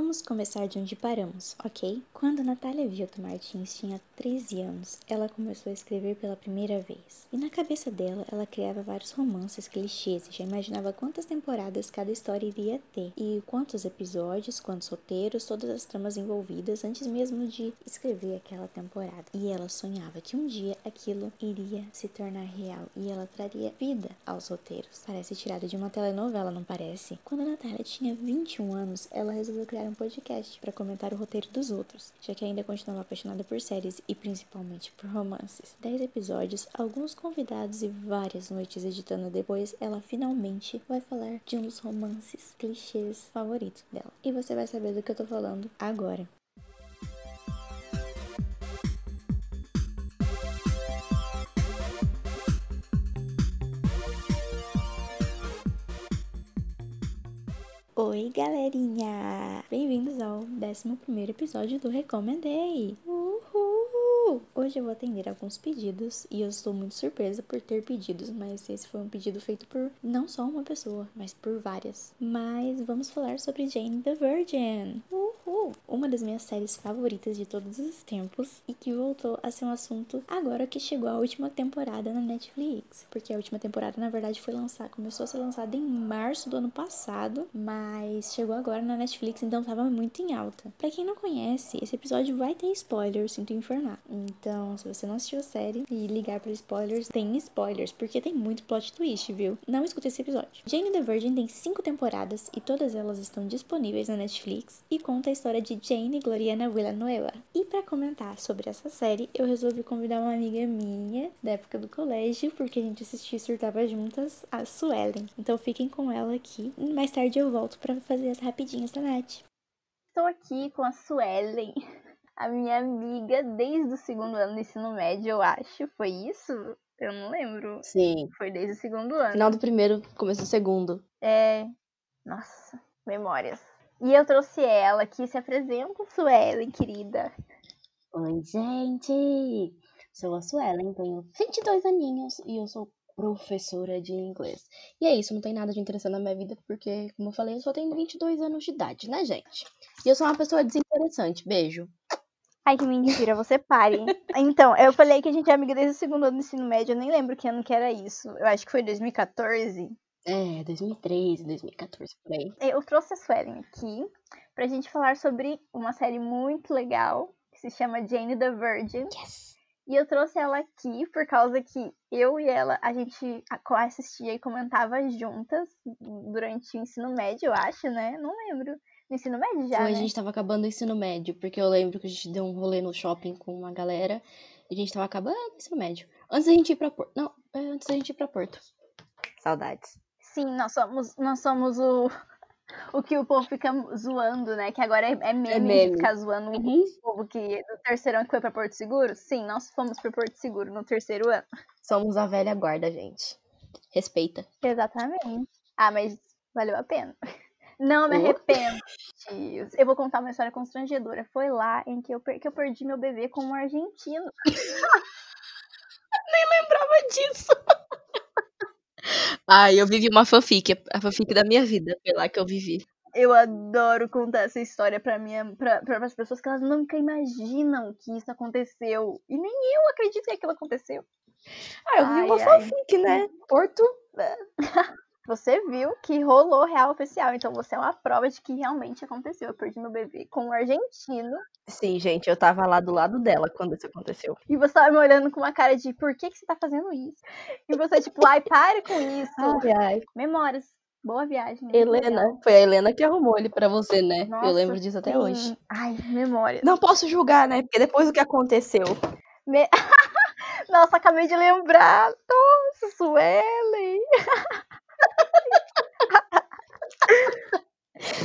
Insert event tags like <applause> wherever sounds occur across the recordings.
Vamos começar de onde paramos, ok? Quando Natália Vilta Martins tinha 13 anos, ela começou a escrever pela primeira vez. E na cabeça dela, ela criava vários romances clichês e já imaginava quantas temporadas cada história iria ter, e quantos episódios, quantos roteiros, todas as tramas envolvidas antes mesmo de escrever aquela temporada. E ela sonhava que um dia aquilo iria se tornar real e ela traria vida aos roteiros. Parece tirado de uma telenovela, não parece? Quando Natália tinha 21 anos, ela resolveu criar um podcast para comentar o roteiro dos outros, já que ainda continuava apaixonada por séries e principalmente por romances. Dez episódios, alguns convidados e várias noites editando depois, ela finalmente vai falar de um dos romances clichês favoritos dela. E você vai saber do que eu tô falando agora. Oi, galerinha! Bem-vindos ao 11 episódio do Recomendei! Uhul! Hoje eu vou atender alguns pedidos e eu estou muito surpresa por ter pedidos, mas esse foi um pedido feito por não só uma pessoa, mas por várias. Mas vamos falar sobre Jane the Virgin! Uhul! Uma das minhas séries favoritas de todos os tempos e que voltou a ser um assunto agora que chegou a última temporada na Netflix. Porque a última temporada, na verdade, foi lançada, começou a ser lançada em março do ano passado, mas chegou agora na Netflix, então tava muito em alta. Pra quem não conhece, esse episódio vai ter spoilers, sinto informar. Então, se você não assistiu a série e ligar para spoilers, tem spoilers, porque tem muito plot twist, viu? Não escuta esse episódio. Jane the Virgin tem cinco temporadas e todas elas estão disponíveis na Netflix e conta a história de Jane Gloriana Villanueva. E para comentar sobre essa série, eu resolvi convidar uma amiga minha da época do colégio, porque a gente assistia e surtava juntas, a Suelen. Então fiquem com ela aqui. Mais tarde eu volto para fazer as rapidinhas da Nath. Estou aqui com a Suelen, <laughs> a minha amiga desde o segundo ano do ensino médio, eu acho. Foi isso? Eu não lembro. Sim. Foi desde o segundo ano. Final do primeiro, começo do segundo. É. Nossa, memórias. E eu trouxe ela aqui. Se apresenta, Suelen, querida. Oi, gente! Sou a Suelen, tenho 22 aninhos e eu sou professora de inglês. E é isso, não tem nada de interessante na minha vida, porque, como eu falei, eu só tenho 22 anos de idade, né, gente? E eu sou uma pessoa desinteressante. Beijo. Ai, que mentira, você pare. Então, eu falei que a gente é amiga desde o segundo ano do ensino médio. Eu nem lembro que ano que era isso. Eu acho que foi 2014. É, 2013, 2014, por aí. Eu trouxe a Suelen aqui pra gente falar sobre uma série muito legal que se chama Jane the Virgin. Yes! E eu trouxe ela aqui por causa que eu e ela, a gente assistia e comentava juntas durante o ensino médio, eu acho, né? Não lembro. No ensino médio já, Foi, né? a gente tava acabando o ensino médio, porque eu lembro que a gente deu um rolê no shopping com uma galera e a gente tava acabando o ensino médio. Antes da gente ir pra Porto. Não, é, antes da gente ir pra Porto. Saudades. Sim, nós somos, nós somos o, <laughs> o que o povo fica zoando, né? Que agora é, é meme, de meme. ficar zoando Uhum. o povo que do terceirão que foi pra Porto Seguro. Sim, nós fomos pra Porto Seguro no terceiro ano. Somos a velha guarda, gente. Respeita. Exatamente. Ah, mas valeu a pena. Não me arrependo. tios. Eu vou contar uma história constrangedora. Foi lá em que eu, per- que eu perdi meu bebê com um argentino. <laughs> lembrava disso. Ai, eu vivi uma fanfic, a fanfic da minha vida. Foi lá que eu vivi. Eu adoro contar essa história pra minha, pra, pra, as pessoas que elas nunca imaginam que isso aconteceu. E nem eu acredito que aquilo aconteceu. Ah, eu vivi Ai, uma ai. fanfic, né? Porto. <laughs> Você viu que rolou real oficial, então você é uma prova de que realmente aconteceu. Eu perdi meu bebê com um argentino Sim, gente, eu tava lá do lado dela quando isso aconteceu. e você tava me olhando com uma cara de por que, que você tá fazendo isso? E você, tipo, ai, pare com isso. Ai, ai. Memórias. Boa viagem. Helena, legal. foi a Helena que arrumou ele pra você, né? Nossa, eu lembro disso até sim. hoje. Ai, memórias. Não posso julgar, né? Porque depois do que aconteceu. Me- <laughs> Nossa, acabei de lembrar. Nossa, Suelen. <laughs>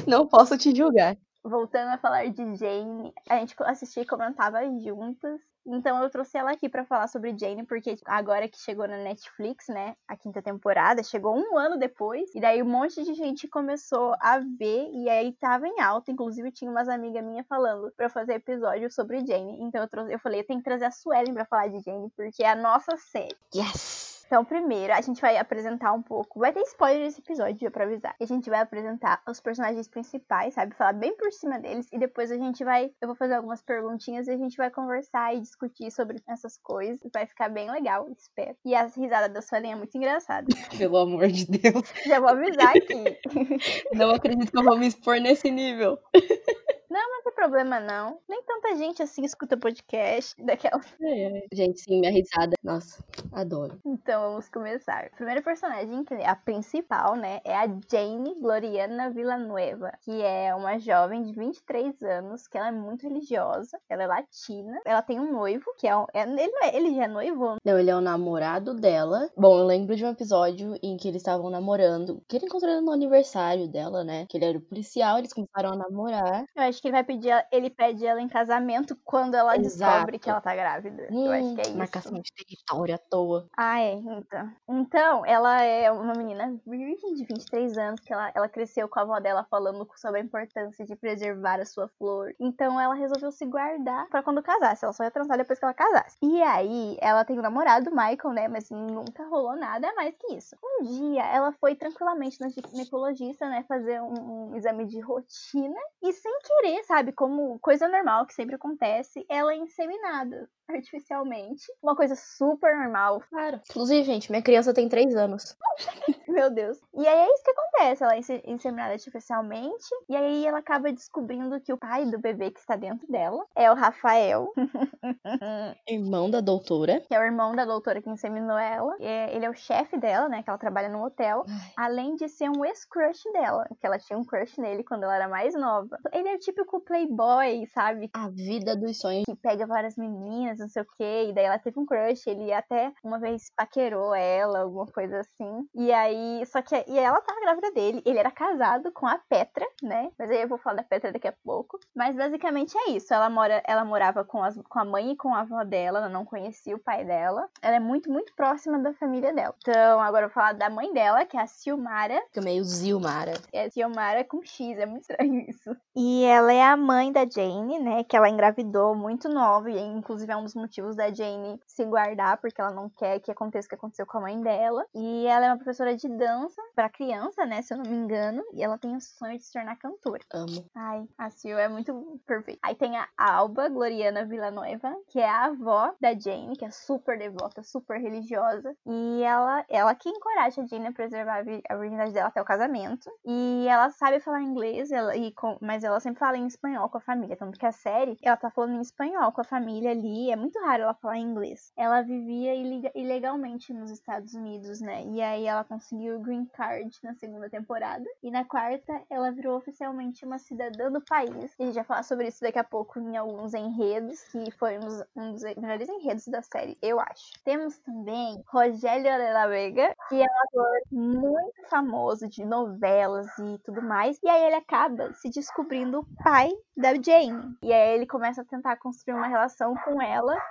Não posso te julgar. Voltando a falar de Jane, a gente assistia e comentava juntas. Então eu trouxe ela aqui pra falar sobre Jane, porque agora que chegou na Netflix, né, a quinta temporada, chegou um ano depois, e daí um monte de gente começou a ver, e aí tava em alta, inclusive tinha umas amigas minhas falando pra eu fazer episódio sobre Jane. Então eu trouxe, eu falei, eu tenho que trazer a Suelen pra falar de Jane, porque é a nossa série. Yes! Então, primeiro, a gente vai apresentar um pouco. Vai ter spoiler nesse episódio, pra avisar. E a gente vai apresentar os personagens principais, sabe? Falar bem por cima deles. E depois a gente vai. Eu vou fazer algumas perguntinhas e a gente vai conversar e discutir sobre essas coisas. Vai ficar bem legal, espero. E a risada da Suelen é muito engraçada. <laughs> Pelo amor de Deus. Já vou avisar aqui. <laughs> Não acredito que eu vou me expor nesse nível. <laughs> Não tem problema, não. Nem tanta gente assim escuta podcast daquela. <laughs> É, gente, sim, minha risada. Nossa, adoro. Então vamos começar. O primeiro personagem, que é a principal, né, é a Jane Gloriana Villanueva, que é uma jovem de 23 anos, que ela é muito religiosa, ela é latina, ela tem um noivo, que é um. É, ele, não é, ele já é noivo? Não, ele é o namorado dela. Bom, eu lembro de um episódio em que eles estavam namorando, que ele encontrou no aniversário dela, né? Que ele era o policial, eles começaram a namorar. Eu acho que ele vai pedir, ele pede ela em casamento quando ela descobre Exato. que ela tá grávida. eu acho que é Hum, isso. Marcação de território à toa. Ah, é, então. Então, ela é uma menina virgem de 23 anos, que ela, ela cresceu com a avó dela falando sobre a importância de preservar a sua flor. Então, ela resolveu se guardar pra quando casasse. Ela só ia transar depois que ela casasse. E aí, ela tem um namorado, Michael, né? Mas nunca rolou nada mais que isso. Um dia, ela foi tranquilamente na ginecologista, né? Fazer um, um exame de rotina. E sem querer, sabe? Como coisa normal que sempre acontece, ela é inseminada artificialmente. Uma coisa super normal, Claro. Inclusive, gente, minha criança tem 3 anos. <laughs> Meu Deus. E aí é isso que acontece. Ela é inse- inseminada artificialmente. E aí ela acaba descobrindo que o pai do bebê que está dentro dela é o Rafael, <laughs> Irmão da doutora. que é o irmão da doutora que inseminou ela. É- ele é o chefe dela, né? Que ela trabalha no hotel. Além de ser um ex-crush dela. Que ela tinha um crush nele quando ela era mais nova. Ele é o típico playboy, sabe? A vida dos sonhos. que pega várias meninas, não sei o que, e daí ela teve um crush, ele até uma vez paquerou ela, alguma coisa assim. E aí, só que e ela tava grávida dele, ele era casado com a Petra, né? Mas aí eu vou falar da Petra daqui a pouco. Mas basicamente é isso, ela mora, ela morava com, as, com a mãe e com a avó dela, ela não conhecia o pai dela. Ela é muito, muito próxima da família dela. Então, agora eu vou falar da mãe dela, que é a Silmara, Fica meio Zilmara. é Silmara com X, é muito estranho isso. E ela é a mãe da Jane, né? Que ela engravidou muito nova, e inclusive é um dos motivos da Jane se guardar, porque ela não quer que aconteça o que aconteceu com a mãe dela. E ela é uma professora de dança pra criança, né? Se eu não me engano. E ela tem o sonho de se tornar cantora. Amo. Ai, a Sil é muito perfeita. Aí tem a Alba Gloriana Villanueva, que é a avó da Jane, que é super devota, super religiosa. E ela, ela que encoraja a Jane a preservar a virgindade dela até o casamento. E ela sabe falar inglês, ela, e com- mas ela sempre fala em espanhol com a família. Tanto que a série, ela tá falando em espanhol com a família ali. É muito raro ela falar inglês. Ela vivia ilega- ilegalmente nos Estados Unidos, né? E aí ela conseguiu o green card na segunda temporada. E na quarta, ela virou oficialmente uma cidadã do país. E a gente vai falar sobre isso daqui a pouco em alguns enredos, que foi um dos, um dos melhores enredos da série, eu acho. Temos também Rogério de la Vega, que é um ator muito famoso de novelas e tudo mais. E aí ele acaba se descobrindo o pai da Jane. E aí ele começa a tentar construir uma relação com ela ela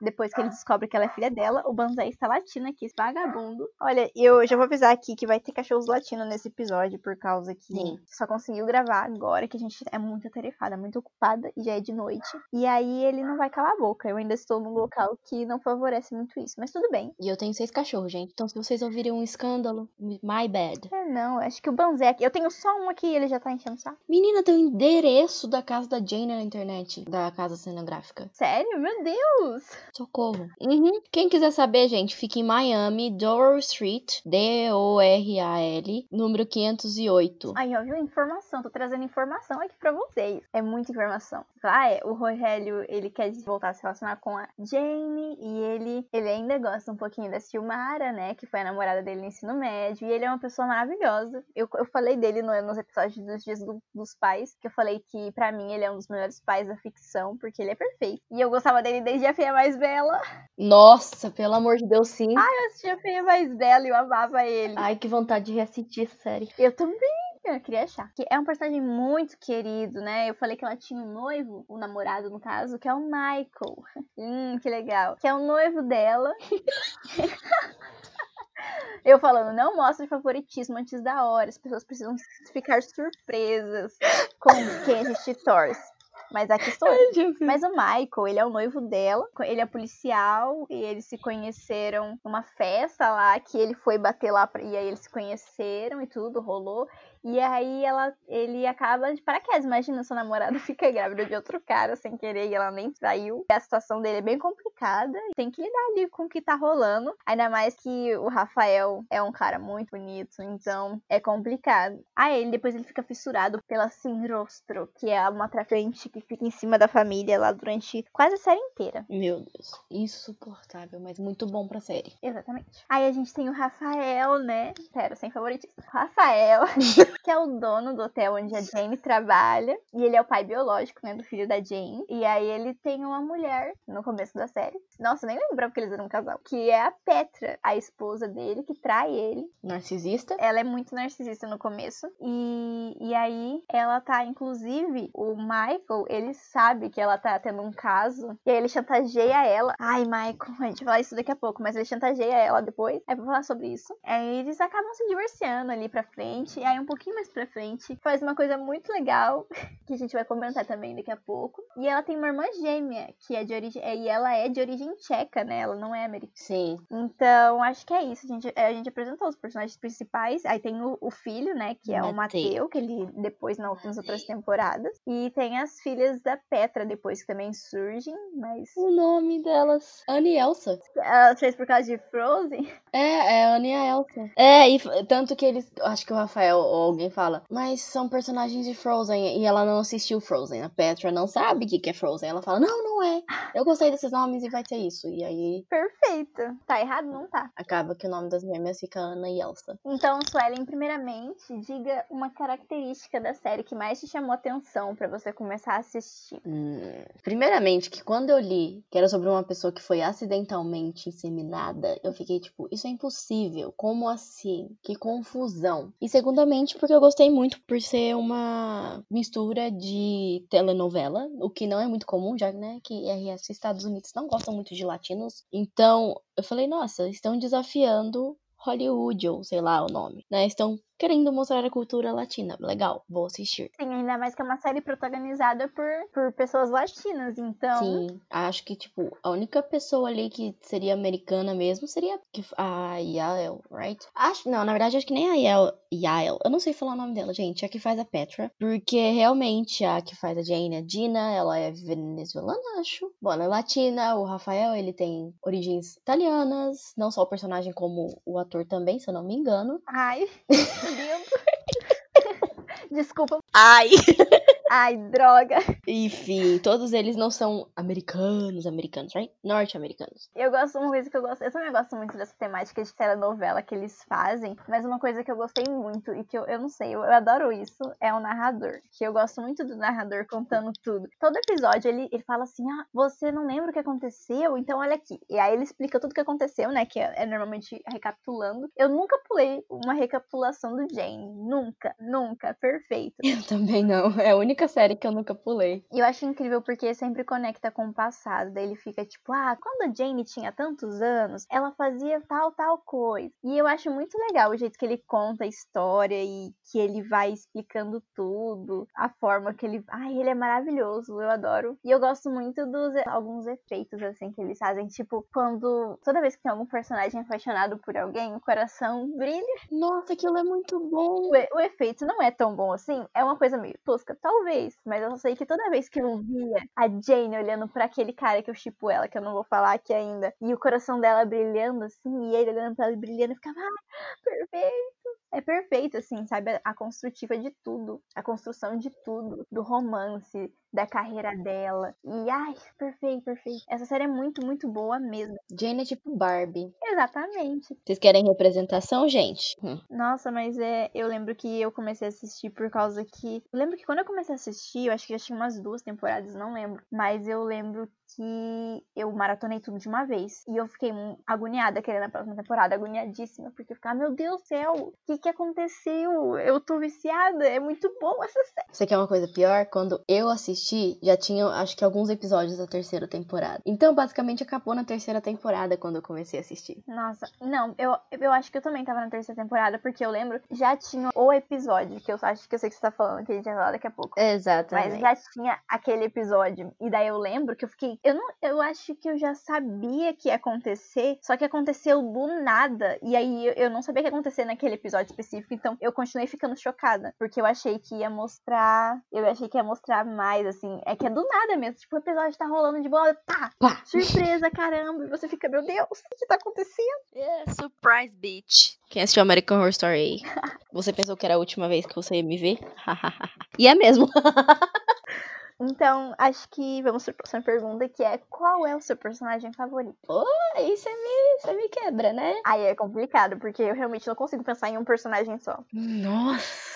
depois que ele descobre que ela é filha dela, o Banzai está latino aqui, esse vagabundo. Olha, eu já vou avisar aqui que vai ter cachorros latinos nesse episódio, por causa que Sim. só conseguiu gravar agora, que a gente é muito atarefada, muito ocupada, e já é de noite. E aí ele não vai calar a boca. Eu ainda estou num local que não favorece muito isso, mas tudo bem. E eu tenho seis cachorros, gente. Então, se vocês ouvirem um escândalo, my bad. É, não, acho que o Banzai aqui. Eu tenho só um aqui e ele já tá enchendo o saco. Menina, tem o endereço da casa da Jane na internet. Da casa cenográfica. Sério? Meu Deus! Socorro. Uhum. Quem quiser saber, gente, fica em Miami, Doral Street, D-O-R-A-L, número 508. Aí, ó, viu? Informação. Tô trazendo informação aqui pra vocês. É muita informação. Ah, é. O Rogério, ele quer voltar a se relacionar com a Jane. E ele, ele ainda gosta um pouquinho da Silmara, né? Que foi a namorada dele no ensino médio. E ele é uma pessoa maravilhosa. Eu, eu falei dele no- nos episódios dos Dias do- dos Pais. Que eu falei que, pra mim, ele é um dos melhores pais da ficção. Porque ele é perfeito. E eu gostava dele desde a Feia Mais Bela. Nossa, pelo amor de Deus, sim. Eu assistia a Feia Mais Bela e eu amava ele. Ai, que vontade de reassistir essa série. Eu também. Eu queria achar. Que é um personagem muito querido, né? Eu falei que ela tinha um noivo, o namorado no caso, que é o Michael. <laughs> Hum, que legal. Que é o noivo dela. <laughs> Eu falando, não mostre favoritismo antes da hora. As pessoas precisam ficar surpresas com quem a gente torce. Mas aqui estou. Mas o Michael, ele é o noivo dela, ele é policial e eles se conheceram numa festa lá que ele foi bater lá e aí eles se conheceram e tudo rolou. E aí ela, ele acaba de paraquedas. Imagina, sua namorada <laughs> fica grávida de outro cara sem querer e ela nem saiu. E a situação dele é bem complicada. Tem que lidar ali com o que tá rolando. Ainda mais que o Rafael é um cara muito bonito, então é complicado. Aí ele depois ele fica fissurado pela Sinrostro, que é uma traficante que fica em cima da família lá durante quase a série inteira. Meu Deus, insuportável, mas muito bom pra série. Exatamente. Aí a gente tem o Rafael, né? Pera, sem favoritismo. Rafael. <laughs> que é o dono do hotel onde a Jane trabalha. E ele é o pai biológico, né, do filho da Jane. E aí ele tem uma mulher no começo da série. Nossa, nem lembrava que eles eram um casal. Que é a Petra, a esposa dele, que trai ele. Narcisista? Ela é muito narcisista no começo. E, e aí ela tá, inclusive, o Michael, ele sabe que ela tá tendo um caso. E aí ele chantageia ela. Ai, Michael, a gente vai falar isso daqui a pouco, mas ele chantageia ela depois. Aí vou falar sobre isso. Aí eles acabam se divorciando ali pra frente. E aí um pouquinho pouquinho mais pra frente, faz uma coisa muito legal, <laughs> que a gente vai comentar também daqui a pouco. E ela tem uma irmã gêmea, que é de origem. E ela é de origem tcheca, né? Ela não é americana. Sim. Então, acho que é isso. A gente, a gente apresentou os personagens principais. Aí tem o, o filho, né? Que é o Mateu, que ele depois nas outras temporadas. E tem as filhas da Petra depois que também surgem, mas. O nome delas. Anne e Elsa. Ela fez por causa de Frozen? É, é Anne e a Elsa. É, e tanto que eles. Acho que o Rafael ou alguém fala, mas são personagens de Frozen e ela não assistiu Frozen. A Petra não sabe o que, que é Frozen. Ela fala, não, não é. Eu gostei desses nomes e vai ser isso. E aí. Perfeito. Tá errado? Não tá. Acaba que o nome das gêmeas fica Ana e Elsa. Então, Suelen, primeiramente, diga uma característica da série que mais te chamou atenção para você começar a assistir. Hum, primeiramente, que quando eu li que era sobre uma pessoa que foi acidentalmente inseminada, eu fiquei tipo, isso é impossível. Como assim? Que confusão. E segundamente, porque eu gostei muito por ser uma mistura de telenovela, o que não é muito comum, já né, que RS Estados Unidos não gostam muito de latinos. Então, eu falei, nossa, estão desafiando Hollywood, ou sei lá o nome, né? Estão querendo mostrar a cultura latina. Legal, vou assistir. Sim, ainda mais que é uma série protagonizada por, por pessoas latinas, então. Sim, acho que, tipo, a única pessoa ali que seria americana mesmo seria a Yael, right? Acho, não, na verdade, acho que nem a Yael, Yael, eu não sei falar o nome dela, gente, a que faz a Petra, porque realmente a que faz a Jane, a Dina, ela é venezuelana, acho. Bom, ela é latina, o Rafael, ele tem origens italianas, não só o personagem como o ator também, se eu não me engano. Ai. <laughs> <laughs> Desculpa. Ai. Ai, droga. Enfim, todos eles não são americanos, americanos, right? Norte-americanos. Eu gosto, uma coisa que eu gosto, eu também gosto muito dessa temática de telenovela que eles fazem, mas uma coisa que eu gostei muito e que eu, eu não sei, eu, eu adoro isso, é o narrador. Que eu gosto muito do narrador contando tudo. Todo episódio ele, ele fala assim: ah, você não lembra o que aconteceu? Então olha aqui. E aí ele explica tudo o que aconteceu, né? Que é, é normalmente recapitulando. Eu nunca pulei uma recapitulação do Jane. Nunca, nunca. Perfeito. Eu também não. É a única única série que eu nunca pulei. E eu acho incrível porque sempre conecta com o passado. Daí ele fica tipo, ah, quando a Jane tinha tantos anos, ela fazia tal, tal coisa. E eu acho muito legal o jeito que ele conta a história e que ele vai explicando tudo, a forma que ele. Ai, ele é maravilhoso, eu adoro. E eu gosto muito dos alguns efeitos assim que eles fazem, tipo, quando toda vez que tem algum personagem apaixonado por alguém, o coração brilha. Nossa, aquilo é muito bom. O, o efeito não é tão bom assim, é uma coisa meio tosca, talvez vez, mas eu sei que toda vez que eu via a Jane olhando para aquele cara que eu chipo ela, que eu não vou falar aqui ainda, e o coração dela brilhando assim, e ele olhando pra ela brilhando, eu ficava, ah, perfeito é perfeito, assim, sabe? A construtiva de tudo, a construção de tudo, do romance, da carreira dela. E ai, perfeito, perfeito. Essa série é muito, muito boa mesmo. Jane é tipo Barbie. Exatamente. Vocês querem representação, gente? Hum. Nossa, mas é, eu lembro que eu comecei a assistir por causa que. Eu lembro que quando eu comecei a assistir, eu acho que já tinha umas duas temporadas, não lembro. Mas eu lembro que eu maratonei tudo de uma vez. E eu fiquei agoniada querendo a próxima temporada, agoniadíssima, porque eu ficava, meu Deus do céu, o que, que aconteceu? Eu tô viciada, é muito bom essa série. Você quer uma coisa pior? Quando eu assisti, já tinha, acho que alguns episódios da terceira temporada. Então, basicamente, acabou na terceira temporada quando eu comecei a assistir. Nossa, não, eu, eu acho que eu também tava na terceira temporada, porque eu lembro, já tinha o episódio, que eu acho que eu sei que você tá falando, que a gente vai falar daqui a pouco. Exatamente. Mas já tinha aquele episódio. E daí eu lembro que eu fiquei. Eu não. Eu acho que eu já sabia que ia acontecer. Só que aconteceu do nada. E aí eu, eu não sabia que ia acontecer naquele episódio específico. Então eu continuei ficando chocada. Porque eu achei que ia mostrar. Eu achei que ia mostrar mais, assim. É que é do nada mesmo. Tipo, o episódio tá rolando de bola. Tá! Pá. Surpresa, caramba! E você fica, meu Deus, o que tá acontecendo? Yeah, surprise, bitch. Quem assistiu American Horror Story aí? <laughs> Você pensou que era a última vez que você ia me ver? <laughs> e é mesmo. <laughs> Então, acho que vamos para a próxima pergunta, que é qual é o seu personagem favorito? Aí você me, você me quebra, né? Aí é complicado, porque eu realmente não consigo pensar em um personagem só. Nossa,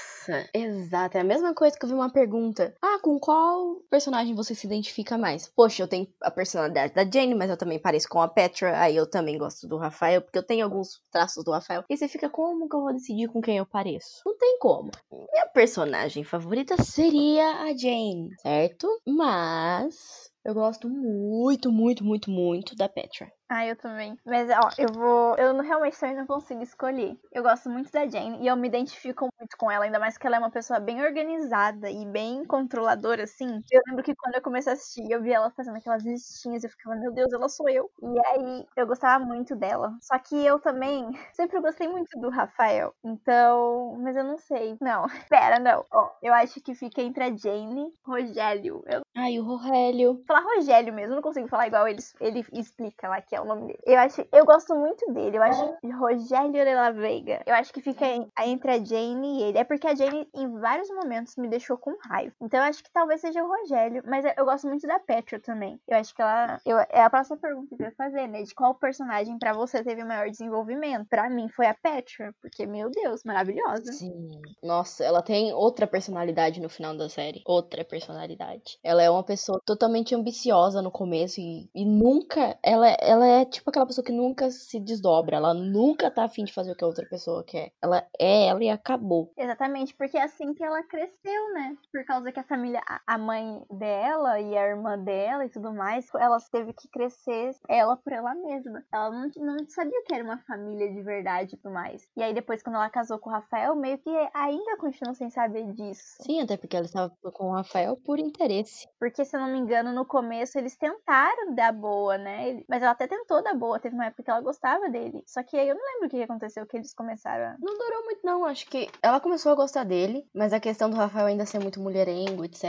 exato. É a mesma coisa que eu vi uma pergunta. Ah, com qual personagem você se identifica mais? Poxa, eu tenho a personalidade da Jane, mas eu também pareço com a Petra. Aí eu também gosto do Rafael, porque eu tenho alguns traços do Rafael. E você fica, como que eu vou decidir com quem eu pareço? Não tem como. Minha personagem favorita seria a Jane, certo? Mas eu gosto muito, muito, muito, muito da Petra. Ah, eu também. Mas, ó, eu vou. Eu não, realmente também não consigo escolher. Eu gosto muito da Jane e eu me identifico muito com ela, ainda mais que ela é uma pessoa bem organizada e bem controladora, assim. Eu lembro que quando eu comecei a assistir, eu vi ela fazendo aquelas listinhas e eu ficava, meu Deus, ela sou eu. E aí eu gostava muito dela. Só que eu também sempre gostei muito do Rafael. Então. Mas eu não sei. Não. <laughs> Pera, não. Ó, eu acho que fica entre a Jane e Rogério. Eu Ai, o Rogério. falar Rogério mesmo, não consigo falar igual ele, ele explica lá que é o nome dele. Eu acho, eu gosto muito dele, eu acho Rogério de la Veiga. Eu acho que fica en- entre a Jane e ele. É porque a Jane em vários momentos me deixou com raiva. Então eu acho que talvez seja o Rogério, mas eu- gosto muito da Petra também. Eu acho que ela eu- é a próxima pergunta que eu ia fazer, né? De qual personagem pra você teve o maior desenvolvimento? Pra mim foi a Petra, porque meu Deus, maravilhosa. Sim. Nossa, ela tem outra personalidade no final da série. Outra personalidade. Ela é uma pessoa totalmente ambiciosa no começo e, e nunca. Ela, ela é tipo aquela pessoa que nunca se desdobra. Ela nunca tá afim de fazer o que a outra pessoa quer. Ela é ela e acabou. Exatamente, porque é assim que ela cresceu, né? Por causa que a família, a- mãe dela e a irmã dela e tudo mais, ela teve que crescer ela por ela mesma. Ela não, não sabia que era uma família de verdade e tudo mais. E aí depois, quando ela casou com o Rafael, meio que ainda continuou sem saber disso. Sim, até porque ela estava com o Rafael por interesse. Porque, se eu não me engano, no começo eles tentaram dar boa, né? Mas ela até tentou dar boa. Teve uma época que ela gostava dele. Só que aí eu não lembro o que aconteceu, que eles começaram a. Não durou muito, não. Acho que ela começou a gostar dele, mas a questão do Rafael ainda ser muito mulherengo, etc.,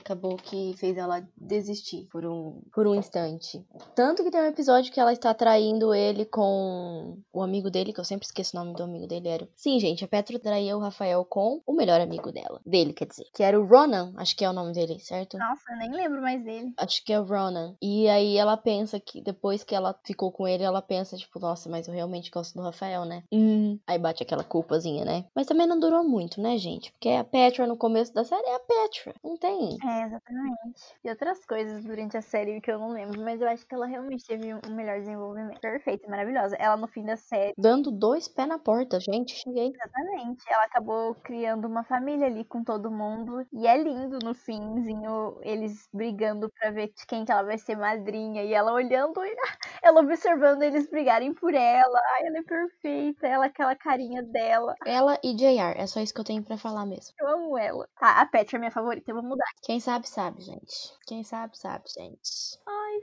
acabou que fez ela desistir por um, por um instante. Tanto que tem um episódio que ela está traindo ele com o amigo dele, que eu sempre esqueço o nome do amigo dele. Era... Sim, gente, a Petro traía o Rafael com o melhor amigo dela. Dele, quer dizer. Que era o Ronan, acho que é o nome dele, certo? Nossa, eu nem lembro mais dele. Acho que é o Ronan. E aí ela pensa que depois que ela ficou com ele, ela pensa, tipo, nossa, mas eu realmente gosto do Rafael, né? Hum. Aí bate aquela culpazinha, né? Mas também não durou muito, né, gente? Porque a Petra no começo da série é a Petra. Não tem. É, exatamente. E outras coisas durante a série que eu não lembro, mas eu acho que ela realmente teve um melhor desenvolvimento. Perfeita, maravilhosa. Ela no fim da série, Dando dois pés na porta, gente. Cheguei. exatamente, ela acabou criando uma família ali com todo mundo. E é lindo no finzinho eles brigando pra ver de quem que ela vai ser madrinha. E ela olhando, e ela observando eles brigarem por ela. Ai, ela é perfeita. Ela, aquela carinha dela. Ela e JR. É só isso que eu tenho pra falar mesmo. Eu amo ela. Tá, a Petra é minha favorita, eu vou mudar. Quem sabe, sabe, gente. Quem sabe, sabe, gente. Ai,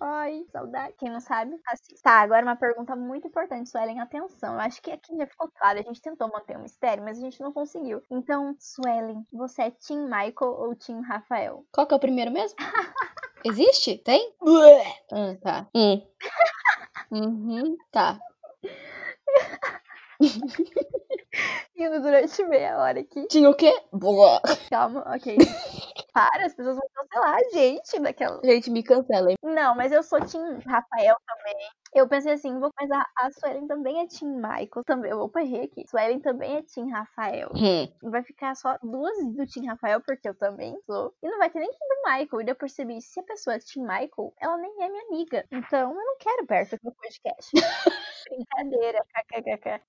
Ai, saudade. Quem não sabe, assista. Tá, agora uma pergunta muito importante, Suelen, atenção. Eu acho que aqui já ficou claro. A gente tentou manter um mistério, mas a gente não conseguiu. Então, Suelen, você é Team Michael ou Team Rafael? Qual que é o primeiro mesmo? <laughs> Existe? Tem? Ah, tá. Hum. Uhum, tá. Indo <laughs> durante meia hora aqui. Tinha o quê? Boa. Calma, ok. <laughs> Para, as pessoas vão cancelar a gente daquela. Gente, me cancela? Não, mas eu sou Team Rafael também. Eu pensei assim, vou, mas a, a Suelen também é Team Michael. Também, eu vou errei aqui. Suelen também é Team Rafael. Hum. Vai ficar só duas do Team Rafael, porque eu também sou. E não vai ter nem do Michael. E daí eu percebi, se a pessoa é Team Michael, ela nem é minha amiga. Então eu não quero perto do meu podcast. <laughs> Brincadeira, kkkk.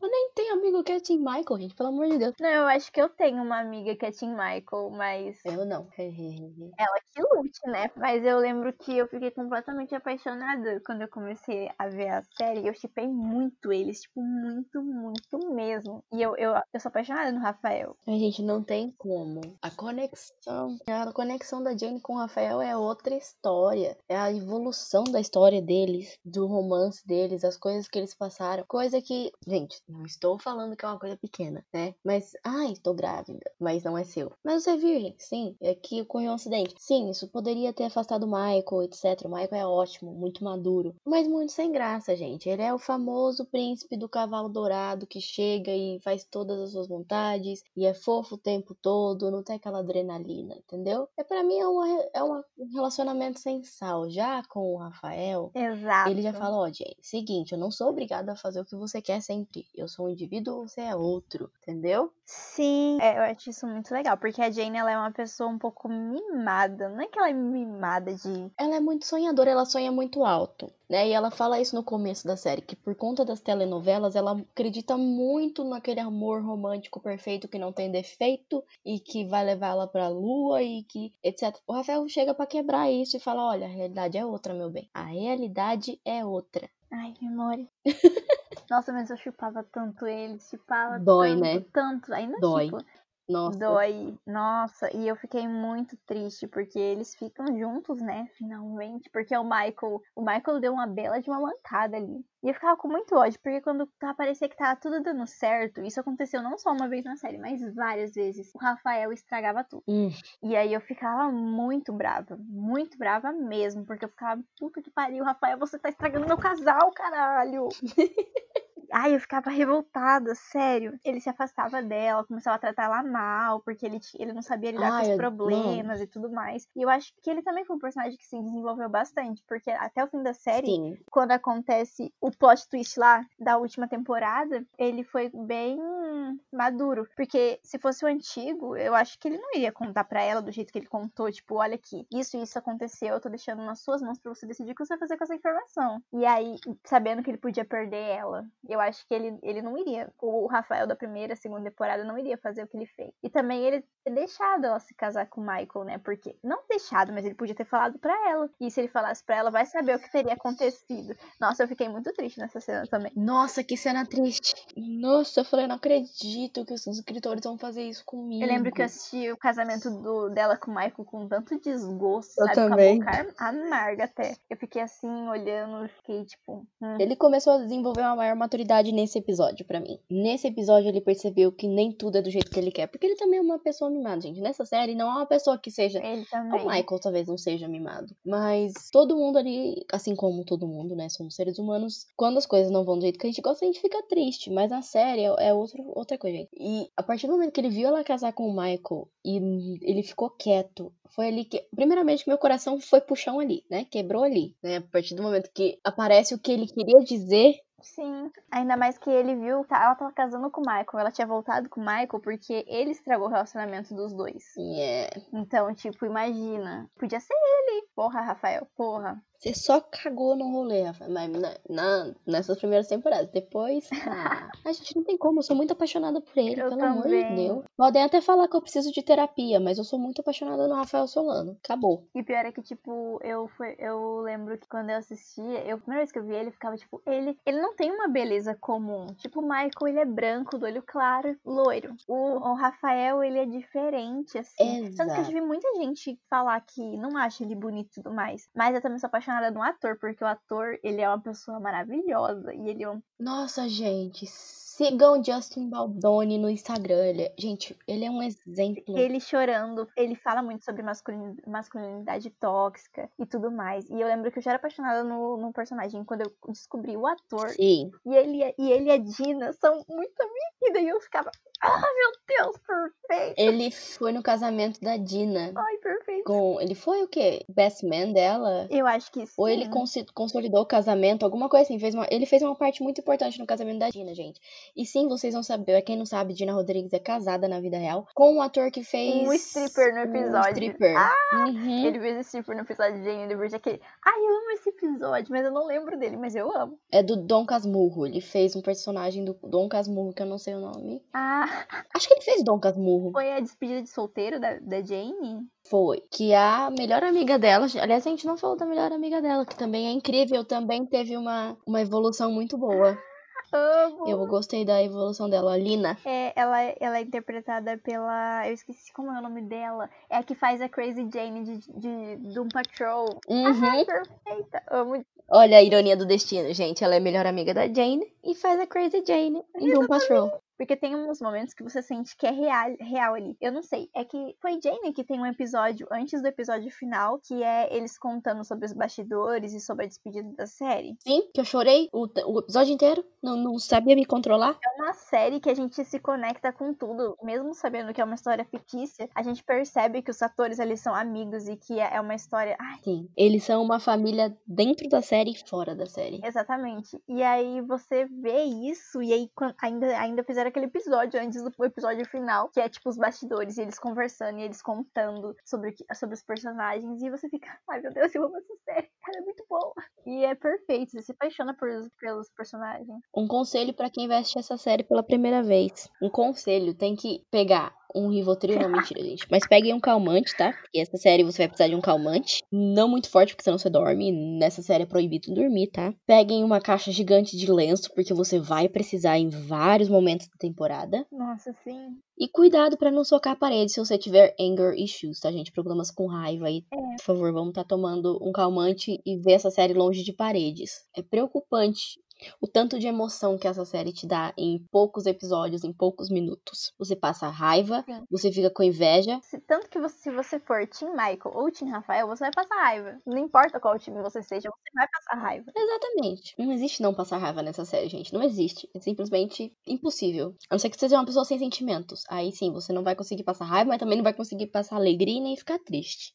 Eu nem tenho amigo que é Team Michael, gente, pelo amor de Deus. Não, eu acho que eu tenho uma amiga que é Team Michael, mas Eu não. <laughs> ela que lute, né? Mas eu lembro que eu fiquei completamente apaixonada quando eu comecei a ver a série. Eu chipei muito eles, tipo, muito, muito mesmo. E eu, eu, eu sou apaixonada no Rafael. A gente não tem como. A conexão, a conexão da Jane com o Rafael é outra história. É a evolução da história deles, do romance deles, as coisas que eles passaram. Coisa que, gente, não estou falando que é uma coisa pequena, né? Mas, ai, estou grávida, mas não é seu. Mas você é virgem, sim. É que ocorreu um acidente. Sim, isso poderia ter afastado o Michael, etc. O Michael é ótimo, muito maduro. Mas muito sem graça, gente. Ele é o famoso príncipe do cavalo dourado que chega e faz todas as suas vontades e é fofo o tempo todo, não tem aquela adrenalina, entendeu? É para mim é, uma, é uma, um relacionamento sem sal. Já com o Rafael, Exato. ele já fala, ó, Jane, seguinte, eu não sou obrigada a fazer o que você quer sempre. Eu sou um indivíduo, você é outro, entendeu? Sim, é, eu acho isso muito legal, porque a Jane ela é uma pessoa um pouco mimada. Não é que ela é mimada de. Ela é muito sonhadora, ela sonha muito alto, né? E ela fala isso no começo da série, que por conta das telenovelas, ela acredita muito naquele amor romântico perfeito que não tem defeito e que vai levar ela pra lua e que etc. O Rafael chega pra quebrar isso e fala: olha, a realidade é outra, meu bem. A realidade é outra. Ai, memória. <laughs> Nossa, mas eu chupava tanto ele, chupava Dói, tanto, né? tanto. Ainda Dói. Nossa. Dói. Nossa, e eu fiquei muito triste porque eles ficam juntos, né? Finalmente. Porque o Michael, o Michael deu uma bela de uma mancada ali. E eu ficava com muito ódio, porque quando tá, parecia que tava tudo dando certo, isso aconteceu não só uma vez na série, mas várias vezes. O Rafael estragava tudo. Hum, E aí eu ficava muito brava, muito brava mesmo, porque eu ficava, puta que pariu, Rafael, você tá estragando meu casal, caralho. <laughs> Ai, eu ficava revoltada, sério. Ele se afastava dela, começava a tratar ela mal, porque ele, ele não sabia lidar Ai, com os problemas e tudo mais. E eu acho que ele também foi um personagem que se desenvolveu bastante, porque até o fim da série, sim. quando acontece o plot twist lá da última temporada, ele foi bem maduro. Porque se fosse o antigo, eu acho que ele não iria contar pra ela do jeito que ele contou, tipo, olha aqui, isso e isso aconteceu, eu tô deixando nas suas mãos pra você decidir o que você vai fazer com essa informação. E aí, sabendo que ele podia perder ela, eu acho que ele, ele não iria. O Rafael da primeira, segunda temporada não iria fazer o que ele fez. E também ele ter deixado ela se casar com o Michael, né? Porque, não deixado, mas ele podia ter falado pra ela. E se ele falasse pra ela, vai saber o que teria acontecido. Nossa, eu fiquei muito triste nessa cena também. Nossa, que cena triste. Nossa, eu falei, não acredito que os escritores vão fazer isso comigo. Eu lembro que eu assisti o casamento do, dela com o Michael com tanto desgosto, Eu sabe? também. Com a boca ar- amarga até. Eu fiquei assim, olhando, fiquei tipo. hum. Ele começou a desenvolver uma maior maturidade nesse episódio pra mim. Nesse episódio ele percebeu que nem tudo é do jeito que ele quer, porque ele também é uma pessoa mimada, gente. Nessa série não é uma pessoa que seja Ele o também. Michael talvez não seja mimado, mas todo mundo ali, assim como todo mundo, né, somos seres humanos, quando as coisas não vão do jeito que a gente gosta, a gente fica triste, mas na série é, é outro, outra coisa, gente. E a partir do momento que ele viu ela casar com o Michael e ele ficou quieto, foi ali que, primeiramente, meu coração foi chão ali, né, quebrou ali, né, a partir do momento que aparece o que ele queria dizer, Sim. Ainda mais que ele viu que ela tava casando com o Michael. Ela tinha voltado com o Michael porque ele estragou o relacionamento dos dois. é, Então, tipo, imagina. Podia ser ele. Porra, Rafael. Porra. Você só cagou no rolê. Mas na, na- nessas primeiras temporadas. Depois, <laughs> ah, a gente não tem como. Eu sou muito apaixonada por ele, Eu pelo amor de também. Deus. Podem até falar que eu preciso de terapia, mas eu sou muito apaixonada no Rafael Solano. Acabou. E pior é que, tipo, eu, fui, eu lembro que quando eu assistia, eu, a primeira vez que eu vi ele, ficava, tipo, ele, ele não tem uma beleza comum. Tipo, o Michael, ele é branco, do olho claro, loiro. O, o Rafael, ele é diferente, assim. Tanto que eu já Exato. vi muita gente falar que não acha ele bonito e tudo mais. Mas eu também sou apaixonada no ator, porque o ator, ele é uma pessoa maravilhosa. E ele é um Nossa, gente. Sigam Justin Baldoni no Instagram. Ele é- gente, ele é um exemplo. ele chorando, ele fala muito sobre masculin- masculinidade tóxica e tudo mais. E eu lembro que eu já era apaixonada no, no personagem quando eu descobri o ator. Sim. E ele, e ele e a Dina são muito amigos. E eu ficava, ah, meu Deus, perfeito. Ele foi no casamento da Dina. Ai, perfeito. Com, ele foi o quê? Best man dela? Eu acho que sim. Ou ele consolidou o casamento, alguma coisa assim. Fez uma, ele fez uma parte muito importante no casamento da Dina, gente. E sim, vocês vão saber. Quem não sabe, Dina Rodrigues é casada na vida real com um ator que fez. Um stripper no Um episódio. stripper. Ah, Uhum. Ele fez stripper no episódio de Jane the Virgin. Aquele. Ai, eu amo esse episódio, mas eu não lembro dele, mas eu amo. É do Dom Casmurro. Ele fez um personagem do Dom Casmurro, que eu não sei o nome. Ah, Acho que ele fez Dom Casmurro. foi a despedida de solteiro da, da Jane? Foi. Que a melhor amiga dela. Aliás, a gente não falou da melhor amiga dela, que também é incrível. Também teve uma, uma evolução muito boa. Amo. Eu gostei da evolução dela, a Lina. É, ela, ela é interpretada pela. Eu esqueci como é o nome dela. É a que faz a Crazy Jane de, de Doom Patrol. Uhum. Ah, perfeita. Amo. Olha a ironia do destino, gente. Ela é a melhor amiga da Jane e faz a Crazy Jane em Doom Patrol. Porque tem uns momentos que você sente que é real, real ali. Eu não sei. É que foi Jane que tem um episódio antes do episódio final, que é eles contando sobre os bastidores e sobre a despedida da série. Sim, que eu chorei o, o episódio inteiro. Não, não sabia me controlar. É uma série que a gente se conecta com tudo. Mesmo sabendo que é uma história fictícia, a gente percebe que os atores ali são amigos e que é uma história. Ai, Sim. Eles são uma família dentro da série e fora da série. Exatamente. E aí você vê isso, e aí ainda, ainda fizeram aquele episódio antes do episódio final, que é tipo os bastidores, e eles conversando, e eles contando sobre, sobre os personagens, e você fica, ai meu Deus, eu amo essa série, ela é muito boa. E é perfeito, você se apaixona por, pelos personagens. Um conselho pra quem vai assistir essa série pela primeira vez. Um conselho, tem que pegar um Rivotril, não, mentira, gente. Mas peguem um calmante, tá? Porque essa série você vai precisar de um calmante. Não muito forte, porque senão você dorme. Nessa série é proibido dormir, tá? Peguem uma caixa gigante de lenço, porque você vai precisar em vários momentos da temporada. Nossa, sim. E cuidado pra não socar a parede se você tiver anger issues, tá, gente? Problemas com raiva aí. É. Por favor, vamos estar tomando um calmante e ver essa série longe de paredes. É preocupante o tanto de emoção que essa série te dá em poucos episódios, em poucos minutos. Você passa raiva, Sim. você fica com inveja. Se, tanto que você, se você for Team Michael ou Team Rafael, você vai passar raiva. Não importa qual time você seja, você vai passar raiva. Exatamente. Não existe não passar raiva nessa série, gente. Não existe. É simplesmente impossível. A não ser que você seja uma pessoa sem sentimentos. Aí sim, você não vai conseguir passar raiva, mas também não vai conseguir passar alegria e nem ficar triste.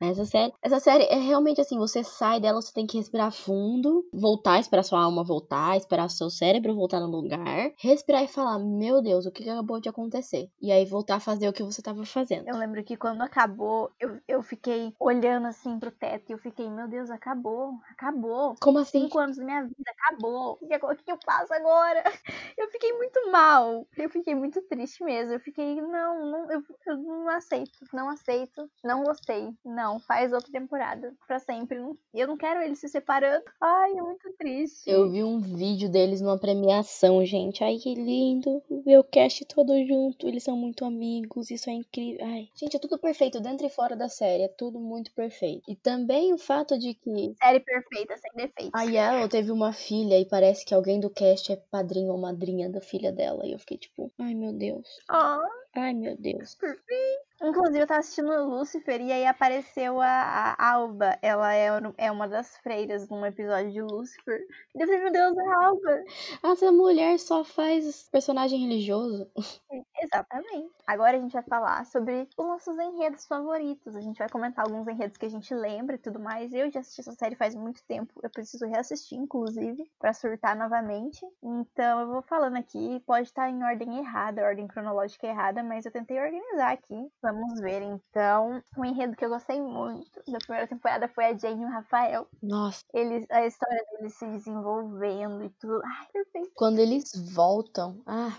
Essa série, essa série é realmente assim, você sai dela, você tem que respirar fundo, voltar, esperar sua alma voltar, esperar seu cérebro voltar no lugar, respirar e falar, meu Deus, o que acabou de acontecer? E aí voltar a fazer o que você tava fazendo. Eu lembro que quando acabou, eu, eu fiquei olhando assim pro teto e eu fiquei, meu Deus, acabou, acabou. Como assim? Cinco anos da minha vida, acabou. O que, agora- o que eu faço agora? <laughs> Eu fiquei muito mal. Eu fiquei muito triste mesmo. Eu fiquei, não, não eu, eu não aceito, não aceito, não gostei. Não, faz outra temporada. Pra sempre. Eu não quero eles se separando. Ai, é muito triste. Eu vi um vídeo deles numa premiação, gente. Ai, que lindo. Ver o cast todo junto. Eles são muito amigos. Isso é incrível. Ai, gente, é tudo perfeito dentro e fora da série. É tudo muito perfeito. E também o fato de que Série perfeita, sem defeitos. a Yellow teve uma filha e parece que alguém do cast é padrinho ou madrinha da filha dela. E eu fiquei tipo, ai meu Deus. Ah, Ai meu Deus. perfeito. Inclusive, eu tava assistindo Lucifer e aí apareceu a, a Alba. Ela é, é uma das freiras num episódio de Lucifer. E eu falei, meu Deus, é a Alba. Essa mulher só faz personagem religioso. <laughs> Exatamente. Agora a gente vai falar sobre os nossos enredos favoritos. A gente vai comentar alguns enredos que a gente lembra e tudo mais. Eu já assisti essa série faz muito tempo. Eu preciso reassistir, inclusive, pra surtar novamente. Então eu vou falando aqui. Pode estar em ordem errada, ordem cronológica errada, mas eu tentei organizar aqui. Vamos ver então. Um enredo que eu gostei muito da primeira temporada foi a Jane e o Rafael. Nossa. Eles, a história deles se desenvolvendo e tudo. Ai, perfeito. Quando eles voltam, ah,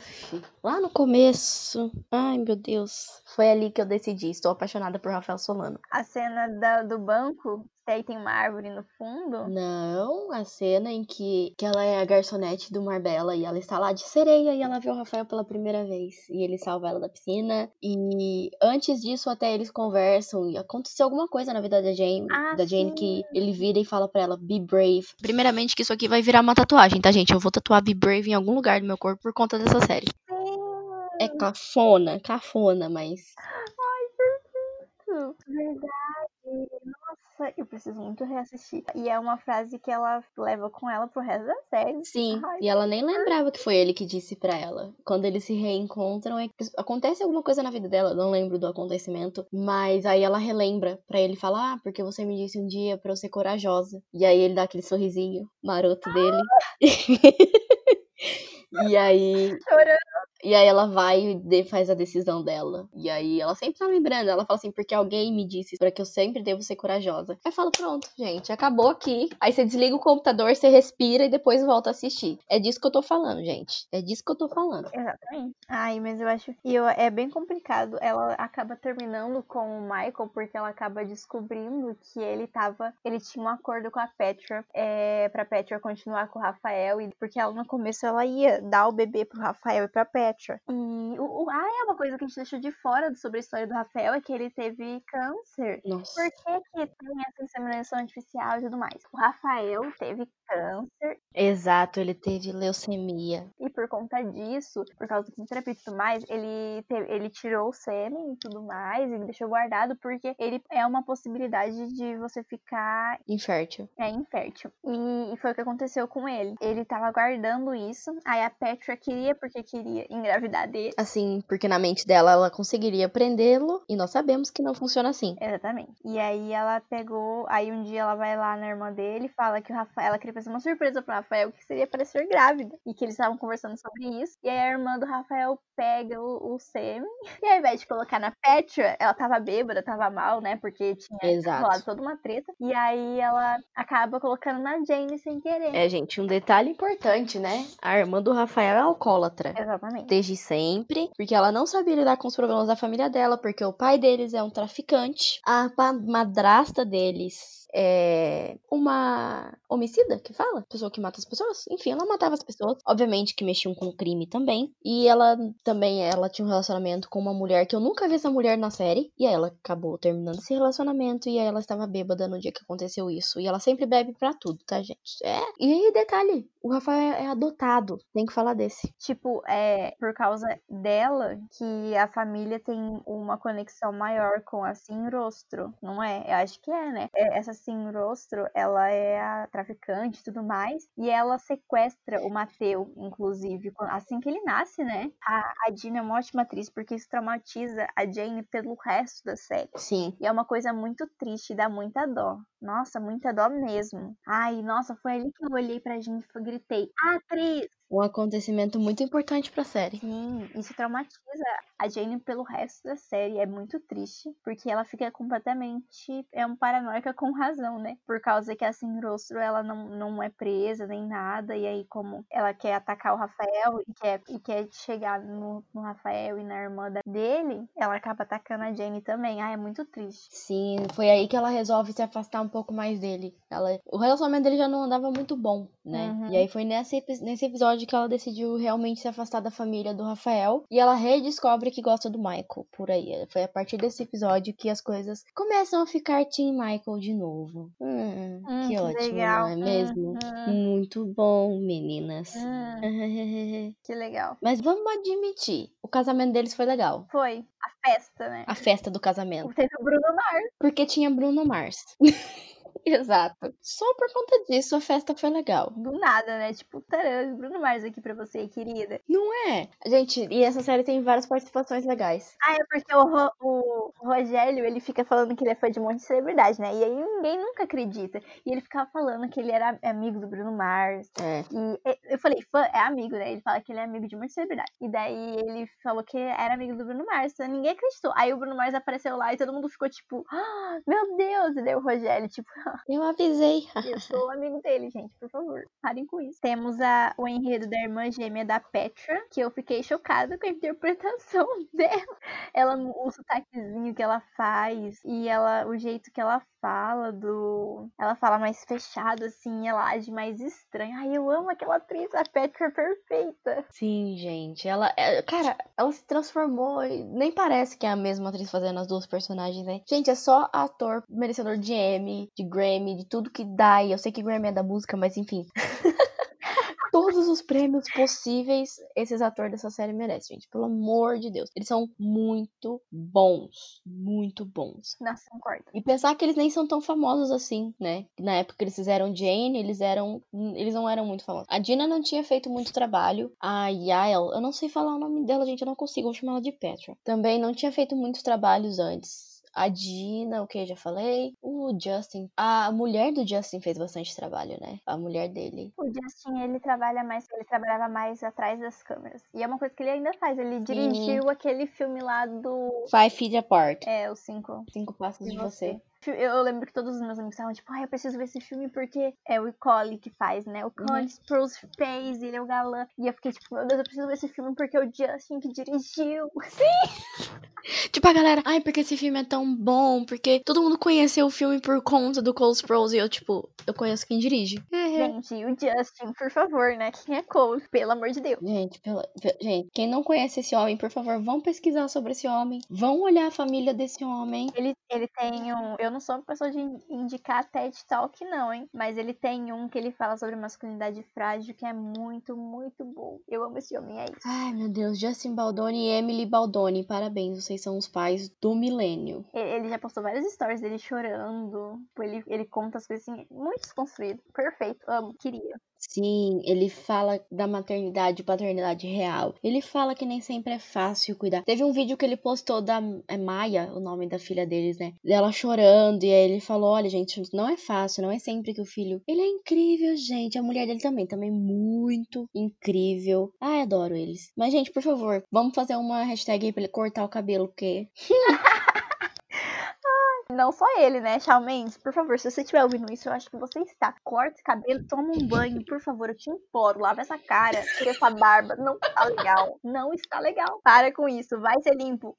lá no começo, ai meu Deus, foi ali que eu decidi, estou apaixonada por Rafael Solano. A cena da- do banco, que aí tem uma árvore no fundo. Não, a cena em que, que ela é a garçonete do Marbella e ela está lá de sereia e ela vê o Rafael pela primeira vez e ele salva ela da piscina e antes disso até eles conversam e aconteceu alguma coisa na vida da Jane, Ah, da Jane sim. que ele vira e fala pra ela be brave. Primeiramente que isso aqui vai virar uma tatuagem, tá gente? Eu vou tatuar be brave em algum lugar do meu corpo por conta dessa série. É cafona, cafona, mas Verdade. Nossa. Eu preciso muito reassistir. E é uma frase que ela leva com ela pro resto da série. Sim, Ai, e ela nem lembrava que foi ele que disse pra ela. Quando eles se reencontram, é que acontece alguma coisa na vida dela, não lembro do acontecimento, mas aí ela relembra pra ele falar, ah, porque você me disse um dia pra eu ser corajosa. E aí ele dá aquele sorrisinho maroto dele. <laughs> e aí Chorando. E aí ela vai e faz a decisão dela. E aí ela sempre tá lembrando. Ela fala assim, porque alguém me disse para que eu sempre devo ser corajosa. Aí fala, pronto, gente, acabou aqui. Aí você desliga o computador, você respira e depois volta a assistir. É disso que eu tô falando, gente. É disso que eu tô falando. Exatamente. Ai, mas eu acho. E eu, é bem complicado. Ela acaba terminando com o Michael porque ela acaba descobrindo que ele tava. Ele tinha um acordo com a Petra é, pra Petra continuar com o Rafael. E, porque ela no começo ela ia dar o bebê pro Rafael e pra Petra. E o, o- ah, é uma coisa que a gente deixou de fora sobre a história do Rafael é que ele teve câncer. Nossa. Por que, que tem essa inseminação artificial e tudo mais? O Rafael teve câncer Exato, ele teve leucemia. e por conta disso, por causa do quimioterapia e tudo mais, ele, teve- ele tirou o sêmen e tudo mais e deixou guardado porque ele é uma possibilidade de você ficar Infértil. é, infértil. E, e foi o que aconteceu com ele. Ele tava guardando isso, aí a Petra queria porque queria engravidar dele. Assim, porque na mente dela ela conseguiria prendê-lo. E nós sabemos que não funciona assim. Exatamente. E aí ela pegou, aí um dia ela vai lá na irmã dele e fala que o Rafael, ela queria fazer uma surpresa pro Rafael que seria parecer grávida. E que eles estavam conversando sobre isso. E aí a irmã do Rafael pega o, o sêmen. <laughs> E ao invés de colocar na Petra, ela tava bêbada, tava mal, né? Porque tinha Exato. rolado toda uma treta. E aí ela acaba colocando na Jane sem querer. É, gente, um detalhe importante, né? A irmã do Rafael é alcoólatra. Exatamente. Desde sempre, porque ela não sabia lidar com os problemas da família dela, porque o pai deles é um traficante, a madrasta deles é uma homicida, que fala? Pessoa que mata as pessoas? Enfim, ela matava as pessoas, obviamente que mexiam com crime também, e ela também, ela tinha um relacionamento com uma mulher que eu nunca vi essa mulher na série, e aí ela acabou terminando esse relacionamento, e aí ela estava bêbada no dia que aconteceu isso, e ela sempre bebe pra tudo, tá, gente? É, e detalhe, o Rafael é adotado, tem que falar desse. Tipo, é por causa dela que a família tem uma conexão maior com a Sinrostro, não é? Eu acho que é, né? É, Essa Sinrostro, ela é a traficante e tudo mais, e ela sequestra o Mateu, inclusive, assim que ele nasce, né? A, a Dina é uma ótima atriz, porque isso traumatiza a Jane pelo resto da série. Sim. E é uma coisa muito triste, dá muita dó. Nossa, muita dó mesmo. Ai, nossa, foi ali que eu olhei pra gente e gritei: Atriz! Um acontecimento muito importante pra série. Sim, isso traumatiza a Jane pelo resto da série. É muito triste, porque ela fica completamente. É um paranoica com razão, né? Por causa que a Sinrostro ela não, não é presa nem nada. E aí, como ela quer atacar o Rafael e quer, e quer chegar no, no Rafael e na irmã dele, ela acaba atacando a Jane também. Ah, é muito triste. Sim, foi aí que ela resolve se afastar um pouco mais dele. Ela, o relacionamento dele já não andava muito bom, né? Uhum. E aí foi nesse, nesse episódio que ela decidiu realmente se afastar da família do Rafael. E ela redescobre que gosta do Michael por aí. Foi a partir desse episódio que as coisas começam a ficar Team Michael de novo. Hum, Hum, que que ótimo, legal. não é mesmo? Uhum. Muito bom, meninas. Hum, <laughs> que legal. Mas vamos admitir, o casamento deles foi legal. Foi a festa, né? A festa do casamento. Teve o Bruno Mars. Porque tinha Bruno Mars. <laughs> Exato. Só por conta disso a festa foi legal. Do nada, né? Tipo, tarã, Bruno Mars aqui pra você, querida. Não é? Gente, e essa série tem várias participações legais. Ah, é porque o, Ro- o Rogério, ele fica falando que ele é fã de um monte de celebridade, né? E aí ninguém nunca acredita. E ele ficava falando que ele era amigo do Bruno Mars. É. E eu falei, fã é amigo, né? Ele fala que ele é amigo de muita celebridade. E daí ele falou que era amigo do Bruno Mars. Então ninguém acreditou. Aí o Bruno Mars apareceu lá e todo mundo ficou tipo, ah, meu Deus! E daí o Rogério, tipo, <laughs> Eu avisei. Eu <laughs> sou amigo dele, gente, por favor. Parem com isso. Temos a, o enredo da irmã gêmea da Petra, que eu fiquei chocada com a interpretação <laughs> dela. Ela, o sotaquezinho que ela faz e ela, o jeito que ela fala do. Ela fala mais fechado, assim, ela age mais estranha. Ai, eu amo aquela atriz, a Petra é perfeita. Sim, gente. Ela. é- Cara, ela se transformou. e Nem parece que é a mesma atriz fazendo as duas personagens, né? Gente, é só ator merecedor de Emmy, de Grammy, de tudo que dá. E eu sei que Grammy é da música, mas enfim. <laughs> Todos os prêmios possíveis esses atores dessa série merecem, gente. Pelo amor de Deus. Eles são muito bons. Muito bons. Nossa, concordo. E pensar que eles nem são tão famosos assim, né? Na época que eles fizeram Jane, eles eram. Eles não eram muito famosos. A Dina não tinha feito muito trabalho. A Yael, eu não sei falar o nome dela, gente. Eu não consigo. Vou chamar ela de Petra. Também não tinha feito muitos trabalhos antes. A Dina, o que eu já falei. O Justin. A mulher do Justin fez bastante trabalho, né? A mulher dele. O Justin, ele trabalha mais, ele trabalhava mais atrás das câmeras. E é uma coisa que ele ainda faz. Ele dirigiu aquele filme lá do. Five Feet Apart. É, os cinco. Cinco Passos de, De você. Você. Eu lembro que todos os meus amigos estavam tipo, ai, eu preciso ver esse filme porque é o Collie que faz, né? O Collie Uhum. Sprouse fez, ele é o galã. E eu fiquei tipo, meu Deus, eu preciso ver esse filme porque é o Justin que dirigiu. <laughs> Tipo, a galera, ai, porque esse filme é tão bom, porque todo mundo conheceu o filme por conta do Cole Sprouse e eu, tipo, eu conheço quem dirige. Gente, e o Justin, por favor, né? Quem é Cole? Pelo amor de Deus. Gente, pela- pe- gente, quem não conhece esse homem, por favor, vão pesquisar sobre esse homem. Vão olhar a família desse homem. Ele, ele tem um. Eu não sou uma pessoa de in- indicar TED Talk, não, hein? Mas ele tem um que ele fala sobre masculinidade frágil que é muito, muito bom. Eu amo esse homem, é isso. Ai, meu Deus, Justin Baldoni e Emily Baldoni, parabéns, vocês são os pais do milênio. Ele ele já postou várias stories dele chorando. Tipo, Ele, ele conta as coisas assim, muito desconstruído. Perfeito, amo, queria. Sim, ele fala da maternidade e paternidade real. Ele fala que nem sempre é fácil cuidar. Teve um vídeo que ele postou da é Maia, o nome da filha deles, né? Dela chorando, e aí ele falou: Olha, gente, não é fácil, não é sempre que o filho. Ele é incrível, gente. A mulher dele também, também muito incrível. Ai, adoro eles. Mas, gente, por favor, vamos fazer uma hashtag pra ele cortar o cabelo, porque. <laughs> Não só ele, né? Shawn Mendes, por favor, se você estiver ouvindo isso, eu acho que você está. Corta esse cabelo, toma um banho, por favor, eu te imploro. Lava essa cara, tira essa barba. Não está legal. Não está legal. Para com isso, vai ser limpo.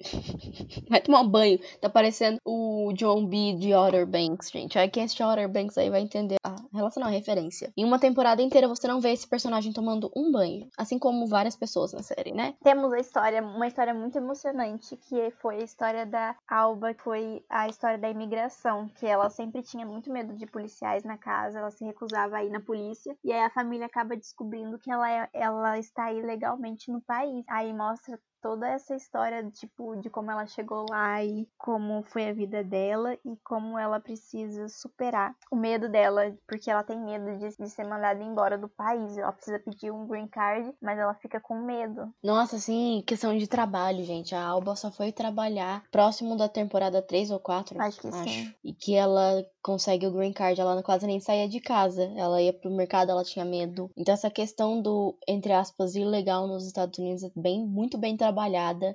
Vai tomar um banho. Tá parecendo o John B. de Outer Banks, gente. Aí quem assistiu Outer Banks aí vai entender a relação, não, a referência. Em uma temporada inteira você não vê esse personagem tomando um banho. Assim como várias pessoas na série, né? Temos a história, uma história muito emocionante, que foi a história da Alba, que foi a história da imigração, que ela sempre tinha muito medo de policiais na casa, ela se recusava a ir na polícia, e aí a família acaba descobrindo que ela, é- ela está ilegalmente no país. Aí mostra toda essa história, tipo, de como ela chegou lá e como foi a vida dela e como ela precisa superar o medo dela, porque ela tem medo de, de ser mandada embora do país. Ela precisa pedir um green card, mas ela fica com medo. Nossa, sim, questão de trabalho, gente. A Alba só foi trabalhar próximo da temporada 3 ou 4. Acho que sim. E que ela consegue o green card, ela quase nem saía de casa. Ela ia pro mercado, ela tinha medo. Então essa questão do, entre aspas, ilegal nos Estados Unidos é bem, muito bem trabalhada.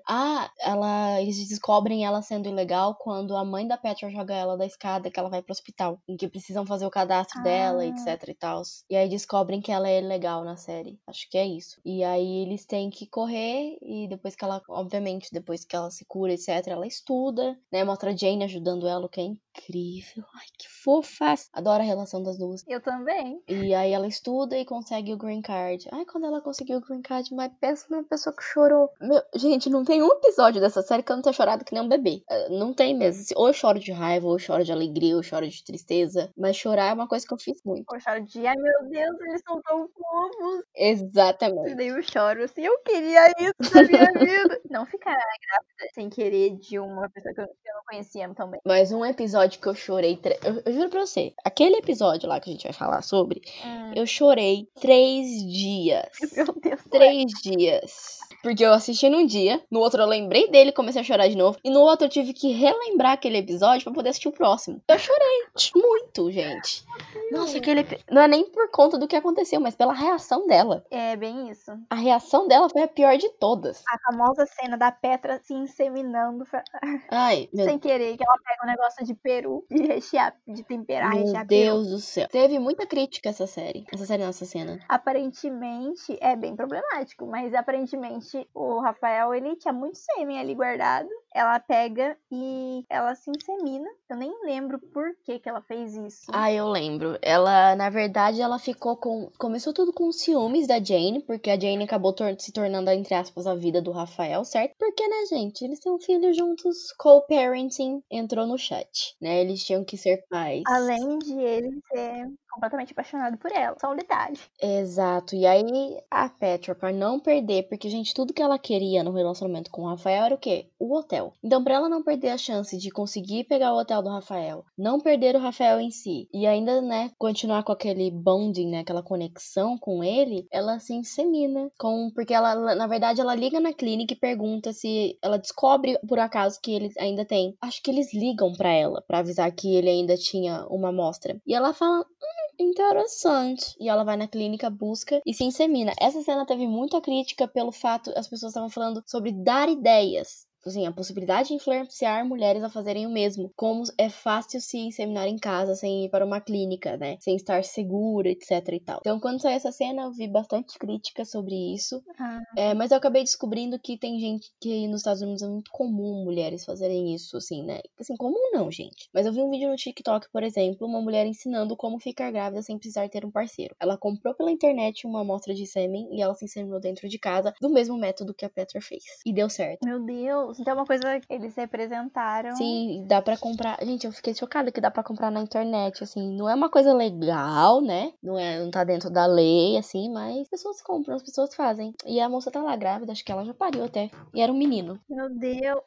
Ah, ela, eles descobrem ela sendo ilegal quando a mãe da Petra joga ela da escada que ela vai pro hospital, em que precisam fazer o cadastro dela, Ah. etc e tal. E aí descobrem que ela é ilegal na série. Acho que é isso. E aí eles têm que correr e depois que ela, obviamente, depois que ela se cura, etc, ela estuda, né? Mostra a Jane ajudando ela, o que é incrível. Ai, que fofa. Adoro a relação das duas. Eu também. E aí ela estuda e consegue o green card. Ai, quando ela conseguiu o green card, mas pensa numa pessoa que chorou. Meu, gente, não tem um episódio dessa série que eu não tenha chorado que nem um bebê. Eh, Não tem mesmo. Ou eu choro de raiva, ou eu choro de alegria, ou eu choro de tristeza. Mas chorar é uma coisa que eu fiz muito. Eu choro de, ai meu Deus, eles são tão fofos. E Exatamente. daí eu choro assim, eu queria isso na minha <laughs> vida. Não ficar grávida sem querer de uma pessoa que eu, não conhecia tão bem. Mas um episódio que eu chorei. Eu, eu juro pra você, aquele episódio lá que a gente vai falar sobre, Hum, eu chorei três dias. <laughs> meu Deus. Três dias. Porque eu assisti num dia, no outro eu lembrei dele e comecei a chorar de novo. E no outro eu tive que relembrar aquele episódio pra poder assistir o próximo. Eu chorei muito, gente. Nossa, aquele Não é nem por conta do que aconteceu, mas pela reação dela. É bem isso. A reação dela foi a pior de todas. A famosa cena da Petra se inseminando fra- <laughs> Ai, meu sem querer, que ela pega um negócio de peru e <laughs> rechear, de temperar, Meu rechear peru. Deus do céu. Teve muita crítica essa série. Essa série, nossa cena. Aparentemente é bem problemático, mas aparentemente o Rafael ele tinha muito sêmen ali guardado. Ela pega e ela se insemina. Eu nem lembro por que, que ela fez isso. Ah, eu lembro. Ela, na verdade, ela ficou com. Começou tudo com ciúmes da Jane, porque a Jane acabou tor- se tornando, entre aspas, a vida do Rafael, certo? Porque, né, gente? Eles têm um filho juntos, co-parenting entrou no chat, né? Eles tinham que ser pais. Além de ele ser completamente apaixonado por ela. Só unidade. Exato. E aí a Petra, pra não perder, porque, gente, tudo que ela queria no relacionamento com o Rafael era o quê? O hotel. Então, pra ela não perder a chance de conseguir pegar o hotel do Rafael, não perder o Rafael em si, e ainda, né, continuar com aquele bonding, né, aquela conexão com ele, ela se insemina. Com, porque ela, na verdade, ela liga na clínica e pergunta se ela descobre por acaso que ele ainda tem. Acho que eles ligam para ela para avisar que ele ainda tinha uma amostra. E ela fala: hum, interessante. E ela vai na clínica, busca e se insemina. Essa cena teve muita crítica pelo fato, as pessoas estavam falando sobre dar ideias assim, a possibilidade de influenciar mulheres a fazerem o mesmo. Como é fácil se inseminar em casa sem ir para uma clínica, né? Sem estar segura, etc e tal. Então, quando saiu essa cena, eu vi bastante crítica sobre isso. Ah. É, mas eu acabei descobrindo que tem gente que nos Estados Unidos é muito comum mulheres fazerem isso, assim, né? Assim, comum não, gente. Mas eu vi um vídeo no TikTok, por exemplo, uma mulher ensinando como ficar grávida sem precisar ter um parceiro. Ela comprou pela internet uma amostra de sêmen e ela se inseminou dentro de casa do mesmo método que a Petra fez. E deu certo. Meu Deus. Então é uma coisa que eles representaram. Sim, dá pra comprar. Gente, eu fiquei chocada que dá pra comprar na internet, assim. Não é uma coisa legal, né? Não, é, não tá dentro da lei, assim, mas as pessoas compram, as pessoas fazem. E a moça tá lá grávida, acho que ela já pariu até. E era um menino. Meu Deus.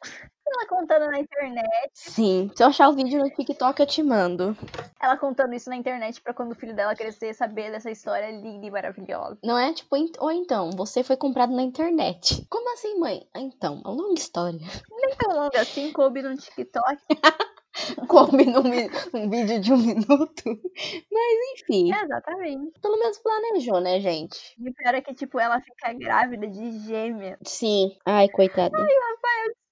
Ela contando na internet. Sim. Se eu achar o vídeo no TikTok, eu te mando. Ela contando isso na internet pra quando o filho dela crescer saber dessa história linda e maravilhosa. Não é tipo, ou então, você foi comprado na internet. Como assim, mãe? Ah, Então, é uma longa história. Nem tão longa assim, coube no TikTok. <laughs> Come num, num vídeo de um minuto. Mas enfim, É, exatamente. pelo menos planejou, né, gente? E o pior é que, tipo, ela fica grávida de gêmea. Sim. Ai, coitada.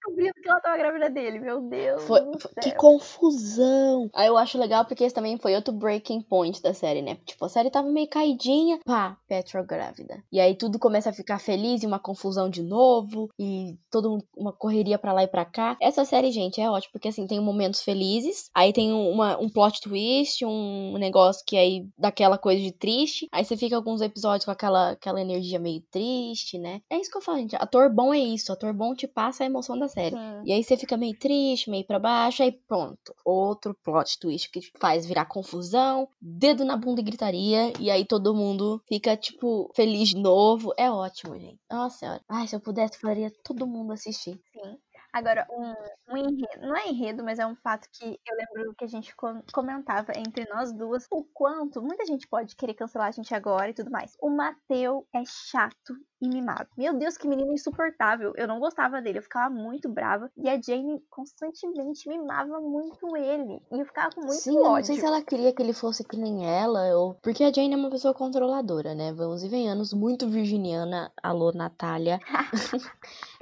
Descobrindo que ela tava grávida dele, meu Deus. Foi, que confusão. Aí eu acho legal porque esse também foi outro breaking point da série, né? Tipo, a série tava meio caidinha, pá, Petra grávida. E aí tudo começa a ficar feliz e uma confusão de novo e toda um- uma correria pra lá e pra cá. Essa série, gente, é ótima porque assim, tem momentos felizes, aí tem uma, um plot twist, um negócio que aí dá aquela coisa de triste, aí você fica alguns episódios com aquela, aquela energia meio triste, né? É isso que eu falo, gente. Ator bom é isso, ator bom te passa a emoção da série. Sim. E aí você fica meio triste, meio pra baixo, aí pronto. Outro plot twist que faz virar confusão, dedo na bunda e gritaria, e aí todo mundo fica, tipo, feliz de novo. É ótimo, gente. Nossa senhora. Ai, se eu pudesse, faria todo mundo assistir. Sim. Agora, um, um enredo, não é enredo, mas é um fato que eu lembro que a gente co- comentava entre nós duas, o quanto muita gente pode querer cancelar a gente agora e tudo mais. O Mateu é chato e mimado. Meu Deus, que menino insuportável. Eu não gostava dele, eu ficava muito brava. E a Jane constantemente mimava muito ele. E eu ficava com muito Sim, eu não ódio. sei se ela queria que ele fosse que nem ela, ou. Porque a Jane é uma pessoa controladora, né? Vamos e venhamos, muito virginiana. Alô, Natália. <laughs>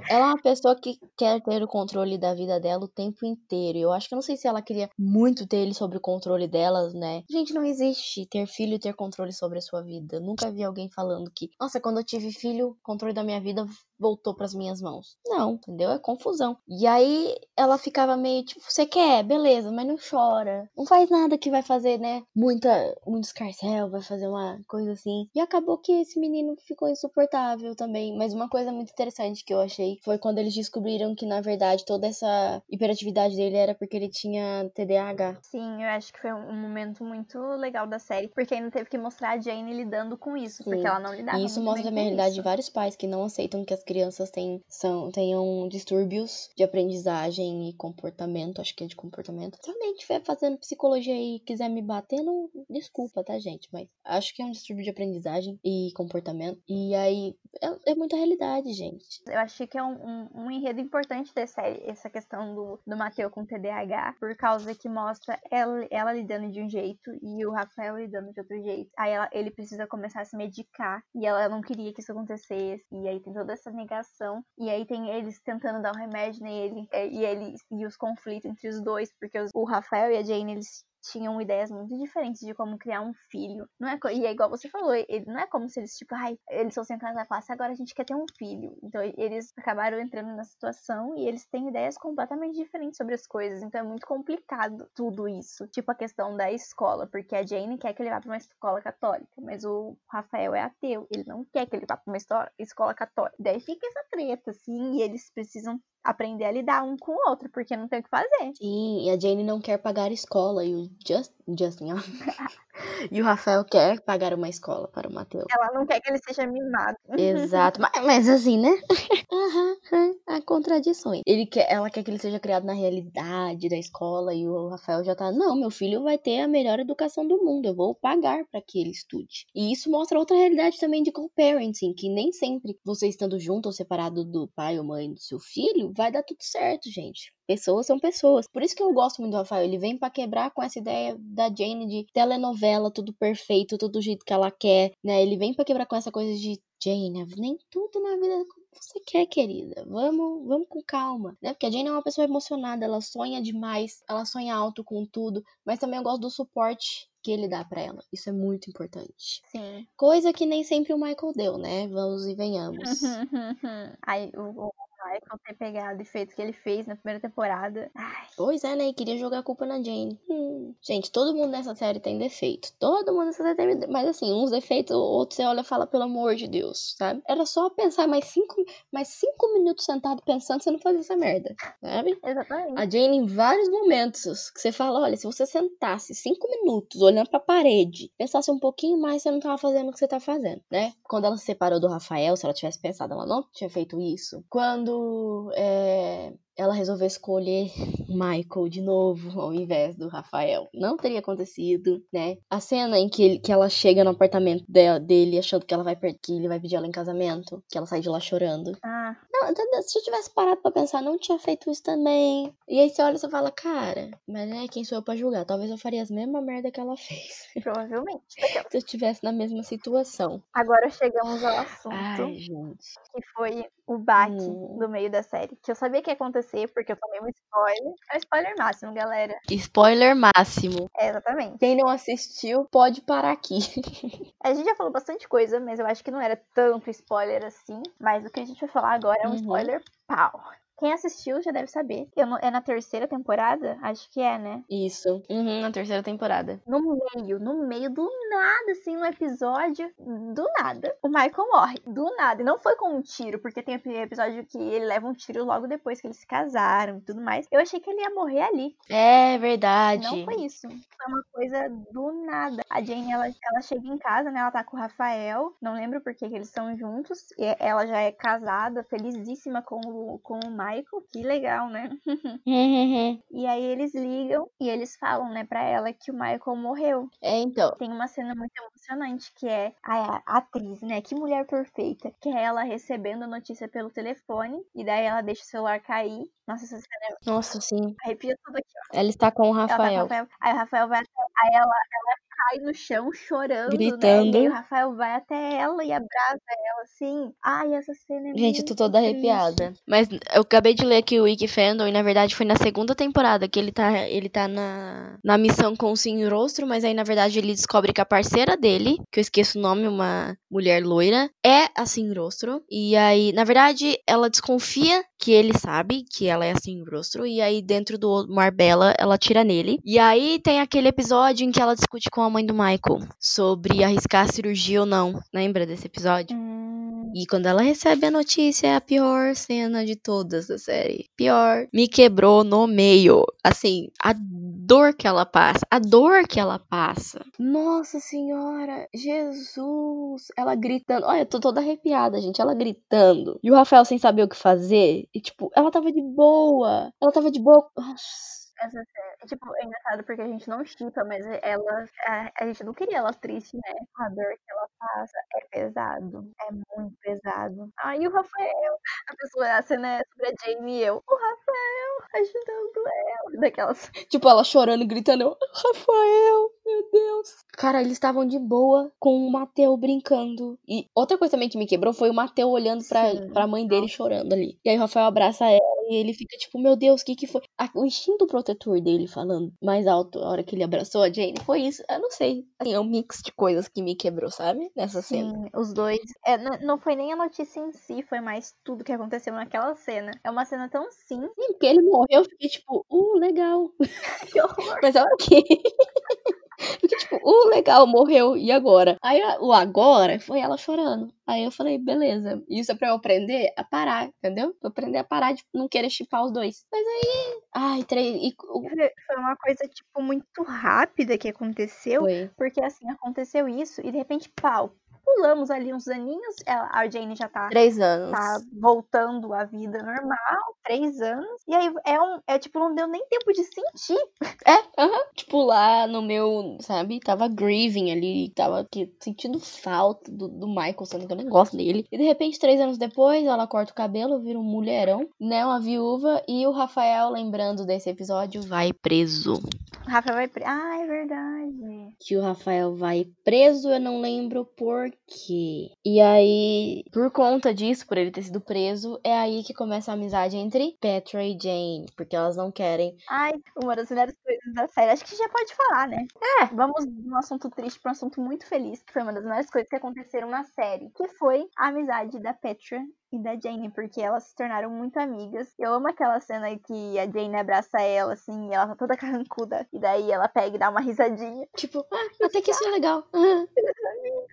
ela é uma pessoa que quer ter o controle da vida dela o tempo inteiro. Eu acho que eu não sei se ela queria muito ter ele sobre o controle dela, né? Gente, não existe ter filho e ter controle sobre a sua vida. Nunca vi alguém falando que, nossa, quando eu tive filho, o controle da minha vida voltou pras minhas mãos. Não, entendeu? É confusão. E aí ela ficava meio tipo, você quer? Beleza, mas não chora. Não faz nada que vai fazer, né? Muita, muito escarcel, vai fazer uma coisa assim. E acabou que esse menino ficou insuportável também. Mas uma coisa muito interessante que eu achei foi quando eles descobriram que, na verdade, toda essa hiperatividade dele era porque ele tinha TDAH. Sim, eu acho que foi um momento muito legal da série, porque ainda teve que mostrar a Jane lidando com isso, Sim. porque ela não lidava E isso mostra a realidade de vários pais que não aceitam que as crianças têm, são, tenham distúrbios de aprendizagem e comportamento. Acho que é de comportamento. Se alguém estiver fazendo psicologia e quiser me bater, não. Desculpa, tá, gente? Mas acho que é um distúrbio de aprendizagem e comportamento. E aí é, é muita realidade, gente. Eu achei que é um, um, um enredo importante da série, essa questão do, do Mateu com TDAH, por causa que mostra ela, ela lidando de um jeito e o Rafael lidando de outro jeito. Aí ela- ele precisa começar a se medicar e ela não queria que isso acontecesse. E aí tem toda essa negação. E aí tem eles tentando dar um remédio nele é, e eles e os conflitos entre os dois, porque os- o Rafael e a Jane eles tinham ideias muito diferentes de como criar um filho. Não é, e é igual você falou, ele, não é como se eles, tipo, ai, eles fossem casar e falassem, agora a gente quer ter um filho. Então eles acabaram entrando na situação e eles têm ideias completamente diferentes sobre as coisas. Então é muito complicado tudo isso. Tipo a questão da escola, porque a Jane quer que ele vá pra uma escola católica, mas o Rafael é ateu, ele não quer que ele vá pra uma escola católica. Daí fica essa treta, assim, e eles precisam aprender a lidar um com o outro, porque não tem o que fazer. Sim, e a Jane não quer pagar escola. E o Just, Justin, ó. <laughs> E o Rafael quer pagar uma escola para o Matheus. Ela não quer que ele seja mimado. Exato. Mas, mas assim, né? <laughs> Aham, há contradições. Ele quer, ela quer que ele seja criado na realidade da escola e o Rafael já tá, não, meu filho vai ter a melhor educação do mundo, eu vou pagar para que ele estude. E isso mostra outra realidade também de co-parenting, que nem sempre você estando junto ou separado do pai ou mãe do seu filho, vai dar tudo certo, gente. Pessoas são pessoas. Por isso que eu gosto muito do Rafael. Ele vem para quebrar com essa ideia da Jane de telenovela, tudo perfeito, tudo do jeito que ela quer, né? Ele vem para quebrar com essa coisa de Jane, nem tudo na vida como você quer, querida. Vamos, vamos com calma, né? Porque a Jane é uma pessoa emocionada, ela sonha demais, ela sonha alto com tudo, mas também eu gosto do suporte que ele dá para ela. Isso é muito importante. Sim. Coisa que nem sempre o Michael deu, né? Vamos e venhamos. Aí o, o Michael ter pegado e feito o que ele fez na primeira temporada. Ai, Pois é, né? E queria jogar a culpa na Jane. Hum. Gente, todo mundo nessa série tem defeito. Todo mundo nessa série tem. Mas assim, uns defeitos, outros você olha e fala, pelo amor de Deus, sabe? Era só pensar mais cinco, mais cinco minutos sentado pensando, você não fazia essa merda, sabe? exatamente. A Jane, em vários momentos, que você fala, olha, se você sentasse cinco minutos olhando pra parede, pensasse um pouquinho mais, você não tava fazendo o que você tá fazendo, né? Quando ela se separou do Rafael, se ela tivesse pensado, ela não tinha feito isso. Quando é, ela resolveu escolher Michael de novo ao invés do Rafael. Não teria acontecido, né? A cena em que, ele- que ela chega no apartamento dela- dele achando que ela vai que ele vai pedir ela em casamento, que ela sai de lá chorando. Ah, Não, se eu tivesse parado pra pensar, não tinha feito isso também. E aí você olha e você fala, cara, mas né, quem sou eu pra julgar? Talvez eu faria as mesma merda que ela <laughs> fez. provavelmente. <laughs> se eu estivesse na mesma situação. Agora chegamos ao assunto, Ai, gente. que foi o baque Hum. do meio da série. Que eu sabia que ia acontecer, porque eu tomei um spoiler. É o spoiler máximo, galera. Spoiler máximo. É, exatamente. Quem não assistiu, pode parar aqui. A gente já falou bastante coisa, mas eu acho que não era tanto spoiler assim. Mas o que a gente vai falar agora é um. Spoiler pau. Quem assistiu já deve saber. Não- é na terceira temporada? Acho que é, né? Isso. Uhum, na terceira temporada. No meio, no meio do nada, assim, no episódio, do nada, o Michael morre. Do nada. E não foi com um tiro, porque tem episódio que ele leva um tiro logo depois que eles se casaram e tudo mais. Eu achei que ele ia morrer ali. É verdade. Não foi isso. Foi uma coisa do nada. A Jane, ela, ela chega em casa, né? Ela tá com o Rafael. Não lembro por que que eles estão juntos. E ela já é casada, felizíssima com o, com o Michael. Que legal, né? <laughs> Uhum. E aí eles ligam e eles falam, né, pra ela que o Michael morreu. É, então. Tem uma cena muito emocionante que é a, atriz, né? Que mulher perfeita. Que é ela recebendo a notícia pelo telefone. E daí ela deixa o celular cair. Nossa, essa cena Nossa, sim. arrepia tudo aqui, ó. Ela está com o Ela tá com o Rafael. Rafael. Aí o Rafael vai até. Aí ela, ela cai no chão chorando. Né? Gritando. E aí o Rafael vai até ela e abraça ela assim. Ai, essa cena é Gente, eu tô toda triste. arrepiada. Mas eu acabei de ler aqui o Wiki Fandom e na verdade foi na segunda temporada que ele tá, ele tá na, na missão com o Sim Rostro, mas aí na verdade ele descobre que a parceira dele, que eu esqueço o nome, uma mulher loira, é a Sim Rostro. E aí, na verdade, ela desconfia que ele sabe que ela é a Sim Rostro. E aí, dentro do Marbella, ela tira nele. E aí tem aquele episódio em que ela discute com a mãe do Michael sobre arriscar a cirurgia ou não. Lembra desse episódio? Hum, E quando ela recebe a notícia, é a pior cena de todas da série. Pior. Me quebrou no meio. Assim, a dor que ela passa. A dor que ela passa. Nossa senhora. Jesus. Ela gritando. Olha, eu tô toda arrepiada, gente. Ela gritando. E o Rafael sem saber o que fazer. E, tipo, ela tava de boa. Ela tava de boa. Nossa. Essa cena. Tipo, é engraçado porque a gente não chipa, mas ela. A, a gente não queria ela triste, né? A dor que ela passa é pesado. É muito pesado. E o Rafael. A pessoa, a cena é sobre a Jamie e eu. O Rafael ajudando ela. Daquelas. Tipo, ela chorando, gritando, Rafael, meu Deus. Cara, eles estavam de boa com o Mateu brincando. E outra coisa também que me quebrou foi o Mateu olhando pra, Sim. pra mãe dele chorando ali. E aí o Rafael abraça ela e ele fica tipo, meu Deus, o que que foi? O instinto protetor dele falando mais alto a hora que ele abraçou a Jane foi isso. Eu não sei. Assim, é um mix de coisas que me quebrou, sabe? Nessa cena. Sim, os dois. É, não foi nem a notícia em si, foi mais tudo que aconteceu naquela cena. É uma cena tão simples. Sim, porque ele morreu, eu fiquei tipo, uh, legal. <laughs> Que horror. Mas a hora tipo, uh, legal, morreu, e agora? Aí o agora foi ela chorando. Aí eu falei, beleza, isso é pra eu aprender a parar, entendeu? Pra eu aprender a parar de não querer chipar os dois. Mas aí, ai, três. E... Foi uma coisa, tipo, muito rápida que aconteceu. Foi. Porque assim, aconteceu isso e de repente, pau, pulamos ali uns aninhos, ela, a Jane já tá, Três anos. tá voltando à vida normal, três anos. E aí é um. É tipo, não deu nem tempo de sentir. É, aham. Tipo, lá no meu, sabe, tava grieving ali, tava aqui, sentindo falta do, do Michael, sendo que eu nem gosto dele. E de repente, três anos depois, ela corta o cabelo, vira um mulherão, né, uma viúva, e o Rafael, lembrando desse episódio, vai preso. O Rafa vai. pre- Ah, é verdade. Que o Rafael vai preso, eu não lembro por E aí, por conta disso, por ele ter sido preso, é aí que começa a amizade entre Petra e Jane, porque elas não querem Ai, uma das melhores coisas da série. Acho que já pode falar, né? É. Vamos de um assunto triste para um assunto muito feliz, que foi uma das melhores coisas que aconteceram na série, que foi a amizade da Petra e da Jane, porque elas se tornaram muito amigas. Eu amo aquela cena que a Jane abraça ela, assim, e ela tá toda <laughs> carrancuda, e daí ela pega e dá uma risadinha. Tipo, ah, até que isso é legal. <laughs>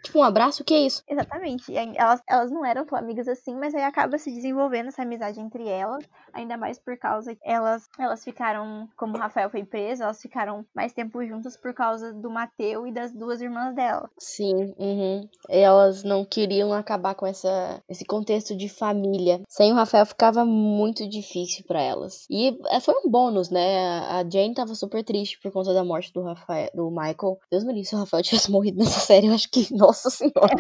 Tipo, um abraço, o que é isso? Exatamente. Aí elas, elas não eram tão amigas assim, mas aí acaba se desenvolvendo essa amizade entre elas, ainda mais por causa que elas, elas ficaram, como o Rafael foi preso, elas ficaram mais tempo juntas por causa do Mateu e das duas irmãs dela. Sim, uhum. Elas não queriam acabar com essa, esse contexto de família. Sem o Rafael ficava muito difícil pra elas. E é, foi um bônus, né? A Jane tava super triste por conta da morte do Rafael, do Michael. Deus me livre, se o Rafael tivesse <laughs> morrido nessa série, eu acho que, <laughs> nossa senhora,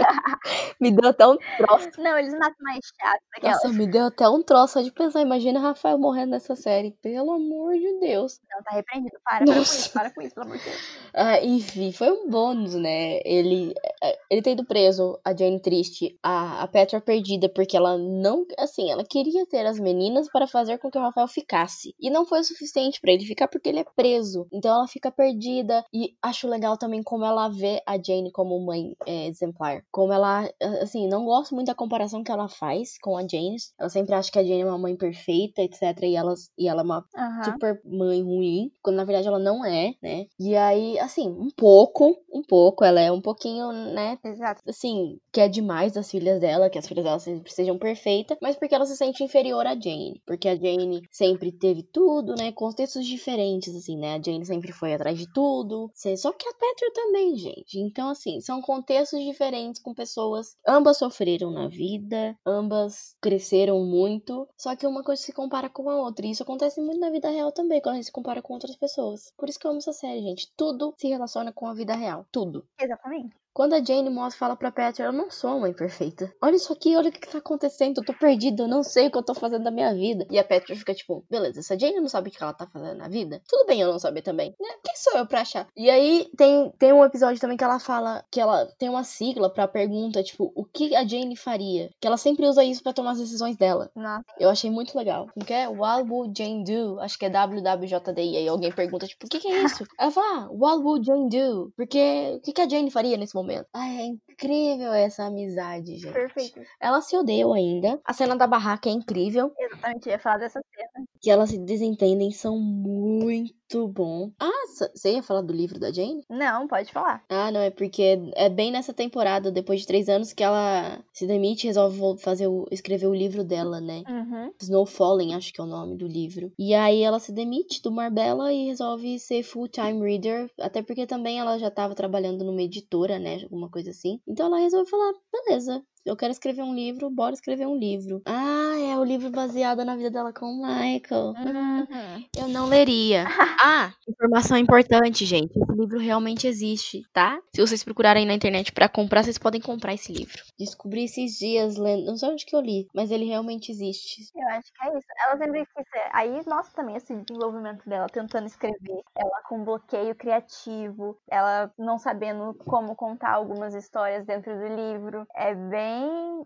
me deu até um troço. Não, eles matam mais chato daquela. Nossa, me deu até um troço só de pensar. Imagina o Rafael morrendo nessa série. Pelo amor de Deus. Não, tá repreendido. Para, para com isso, para com isso, pelo amor de Deus. <laughs> Ah, enfim, foi um bônus, né? Ele, eh, ele ter ido preso, a Jane triste, a, a Petra perdida, porque ela não. Assim, ela queria ter as meninas para fazer com que o Rafael ficasse. E não foi o suficiente pra ele ficar porque ele é preso. Então ela fica perdida. E acho legal também como ela vê a Jane como mãe eh, exemplar. Como ela. Assim, não gosto muito da comparação que ela faz com a Jane. Ela sempre acha que a Jane é uma mãe perfeita, etc. E, elas, e ela é uma super mãe ruim, quando na verdade ela não é, né? E aí, assim, um pouco, um pouco, ela é um pouquinho, né? Exato. Assim, quer demais das filhas dela, que as filhas dela sempre sejam perfeitas, mas porque ela se sente inferior a Jane. Porque a Jane sempre teve tudo, né? Contextos diferentes, assim, né? A Jane sempre foi atrás de tudo. Só que a Petra também, gente. Então, assim, são contextos diferentes com pessoas. Ambas sofreram na vida, ambas cresceram muito. Só que uma coisa se compara com a outra. E isso acontece muito na vida real também, quando a gente se compara com outras pessoas. Por isso que eu amo essa série, gente. Tudo se relaciona com a vida real. Tudo. Exatamente. Quando a Jane Moss fala pra Petra, eu não sou uma mãe perfeita. Olha isso aqui, olha o que, que tá acontecendo. Eu tô perdida, eu não sei o que eu tô fazendo da minha vida. E a Petra fica tipo, beleza, se a Jane não sabe o que ela tá fazendo na vida, tudo bem eu não saber também. Né? Quem sou eu pra achar? E aí tem, tem um episódio também que ela fala que ela tem uma sigla pra pergunta, tipo, o que a Jane faria? Que ela sempre usa isso pra tomar as decisões dela. Nossa. Eu achei muito legal. Como que é? What would Jane do? Acho que é WWJD. E aí alguém pergunta, tipo, o que, que é isso? Ela fala, ah, what would Jane do? Porque o que, que a Jane faria nesse momento? Ai, é incrível essa amizade, gente. Perfeito. Elas se odeiam ainda. A cena da barraca é incrível. Exatamente, ia falar dessa cena. Que elas se desentendem são muito bom. Ah, você ia falar do livro da Jane? Não, pode falar. Ah, não, é porque é bem nessa temporada, depois de três anos, que ela se demite e resolve fazer o, escrever o livro dela, né? Uhum. Snow Falling, acho que é o nome do livro. E aí ela se demite do Marbella e resolve ser full-time reader, até porque também ela já tava trabalhando numa editora, né, alguma coisa assim. Então ela resolve falar, beleza, eu quero escrever um livro, bora escrever um livro. Ah, é o livro baseado na vida dela com o Michael. Uhum. Eu não leria. <laughs> Ah, informação importante, gente. Esse livro realmente existe, tá? Se vocês procurarem na internet pra comprar, vocês podem comprar esse livro. Descobri esses dias lendo, não sei onde que eu li, mas ele realmente existe. Eu acho que é isso. Ela sempre quis. Aí mostra também esse desenvolvimento dela, tentando escrever. Ela com bloqueio criativo, ela não sabendo como contar algumas histórias dentro do livro. É bem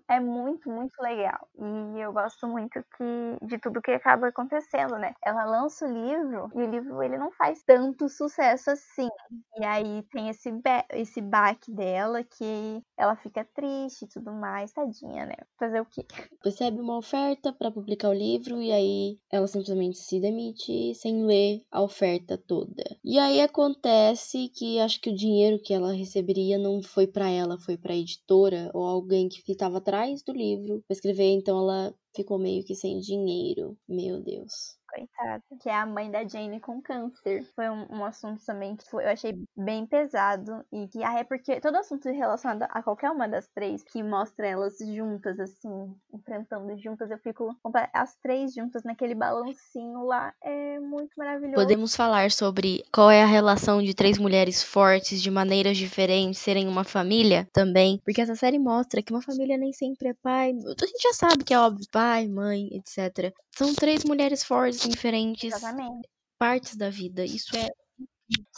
É muito, muito legal. E eu gosto muito que, de tudo que acaba acontecendo, né? Ela lança o livro e o livro ele não faz tanto sucesso assim. E aí tem esse, esse baque dela que ela fica triste e tudo mais, tadinha, né? Fazer o quê? Recebe uma oferta para publicar o livro e aí ela simplesmente se demite sem ler a oferta toda. E aí acontece que acho que o dinheiro que ela receberia não foi para ela, foi para editora ou alguém que estava atrás do livro para escrever, então ela ficou meio que sem dinheiro. Meu Deus coitada, que é a mãe da Jane com câncer. Foi um, um assunto também que foi, eu achei bem pesado e que ah, é porque todo assunto relacionado a qualquer uma das três que mostra elas juntas assim, enfrentando juntas, eu fico as três juntas naquele balancinho lá é muito maravilhoso. Podemos falar sobre qual é a relação de três mulheres fortes de maneiras diferentes serem uma família também, porque essa série mostra que uma família nem sempre é pai, a gente já sabe que é óbvio, pai, mãe, etc. São três mulheres fortes diferentes Exatamente. partes da vida. Isso é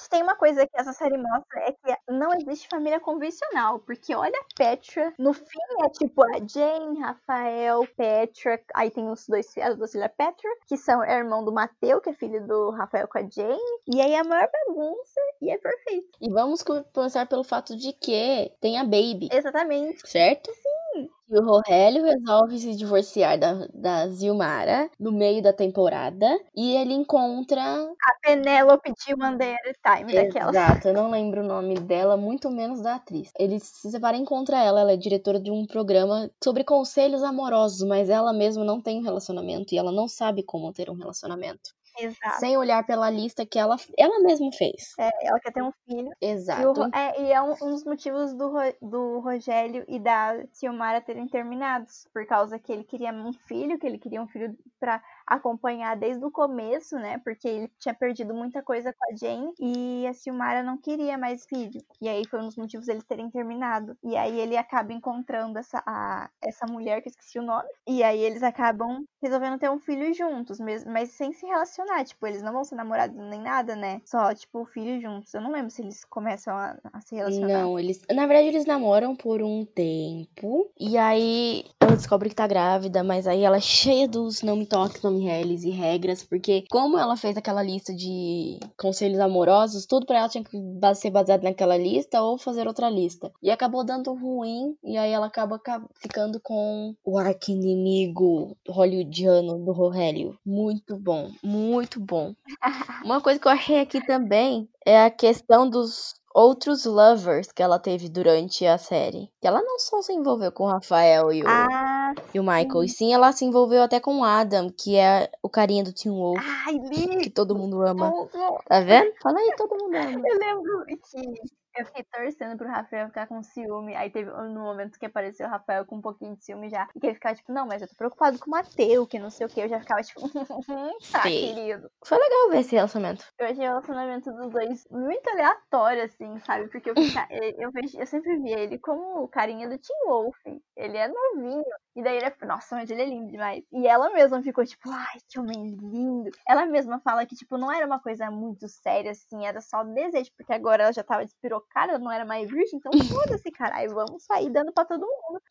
tem uma coisa que essa série mostra é que não existe família convencional, porque olha a Petra, no fim é tipo a Jane, Rafael, Petra, aí tem os dois as duas filhas Petra, que são é irmão do Mateu, que é filho do Rafael com a Jane, e aí a maior bagunça e é perfeito. E vamos começar pelo fato de que tem a Baby. Exatamente. Certo? Sim. E o Rogério resolve se divorciar da, da Zilmara no meio da temporada. E ele encontra. A Penélope de One Day at a Time daquela. Exato, eu não lembro o nome dela, muito menos da atriz. Ele se separa e encontra ela. Ela é diretora de um programa sobre conselhos amorosos, mas ela mesma não tem um relacionamento e ela não sabe como ter um relacionamento. Exato. Sem olhar pela lista que ela, ela mesma fez. É, ela quer ter um filho. Exato. E, o, é, e é um, um, dos motivos do, do Rogério e da Silmara terem terminados. Por causa que ele queria um filho, que ele queria um filho pra acompanhar desde o começo, né? Porque ele tinha perdido muita coisa com a Jane e a Silmara não queria mais filho. E aí foi um dos motivos eles terem terminado. E aí ele acaba encontrando essa, a, essa mulher, que eu esqueci o nome. E aí eles acabam resolvendo ter um filho juntos, mesmo, mas sem se relacionar. Tipo, eles não vão ser namorados nem nada, né? Só, tipo, filho juntos. Eu não lembro se eles começam a, a se relacionar. Não, eles. Na verdade, eles namoram por um tempo. E aí ela descobre que tá grávida, mas aí ela é cheia dos não me toques, não reles e regras, porque como ela fez aquela lista de conselhos amorosos, tudo para ela tinha que ser baseado naquela lista ou fazer outra lista. E acabou dando ruim, e aí ela acaba ficando com o arqui-inimigo hollywoodiano do Rogério. Muito bom, muito bom. <laughs> Uma coisa que eu achei aqui também é a questão dos outros lovers que ela teve durante a série. Que ela não só se envolveu com o Rafael e o, ah, e o Michael, e sim ela se envolveu até com o Adam, que é o carinha do Tim Wolf. Ai, que todo mundo ama. Tá vendo? Fala aí, todo mundo ama. Eu lembro que eu fiquei torcendo pro Rafael ficar com ciúme. Aí teve no momento que apareceu o Rafael com um pouquinho de ciúme já. E que ele ficava tipo, não, mas eu tô preocupado com o Mateu, que não sei o que. Eu já ficava tipo, <laughs> tá, Sim. querido. Foi legal ver esse relacionamento. Eu achei o relacionamento dos dois muito aleatório, assim, sabe? Porque eu, <laughs> eu, eu, eu sempre vi ele como o carinha do Tim Wolf. Ele é novinho. E daí ele é, nossa, mas ele é lindo demais. E ela mesma ficou tipo, ai, que homem lindo. Ela mesma fala que, tipo, não era uma coisa muito séria, assim, era só desejo, porque agora ela já tava despirocada cara, não era mais virgem, então <laughs> foda-se, caralho, vamos sair dando pra todo mundo.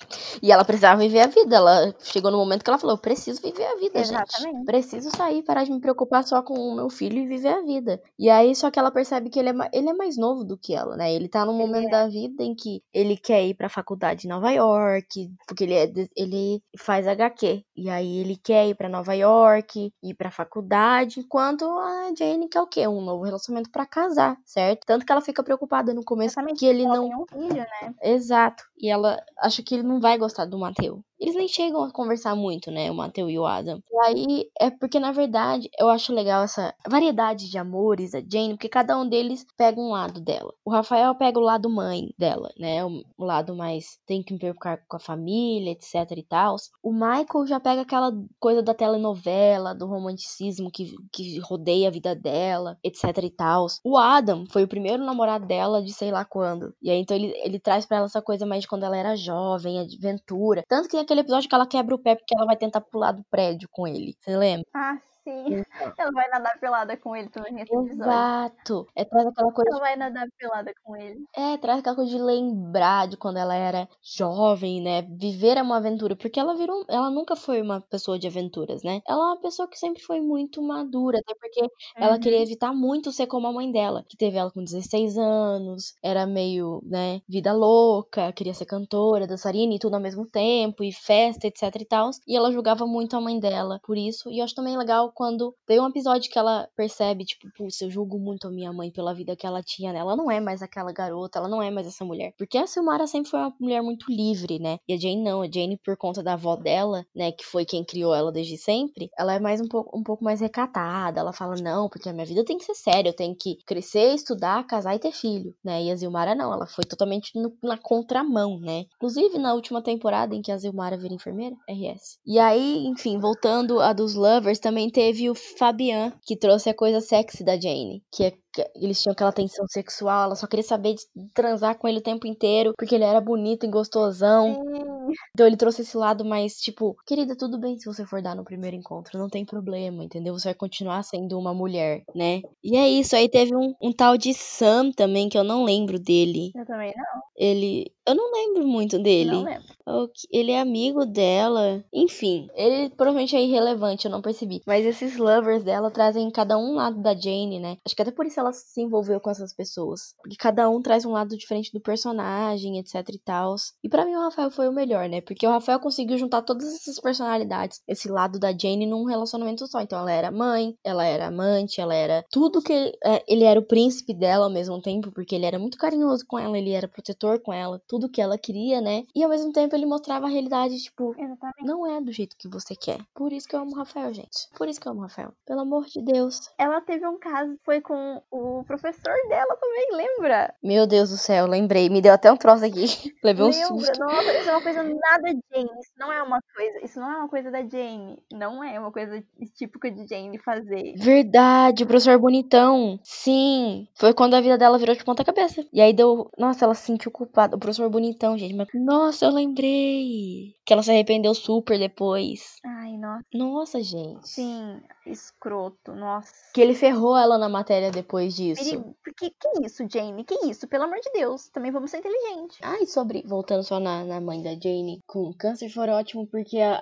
E ela precisava viver a vida. Ela chegou no momento que ela falou: eu preciso viver a vida, Exatamente. gente. Preciso sair, parar de me preocupar só com o meu filho e viver a vida. E aí, só que ela percebe que ele é, ele é mais novo do que ela, né? Ele tá num momento é. da vida em que ele quer ir pra faculdade em Nova York, porque ele, é, ele faz HQ. E aí ele quer ir pra Nova York, ir pra faculdade, enquanto a Jane quer o quê? Um novo relacionamento para casar, certo? Tanto que ela fica preocupada no começo que ele não. Um filho, né? Exato. E ela acha que ele não vai gostar do Mateu. Eles nem chegam a conversar muito, né? O Mateu e o Adam. E aí é porque, na verdade, eu acho legal essa variedade de amores da Jane, porque cada um deles pega um lado dela. O Rafael pega o lado mãe dela, né? O, lado mais tem que me preocupar com a família, etc e tal. O Michael já pega aquela coisa da telenovela, do romanticismo que, que rodeia a vida dela, etc e tal. O Adam foi o primeiro namorado dela de sei lá quando. E aí então ele, ele traz para ela essa coisa mais de quando ela era jovem, aventura. Tanto que aquele episódio que ela quebra o pé porque ela vai tentar pular do prédio com ele. Você lembra? Ah, Sim. Então, <laughs> Ela vai nadar pelada com ele também nesse episódio. exato. É traz aquela coisa Ela vai nadar pelada com ele. É, traz aquela coisa de lembrar de quando ela era jovem, né? Viver é uma aventura. Porque ela virou. Ela nunca foi uma pessoa de aventuras, né? Ela é uma pessoa que sempre foi muito madura. Até porque ela Uhum. queria evitar muito ser como a mãe dela. Que teve ela com 16 anos. Era meio, né? Vida louca. Queria ser cantora, dançarina e tudo ao mesmo tempo. E festa, etc e tal. E ela julgava muito a mãe dela por isso. E eu acho também legal quando tem um episódio que ela percebe, tipo, putz, eu julgo muito a minha mãe pela vida que ela tinha, né? Ela não é mais aquela garota, ela não é mais essa mulher. Porque a Silmara sempre foi uma mulher muito livre, né? E a Jane não. A Jane, por conta da avó dela, né? Que foi quem criou ela desde sempre, ela é mais um pouco, um pouco mais recatada. Ela fala, não, porque a minha vida tem que ser séria, eu tenho que crescer, estudar, casar e ter filho, né? E a Zilmara não, ela foi totalmente no- na contramão, né? Inclusive, na última temporada em que a Zilmara vira enfermeira, RS. E aí, enfim, voltando a dos Lovers, também teve o Fabian, que trouxe a coisa sexy da Jane. Que, é, eles tinham aquela tensão sexual, ela só queria saber de transar com ele o tempo inteiro, porque ele era bonito e gostosão. Sim. Então ele trouxe esse lado mais, tipo, querida, tudo bem se você for dar no primeiro encontro, não tem problema, entendeu? Você vai continuar sendo uma mulher, né? E é isso, aí teve um, um tal de Sam também, que eu não lembro dele. Eu também não. Ele. Eu não lembro muito dele. Não lembro. Ele é amigo dela. Enfim, ele provavelmente é irrelevante, eu não percebi. Mas esses lovers dela trazem cada um lado da Jane, né? Acho que até por isso ela se envolveu com essas pessoas. Porque cada um traz um lado diferente do personagem, etc e tal. E pra mim o Rafael foi o melhor, né? Porque o Rafael conseguiu juntar todas essas personalidades, esse lado da Jane num relacionamento só. Então ela era mãe, ela era amante, ela era tudo que é, ele era o príncipe dela ao mesmo tempo, porque ele era muito carinhoso com ela, ele era protetor com ela, tudo que ela queria, né? E ao mesmo tempo ele mostrava a realidade, tipo, Exatamente. não é do jeito que você quer. Por isso que eu amo o Rafael, gente. Por isso que eu amo o Rafael. Pelo amor de Deus. Ela teve um caso, foi com o professor dela também, lembra? Meu Deus do céu, lembrei. Me deu até um troço aqui. <laughs> Levei um Lembra? susto. Nossa, isso é uma coisa nada Jane. Isso não é uma coisa. Isso não é uma coisa da Jane. Não é uma coisa típica de Jane fazer. Verdade, o professor bonitão. Sim. Foi quando a vida dela virou de ponta cabeça. E aí deu. Nossa, ela se sentiu culpada. O professor bonitão, gente. Mas... Nossa, eu lembrei. Que ela se arrependeu super depois. Ai, nossa. Nossa, gente. Sim, escroto. Nossa. Que ele ferrou ela na matéria depois disso. Perigo. Que, que isso, Jane? Que isso? Pelo amor de Deus. Também vamos ser inteligentes. E sobre. Voltando só na, na mãe da Jane, com câncer foi ótimo porque a,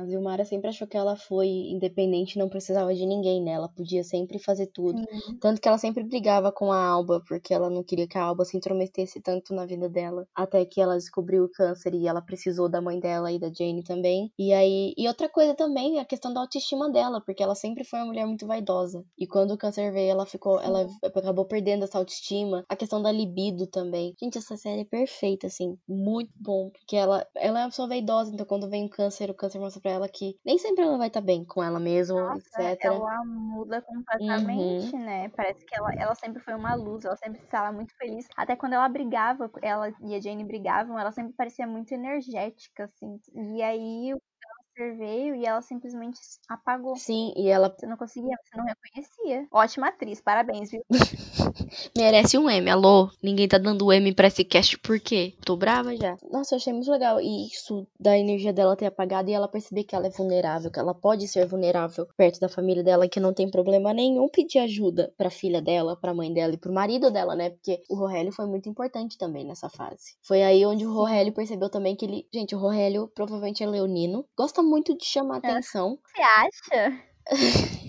a Zilmara sempre achou que ela foi independente não precisava de ninguém, né? Ela podia sempre fazer tudo. Tanto que ela sempre brigava com a Alba, porque ela não queria que a Alba se intrometesse tanto na vida dela. Até que ela descobriu o câncer e ela precisou da mãe dela e da Jane também. E aí. E outra coisa também, a questão da autoestima dela, porque ela sempre foi uma mulher muito vaidosa. E quando o câncer veio, ela ficou. Ela acabou perdendo essa autoestima. A questão da libido também. Gente, essa série é perfeita, assim. Muito bom. Porque ela, ela é uma pessoa vaidosa, então quando vem o câncer, o câncer mostra pra ela que nem sempre ela vai estar bem com ela mesma, Nossa, etc. ela muda completamente, né? Parece que ela, ela sempre foi uma luz, ela sempre estava muito feliz. Até quando ela brigava, ela e a Jane brigavam, ela sempre parecia muito energética, assim. E aí o câncer veio e ela simplesmente apagou. Sim, e ela Você não conseguia, você não reconhecia. Ótima atriz, parabéns, viu? <laughs> merece um M. Alô? Ninguém tá dando M pra esse cast por quê? Tô brava já. Nossa, eu achei muito legal. E isso da energia dela ter apagado e ela perceber que ela é vulnerável, que ela pode ser vulnerável perto da família dela, que não tem problema nenhum pedir ajuda pra filha dela, pra mãe dela e pro marido dela, né? Porque o Rogélio foi muito importante também nessa fase. Foi aí onde o Rogélio percebeu também que ele. Gente, o Rogélio provavelmente é leonino, gosta muito de chamar atenção. Você acha? <laughs>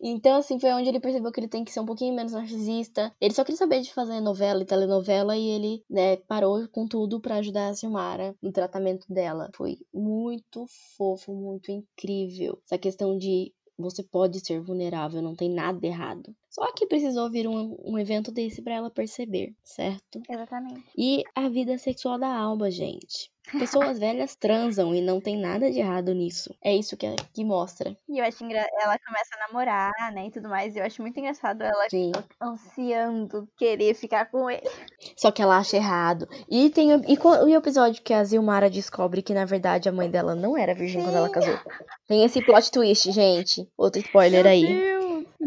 Então, assim, foi onde ele percebeu que ele tem que ser um pouquinho menos narcisista. Ele só queria saber de fazer novela e telenovela e ele, né, parou com tudo pra ajudar a Silmara no tratamento dela. Foi muito fofo, muito incrível. Essa questão de você pode ser vulnerável, não tem nada errado. Só que precisou vir um, um evento desse pra ela perceber, certo? Exatamente. E a vida sexual da Alba, gente. Pessoas velhas transam e não tem nada de errado nisso. É isso que, que mostra. E eu acho engra... ela começa a namorar, né, e tudo mais. E eu acho muito engraçado ela Sim. ansiando querer ficar com ele. Só que ela acha errado. E tem o- e, o episódio que a Zilmara descobre que, na verdade, a mãe dela não era virgem quando ela Sim. casou. Tem esse plot twist, gente. Outro spoiler Meu aí. Deus.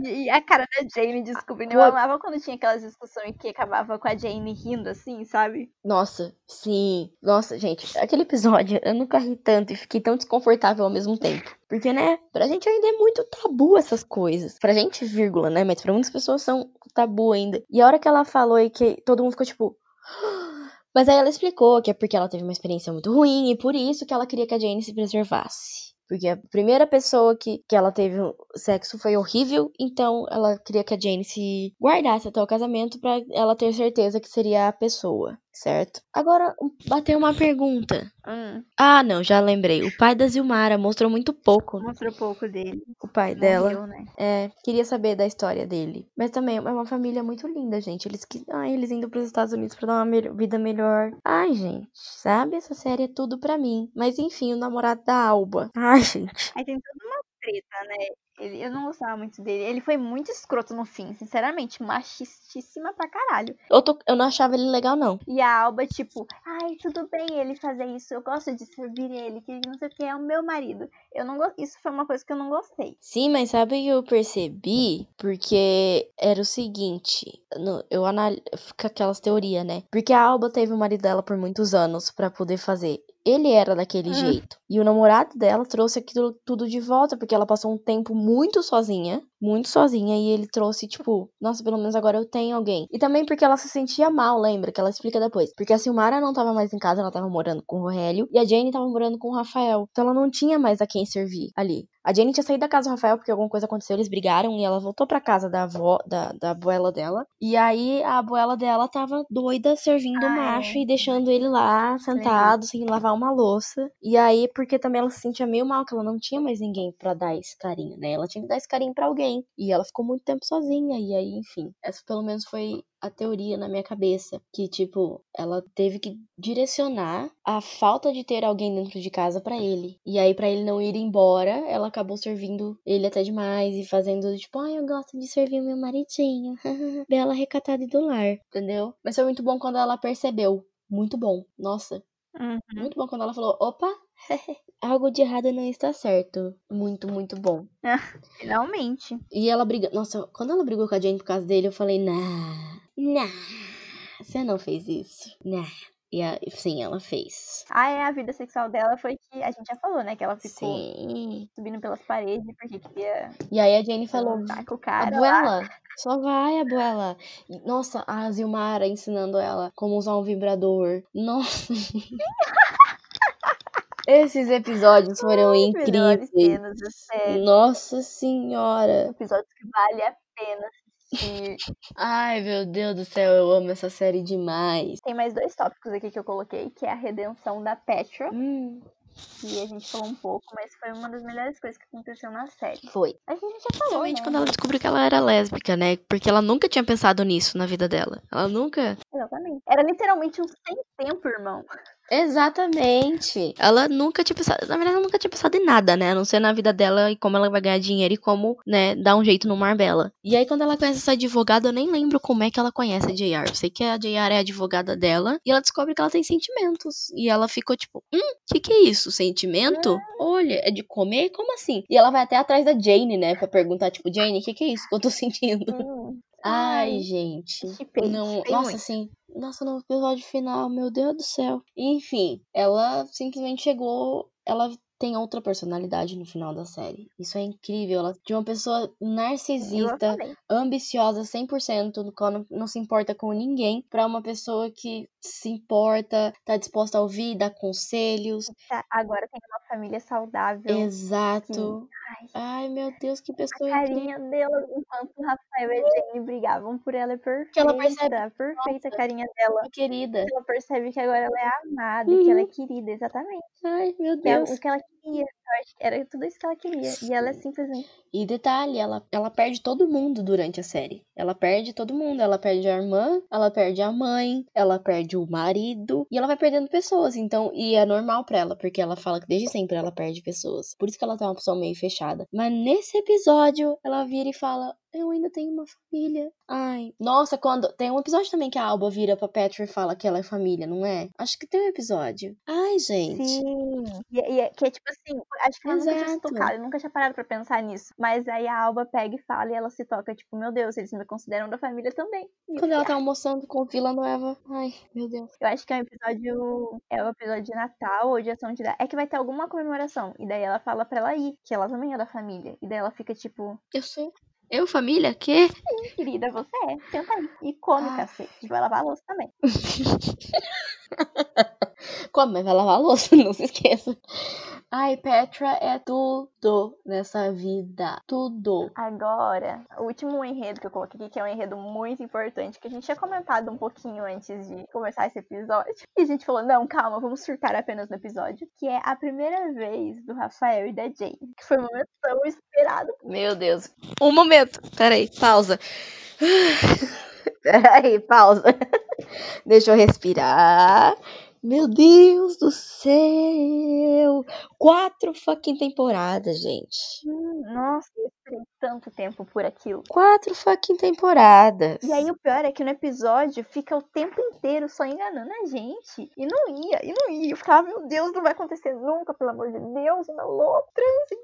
E a cara da Jane descobrindo. Eu amava quando tinha aquelas discussões que acabava com a Jane rindo assim, sabe? Nossa, sim. Nossa, gente, aquele episódio eu nunca ri tanto e fiquei tão desconfortável ao mesmo tempo. Porque, né, pra gente ainda é muito tabu essas coisas. Pra gente, vírgula, né? Mas pra muitas pessoas são tabu ainda. E a hora que ela falou e que todo mundo ficou tipo. <gasps> Mas aí ela explicou que é porque ela teve uma experiência muito ruim e por isso que ela queria que a Jane se preservasse. Porque a primeira pessoa que, que ela teve sexo foi horrível, então ela queria que a Jane se guardasse até o casamento pra ela ter certeza que seria a pessoa, certo? Agora, bateu uma pergunta. Hum, Ah, não, já lembrei. O pai da Zilmara mostrou muito pouco mostrou pouco dele. o pai dela. Morreu, né? É, queria saber da história dele. Mas também é uma família muito linda, gente. Eles que, ai, eles indo pros Estados Unidos pra dar uma me- vida melhor. Ai, gente, sabe? Essa série é tudo pra mim. Mas enfim, o namorado da Alba. Ai, gente. Aí tem toda uma treta, né? Ele, eu não gostava muito dele. Ele foi muito escroto no fim, sinceramente. Machistíssima pra caralho. Eu, tô, eu não achava ele legal, não. E a Alba, tipo, ai, tudo bem ele fazer isso. Eu gosto de servir ele, que não sei o que, é o meu marido. Eu não Isso foi uma coisa que eu não gostei. Sim, mas sabe o que eu percebi? Porque era o seguinte, eu analiso fica aquelas teorias, né? Porque a Alba teve o marido dela por muitos anos pra poder fazer. Ele era daquele Hum. jeito. E o namorado dela trouxe aquilo tudo de volta, porque ela passou um tempo muito sozinha, muito sozinha, e ele trouxe, tipo, nossa, pelo menos agora eu tenho alguém. E também porque ela se sentia mal, lembra? Que ela explica depois. Porque a Silmara não tava mais em casa, ela tava morando com o Rogério, e a Jane tava morando com o Rafael. Então ela não tinha mais a quem servir ali. A Jane tinha saído da casa do Rafael porque alguma coisa aconteceu, eles brigaram e ela voltou pra casa da avó, da, da abuela dela. E aí a abuela dela tava doida servindo o Ah, macho é. e deixando ele lá sentado, sem lavar uma louça. E aí, porque também ela se sentia meio mal, que ela não tinha mais ninguém pra dar esse carinho, né? Ela tinha que dar esse carinho pra alguém. E ela ficou muito tempo sozinha. E aí, enfim, essa pelo menos foi a teoria na minha cabeça. Que, tipo, ela teve que direcionar a falta de ter alguém dentro de casa pra ele. E aí, pra ele não ir embora, ela acabou servindo ele até demais e fazendo, tipo, ai, eu gosto de servir o meu maridinho. <laughs> Bela recatada e do lar, entendeu? Mas foi muito bom quando ela percebeu. Muito bom. Nossa, Uhum. muito bom quando ela falou, opa, <laughs> algo de errado não está certo. Muito, muito bom. Finalmente. E ela briga. Nossa, quando ela brigou com a Jane por causa dele, eu falei, nah, nah, você não fez isso. Nah. E a, sim, ela fez. Ah, é, a vida sexual dela foi que a gente já falou, né? Que ela ficou Sim. subindo pelas paredes porque queria E aí a Jane falou, com o cara lá. abuela, só vai, abuela. E, Nossa, a Zilmara ensinando ela como usar um vibrador. Nossa. <laughs> Esses episódios foram Melhores incríveis. cenas. Nossa senhora. Episódios que vale a pena assistir. Ai, meu Deus do céu, eu amo essa série demais. Tem mais dois tópicos aqui que eu coloquei, que é a redenção da Petra, Hum, que a gente falou um pouco, mas foi uma das melhores coisas que aconteceu na série. foi. A gente já falou, Principalmente né? quando ela descobriu que ela era lésbica, né? Porque ela nunca tinha pensado nisso na vida dela. Ela nunca. Exatamente. Era literalmente um sem tempo, irmão. Exatamente. Ela nunca tinha pensado. Na verdade, ela nunca tinha pensado em nada, né? A não ser na vida dela e como ela vai ganhar dinheiro e como, né, dar um jeito no Marbella. E aí, quando ela conhece essa advogada, eu nem lembro como é que ela conhece a JR. Eu sei que a JR é a advogada dela e ela descobre que ela tem sentimentos. E ela ficou tipo, hum, o que, que é isso? Sentimento? Olha, é de comer? Como assim? E ela vai até atrás da Jane, né? Pra perguntar, tipo, Jane, o que, que é isso que eu tô <laughs> sentindo? Sim. Ai, gente. Chipei, Não, chipei nossa, muito. assim, nossa, no episódio final, meu Deus do céu. Enfim, ela simplesmente chegou, ela tem outra personalidade no final da série. Isso é incrível, ela de uma pessoa narcisista, ambiciosa 100%, no qual não, não se importa com ninguém, pra uma pessoa que se importa, tá disposta a ouvir, dar conselhos. Tá, Agora tem uma família saudável. Exato. Ai, Ai, meu Deus, que a pessoa incrível. carinha dela, enquanto o Rafael e a Jane brigavam por ela, é perfeita. ela percebe- Perfeita a carinha dela. Que querida. Ela percebe que agora ela é amada, e que ela é querida, exatamente. Ai, meu Que é Deus. o que ela queria. Eu acho que era tudo isso que ela queria. E ela é simplesmente. E detalhe, ela, ela perde todo mundo durante a série. Ela perde todo mundo. Ela perde a irmã, ela perde a mãe, ela perde o marido. E ela vai perdendo pessoas. Então, e é normal pra ela, porque ela fala que desde sempre ela perde pessoas. Por isso que ela tá uma pessoa meio fechada. Mas nesse episódio, ela vira e fala: Eu ainda tenho uma família. Ai. Nossa, quando. Tem um episódio também que a Alba vira pra Petra e fala que ela é família, não é? Acho que tem um episódio. Ai, gente. Sim. E, e é, que é tipo assim, Acho que ela nunca tinha se Exato. tocado, nunca tinha parado pra pensar nisso. Mas aí a Alba pega e fala e ela se toca, tipo, meu Deus, eles me consideram da família também. E eu Quando ela tá almoçando com Vila Nova. Ai, meu Deus. Eu acho que é um episódio. É o episódio de Natal ou de ação de. É que vai ter alguma comemoração. E daí ela fala pra ela ir, que ela também é da família. E daí ela fica tipo, Eu sou. Eu, família? Quê? querida, você é, senta aí. E come, Ah. cacete. Vai lavar a louça também. <laughs> Como? Mas vai lavar a louça, <laughs> não se esqueça. Ai, Petra é tudo nessa vida. Tudo. Agora, o último enredo que eu coloquei aqui, que é um enredo muito importante, que a gente tinha comentado um pouquinho antes de começar esse episódio. E a gente falou, não, calma, vamos surtar apenas no episódio. Que é a primeira vez do Rafael e da Jane. Que foi um momento tão esperado. Meu Deus. Um momento. Peraí, pausa. <laughs> Peraí, pausa. <laughs> Deixa eu respirar. Meu Deus do céu! Quatro fucking temporadas, gente. Hum, Nossa, esperei tanto tempo por aquilo. Quatro fucking temporadas. E aí o pior é que no episódio fica o tempo inteiro só enganando a gente. E não ia, e não ia. Eu ficava, meu Deus, não vai acontecer nunca, pelo amor de Deus, uma louca.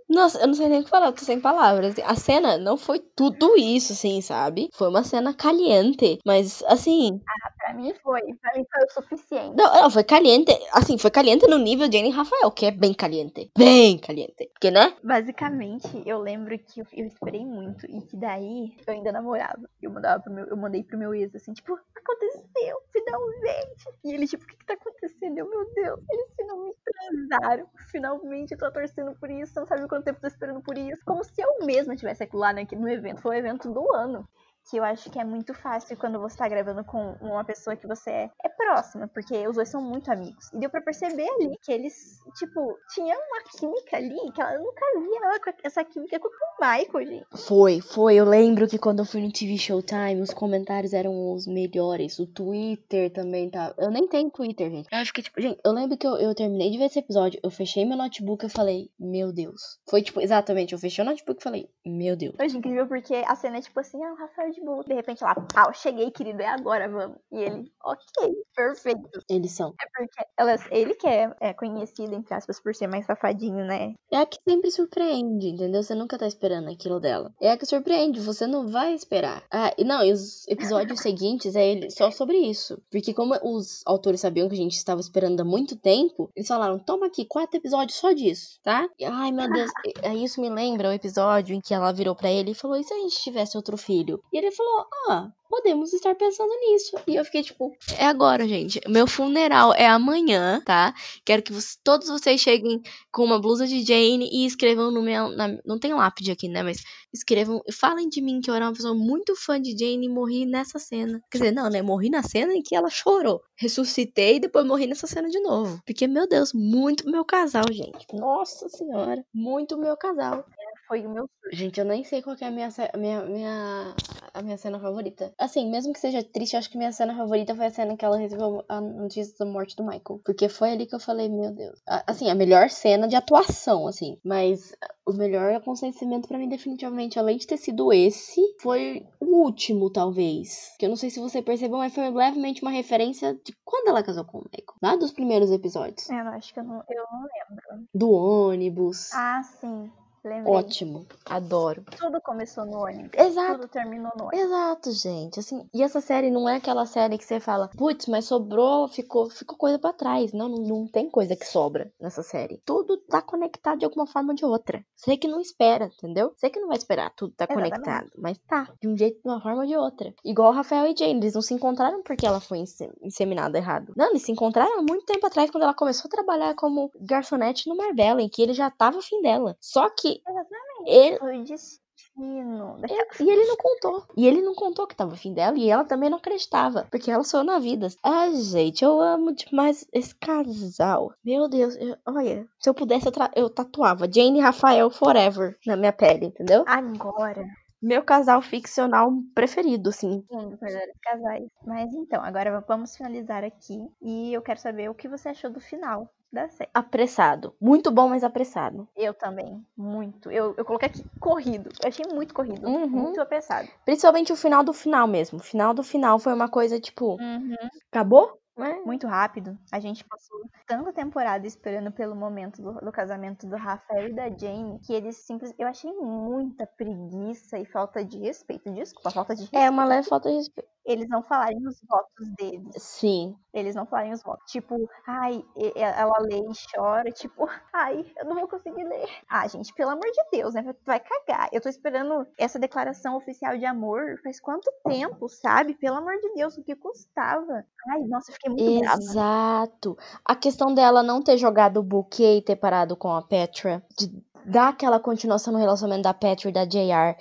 Nossa, eu não sei nem o que falar, eu tô sem palavras. A cena não foi tudo isso, assim, sabe? Foi uma cena caliente, mas assim. Pra mim foi, pra mim foi o suficiente. Não, não, foi caliente. Assim, foi caliente no nível Jane e Rafael, que é bem caliente. Bem caliente. Porque, né? Basicamente, eu lembro que eu, eu esperei muito e que daí eu ainda namorava. Eu mandava pro meu, eu mandei pro meu ex assim, tipo, aconteceu, finalmente. E ele, tipo, o que, que tá acontecendo? Eu, meu Deus, eles finalmente transaram. Finalmente eu tô torcendo por isso. Não sabe quanto tempo eu tô esperando por isso. Como se eu mesma tivesse aquilo lá né, no evento. Foi o evento do ano. Que eu acho que é muito fácil quando você tá gravando com uma pessoa que você é, é próxima, porque os dois são muito amigos. E deu pra perceber ali que eles, tipo, tinham uma química ali que ela nunca via ela com essa química com o Michael, gente. Foi, foi. Eu lembro que quando eu fui no TV Showtime, os comentários eram os melhores. O Twitter também tá. Eu nem tenho Twitter, gente. Eu acho que, tipo, gente, eu lembro que eu, eu terminei de ver esse episódio, eu fechei meu notebook e falei, meu Deus. Foi, tipo, exatamente, eu fechei o notebook e falei, meu Deus. Eu acho incrível porque a cena é tipo assim, ah, o Rafael de De repente lá, pau, cheguei, querido, é agora, vamos. E ele, ok, perfeito. Eles são. É porque elas, ele que é, é conhecido, entre aspas, por ser mais safadinho, né? É a que sempre surpreende, entendeu? Você nunca tá esperando aquilo dela. É a que surpreende, você não vai esperar. Ah, e não, e os episódios <laughs> seguintes é ele só sobre isso. Porque como os autores sabiam que a gente estava esperando há muito tempo, eles falaram, toma aqui quatro episódios só disso, tá? E, ai, meu Deus, <laughs> aí isso me lembra o episódio em que ela virou pra ele e falou, e se a gente tivesse outro filho? E ele falou, ah, podemos estar pensando nisso. E eu fiquei tipo, é agora, gente. Meu funeral é amanhã, tá? Quero que todos vocês cheguem com uma blusa de Jane e escrevam no meu. na- não tem lápide aqui, né? Mas escrevam. Falem de mim que eu era uma pessoa muito fã de Jane e morri nessa cena. Quer dizer, não, né? Morri na cena em que ela chorou. Ressuscitei e depois morri nessa cena de novo. Porque, meu Deus, muito meu casal, gente. Nossa senhora. Muito meu casal. Foi o meu Gente, eu nem sei qual é a minha, minha, minha, a minha cena favorita. Assim, mesmo que seja triste, acho que minha cena favorita foi a cena que ela recebeu a notícia da morte do Michael. Porque foi ali que eu falei, meu Deus. Assim, a melhor cena de atuação, assim. Mas o melhor acontecimento pra mim, definitivamente, além de ter sido esse, foi o último, talvez. Que eu não sei se você percebeu, mas foi levemente uma referência de quando ela casou com o Michael. Lá dos primeiros episódios. É, eu acho que eu não, eu não lembro. Do ônibus. Ah, sim. Lembrei. Ótimo. Adoro. Tudo começou no ônibus. Exato. Tudo terminou no ônibus. Exato, gente. Assim, e essa série não é aquela série que você fala, putz, mas sobrou, ficou, ficou coisa pra trás. Não, não, não tem coisa que sobra nessa série. Tudo tá conectado de alguma forma ou de outra. Você que não espera, entendeu? Você que não vai esperar tudo tá Exatamente. conectado. Mas tá, de um jeito, de uma forma ou de outra. Igual o Rafael e Jane, eles não se encontraram porque ela foi inse- inseminada errado. Não, eles se encontraram há muito tempo atrás, quando ela começou a trabalhar como garçonete no Marbella, em que ele já tava afim dela. Só que Exatamente. ele, Foi destino. é, E ele não contou. E ele não contou que tava afim dela. E ela também não acreditava. Porque ela saiu na vida. Ah, gente, eu amo demais esse casal. Meu Deus, eu- olha. Se eu pudesse, eu, tra- eu tatuava Jane e Rafael Forever na minha pele, entendeu? Agora, Meu casal ficcional preferido, assim. um dos melhores casais. Mas então, agora vamos finalizar aqui. E eu quero saber o que você achou do final da série. Apressado. Muito bom, mas apressado. Eu também, muito. Eu, eu coloquei aqui corrido. Eu achei muito corrido. Uhum. Muito apressado. Principalmente o final do final mesmo. O final do final foi uma coisa tipo. Uhum. Acabou? É. muito rápido. A gente passou tanta temporada esperando pelo momento do, do casamento do Rafael e da Jane que eles simplesmente. Eu achei muita preguiça e falta de respeito. Desculpa, falta de respeito. É uma leve falta de respeito. Eles não falarem os votos deles. Sim. Eles não falarem os votos. Tipo, ai, ela lê e chora. Tipo, <laughs> ai, eu não vou conseguir ler. Ah, gente, pelo amor de Deus, né? Tu vai cagar. Eu tô esperando essa declaração oficial de amor faz quanto tempo, sabe? Pelo amor de Deus, o que custava? Ai, nossa, eu fiquei muito brava. Exato. A questão dela não ter jogado o buquê e ter parado com a Petra, de dar aquela continuação no relacionamento da Petra e da JR.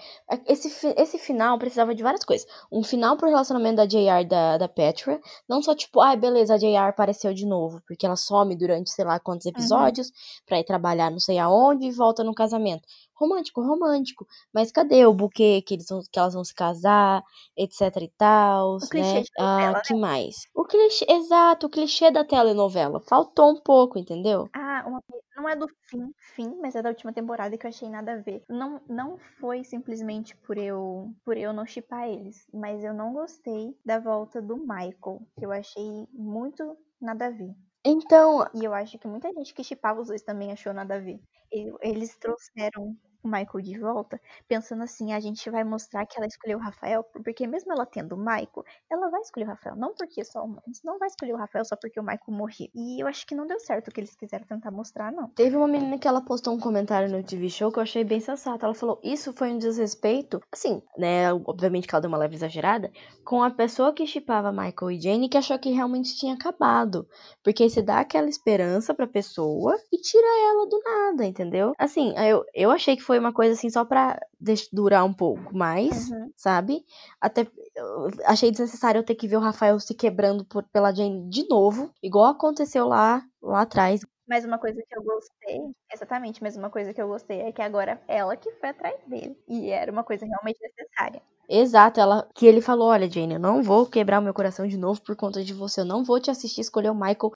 Esse, esse final precisava de várias coisas. Um final pro relacionamento da JR e da, da Petra. Não só tipo, ai, beleza, a JR apareceu de novo, porque ela some durante sei lá quantos episódios pra ir trabalhar não sei aonde e volta no casamento. Romântico, romântico. Mas cadê o buquê que, eles vão, que elas vão se casar, etc e tal, O clichê né? de novela, Ah, que mais? O clichê, exato, o clichê da telenovela. Faltou um pouco, entendeu? Ah, uma não é do fim, fim, mas é da última temporada que eu achei nada a ver. Não, não foi simplesmente por eu, por eu não chipar eles, mas eu não gostei da volta do Michael. que Eu achei muito nada a ver. Então, E eu acho que muita gente que chipava os dois também achou nada a ver. Eles trouxeram o Michael de volta, pensando assim, a gente vai mostrar que ela escolheu o Rafael, porque mesmo ela tendo o Michael, ela vai escolher o Rafael, não porque só o não vai escolher o Rafael só porque o Michael morreu. E eu acho que não deu certo o que eles quiseram tentar mostrar, não. teve uma menina que ela postou um comentário no TV Show que eu achei bem sensato. Ela falou: Isso foi um desrespeito, assim, né? Obviamente que ela deu uma leve exagerada, com a pessoa que chipava Michael e Jane que achou que realmente tinha acabado. Porque você dá aquela esperança pra pessoa e tira ela do nada, entendeu? Assim, eu, eu achei que foi uma coisa assim só pra durar um pouco mais, Uhum. sabe? Até achei desnecessário eu ter que ver o Rafael se quebrando por, pela Jane de novo, igual aconteceu lá, lá atrás. Mas uma coisa que eu gostei, exatamente, mas uma coisa que eu gostei é que agora ela que foi atrás dele. E era uma coisa realmente necessária. Exato, ela que ele falou, olha, Jane, eu não vou quebrar o meu coração de novo por conta de você, eu não vou te assistir escolher o Michael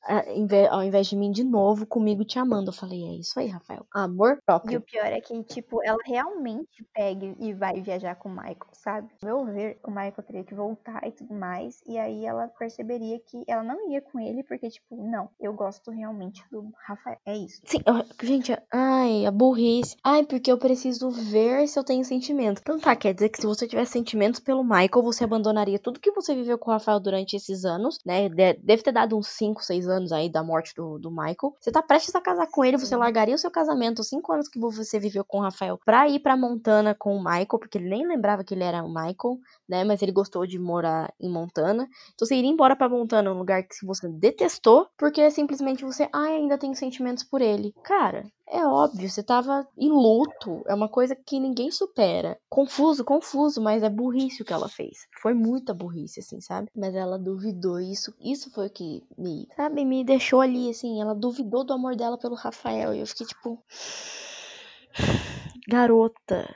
ao invés de mim de novo comigo te amando. Eu falei, é isso aí, Rafael. Amor E o próprio. pior é que, tipo, ela realmente pega e vai viajar com o Michael, sabe? Ao meu ver, o Michael teria que voltar e tudo mais. E aí ela perceberia que ela não ia com ele, porque, tipo, não, eu gosto realmente do Rafael. É isso. Sim, eu- gente, ai, a burrice. Ai, porque eu preciso ver se eu tenho sentimento. Então tá, quer dizer que se você tivesse sentimentos pelo Michael, você abandonaria tudo que você viveu com o Rafael durante esses anos, né? De- deve ter dado uns 5, 6 anos aí da morte do, do Michael. Você tá prestes a casar com ele, você largaria o seu casamento, os 5 anos que você viveu com o Rafael, pra ir pra Montana com o Michael, porque ele nem lembrava que ele era o Michael, né? Mas ele gostou de morar em Montana. Então você iria embora pra Montana, um lugar que você detestou, porque simplesmente você, ai, ainda tenho sentimentos por ele. Cara, é óbvio, você tava em luto. É uma coisa que ninguém supera. Confuso, confuso, mas é burrice o que ela fez. Foi muita burrice, assim, sabe? Mas ela duvidou. Isso, isso foi o que me, sabe, me deixou ali, assim. Ela duvidou do amor dela pelo Rafael. E eu fiquei tipo. <sighs> Garota.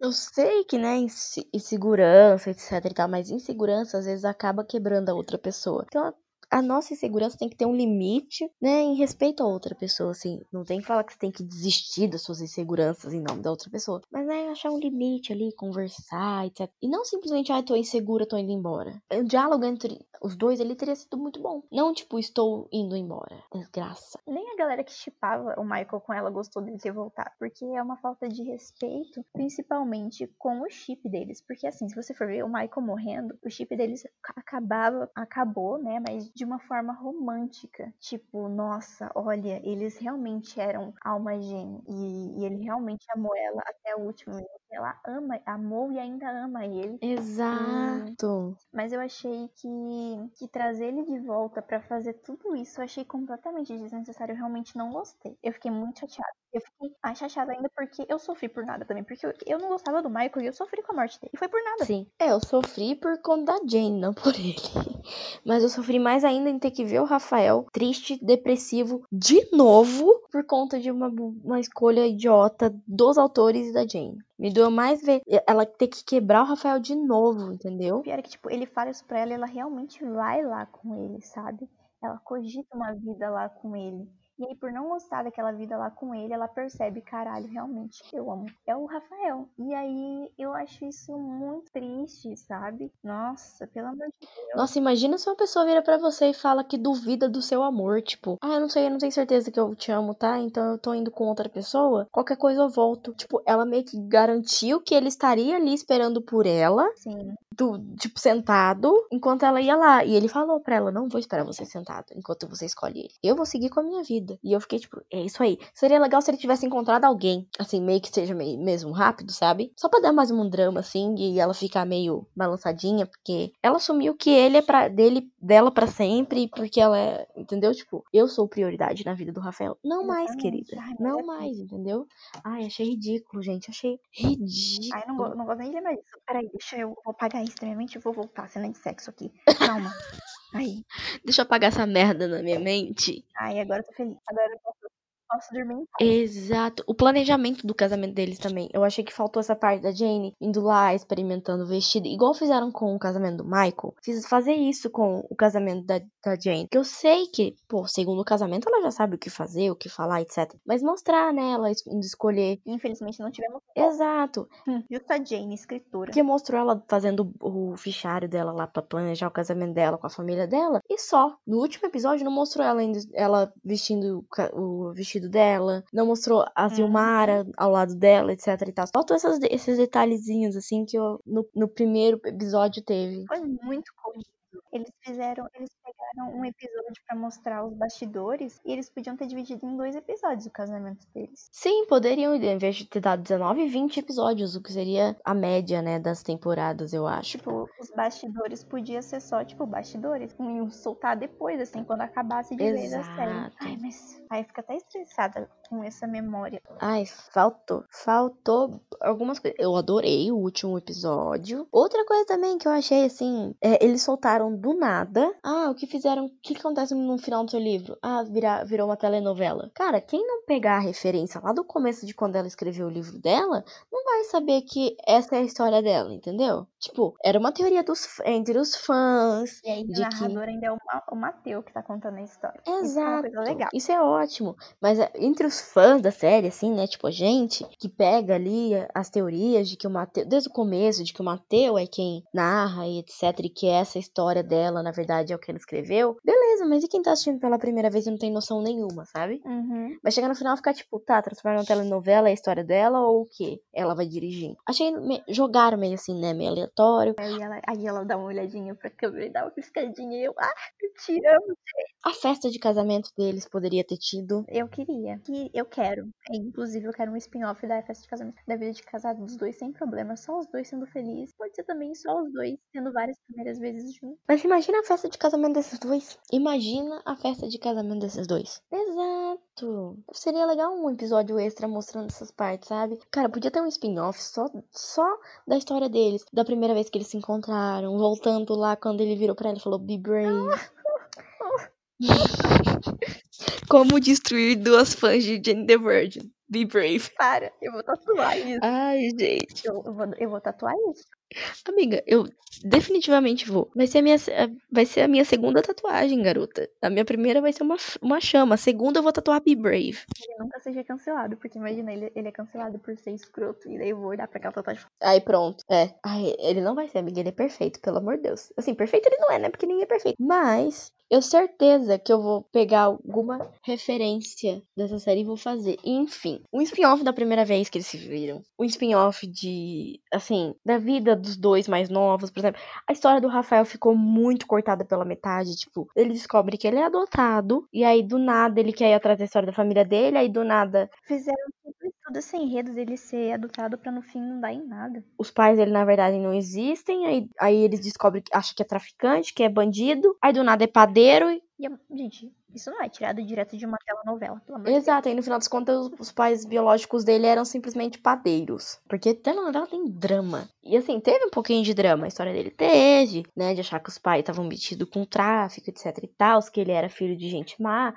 Eu sei que, né, inse- insegurança, etc e tal, mas insegurança às vezes acaba quebrando a outra pessoa. Então, a- a nossa insegurança tem que ter um limite, né, em respeito a outra pessoa, assim. Não tem que falar que você tem que desistir das suas inseguranças em nome da outra pessoa. Mas, né, achar um limite ali, conversar, etc. E não simplesmente, ai, tô insegura, tô indo embora. O diálogo entre os dois, ele teria sido muito bom. Não, tipo, estou indo embora. Desgraça. Nem a galera que chipava o Michael com ela gostou dele ter voltado. Porque é uma falta de respeito, principalmente com o chip deles. Porque assim, se você for ver o Michael morrendo, o chip deles acabava, acabou, né? Mas de uma forma romântica. Tipo, nossa, olha, eles realmente eram alma gêmea. E, e ele realmente amou ela até o último minuto. Ela ama, amou e ainda ama ele. Exato. Mas eu achei que, que trazer ele de volta pra fazer tudo isso, eu achei completamente desnecessário. Eu realmente não gostei. Eu fiquei muito chateada. Eu fiquei mais chateada ainda porque eu sofri por nada também. Porque eu, eu não gostava do Michael e eu sofri com a morte dele. E foi por nada. Sim. É, eu sofri por conta da Jane, não por ele. <laughs> Mas eu sofri mais ainda em ter que ver o Rafael triste, depressivo, de novo, por conta de uma, uma escolha idiota dos autores e da Jane. Me doeu mais ver ela ter que quebrar o Rafael de novo, entendeu? O pior é que, tipo, ele fala isso pra ela e ela realmente vai lá com ele, sabe? Ela cogita uma vida lá com ele. E aí, por não gostar daquela vida lá com ele, ela percebe, caralho, realmente, eu amo. É o Rafael. E aí, eu acho isso muito triste, sabe? Nossa, pelo amor de Deus. Nossa, imagina se uma pessoa vira pra você e fala que duvida do seu amor. Tipo, ah, eu não sei, eu não tenho certeza que eu te amo, tá? Então eu tô indo com outra pessoa. Qualquer coisa eu volto. Tipo, ela meio que garantiu que ele estaria ali esperando por ela. Sim. Do, tipo, sentado, enquanto ela ia lá. E ele falou pra ela: Não vou esperar você sentado enquanto você escolhe ele. Eu vou seguir com a minha vida. E eu fiquei, tipo, é isso aí. Seria legal se ele tivesse encontrado alguém, assim, meio que seja meio, mesmo rápido, sabe? Só pra dar mais um drama, assim, e ela ficar meio balançadinha, porque ela assumiu que ele é pra, dele, dela para sempre, porque ela é, entendeu? Tipo, eu sou prioridade na vida do Rafael. Não mais, querida. Não é mais, entendeu? Ai, achei ridículo, gente. Achei ridículo. Ai, não, go- não gosto nem de lembrar disso. Peraí, deixa eu vou apagar isso da minha mente e vou voltar. Cena de sexo aqui. <laughs> Calma. Aí. Deixa eu apagar essa merda na minha mente. Ai, agora eu tô feliz. Agora eu posso, posso dormir em paz. Exato. O planejamento do casamento deles também. Eu achei que faltou essa parte da Jane indo lá, experimentando o vestido. Igual fizeram com o casamento do Michael. Fiz fazer isso com o casamento da, da Jane. Que eu sei que, pô, segundo o casamento, ela já sabe o que fazer, o que falar, etc. Mas mostrar, né? Ela escolher. Infelizmente não tivemos. Exato. Hum, Justo a Jane, escritora. Porque mostrou ela fazendo o fichário dela lá pra planejar o casamento dela com a família dela. E só. No último episódio não mostrou ela, indo- ela vestindo o ca- o vestido dela. Não mostrou a Uhum. Zilmara ao lado dela, etc e tal. Essas, esses detalhezinhos, assim, que eu, no, no primeiro episódio teve. Foi muito corrido. Eles fizeram, eles um episódio pra mostrar os bastidores e eles podiam ter dividido em dois episódios o casamento deles. Sim, poderiam, em vez de ter dado 19, 20 episódios, o que seria a média, né, das temporadas, eu acho. Tipo, os bastidores podia ser só, tipo, bastidores. Iam soltar depois, assim, quando acabasse de vez a série. Exato. Ai, mas. Ai, fica até estressada com essa memória. Ai, faltou. Faltou algumas coisas. Eu adorei o último episódio. Outra coisa também que eu achei assim, é, eles soltaram do nada. Ah, o que fizeram? O que acontece no final do seu livro? Ah, vira, virou uma telenovela. Cara, quem não pegar a referência lá do começo de quando ela escreveu o livro dela, não vai saber que essa é a história dela, entendeu? Tipo, era uma teoria dos, entre os fãs. E aí, De o que- narrador ainda é o, o Mateu que tá contando a história. Isso é Exato. legal. Isso é ótimo. Mas é, entre os fãs da série, assim, né? Tipo, a gente que pega ali as teorias de que o Mateu, desde o começo, de que o Mateu é quem narra e etc. E que essa história dela, na verdade, é o que ele escreveu. Beleza, mas e quem tá assistindo pela primeira vez e não tem noção nenhuma, sabe? Uhum. Vai chegar no final e ficar tipo, tá, transformar uma telenovela é a história dela ou o quê? Ela vai dirigir. Achei. Me... Jogaram meio assim, né? Meio aleatório. Aí ela, aí ela dá uma olhadinha pra câmera e dá uma piscadinha e eu, ah, eu te amo. A festa de casamento deles poderia ter tido. Eu queria. Que eu quero. É, inclusive, eu quero um spin-off da festa de casamento. Da vida de casado dos dois sem problema. Só os dois sendo felizes. Pode ser também só os dois tendo várias primeiras vezes juntos. Mas imagina a festa de casamento desses dois. Imagina a festa de casamento desses dois. Exato. Seria legal um episódio extra mostrando essas partes, sabe? Cara, podia ter um spin-off só, só da história deles. Da primeira vez que eles se encontraram. Voltando lá quando ele virou pra ela e falou: Be brave. <laughs> Como destruir duas fãs de Jane the Virgin. Be brave. <laughs> Para, eu vou tatuar isso. Ai, gente. Eu, eu vou, eu vou tatuar isso. Amiga, eu definitivamente vou. Vai ser a minha, vai ser a minha segunda tatuagem, garota. A minha primeira vai ser uma, uma chama. A segunda eu vou tatuar Be Brave. Ele nunca seja cancelado, porque imagina, ele, ele é cancelado por ser escroto. E daí eu vou olhar pra aquela tatuagem Aí pronto. É. Ai, ele não vai ser, amiga. Ele é perfeito, pelo amor de Deus. Assim, perfeito ele não é, né? Porque ninguém é perfeito. Mas eu certeza que eu vou pegar alguma referência dessa série e vou fazer. Enfim, um spin-off da primeira vez que eles se viram. Um spin-off de, assim, da vida dos dois mais novos, por exemplo. A história do Rafael ficou muito cortada pela metade. Tipo, ele descobre que ele é adotado. E aí, do nada, ele quer ir atrás da história da família dele. Aí, do nada, fizeram tudo, tudo esse enredo dele ser adotado pra no fim não dar em nada. os pais dele, na verdade, não existem. Aí, aí eles descobrem que acha que é traficante, que é bandido. Aí do nada é padeiro. e- E, a- gente, isso não é tirado direto de uma telenovela, pelo amor. Exato, aí no final das contas, os, os pais biológicos dele eram simplesmente padeiros. Porque telenovela tem drama. E assim, teve um pouquinho de drama. A história dele teve, né? De achar que os pais estavam metidos com tráfico, etc e tal, que ele era filho de gente má.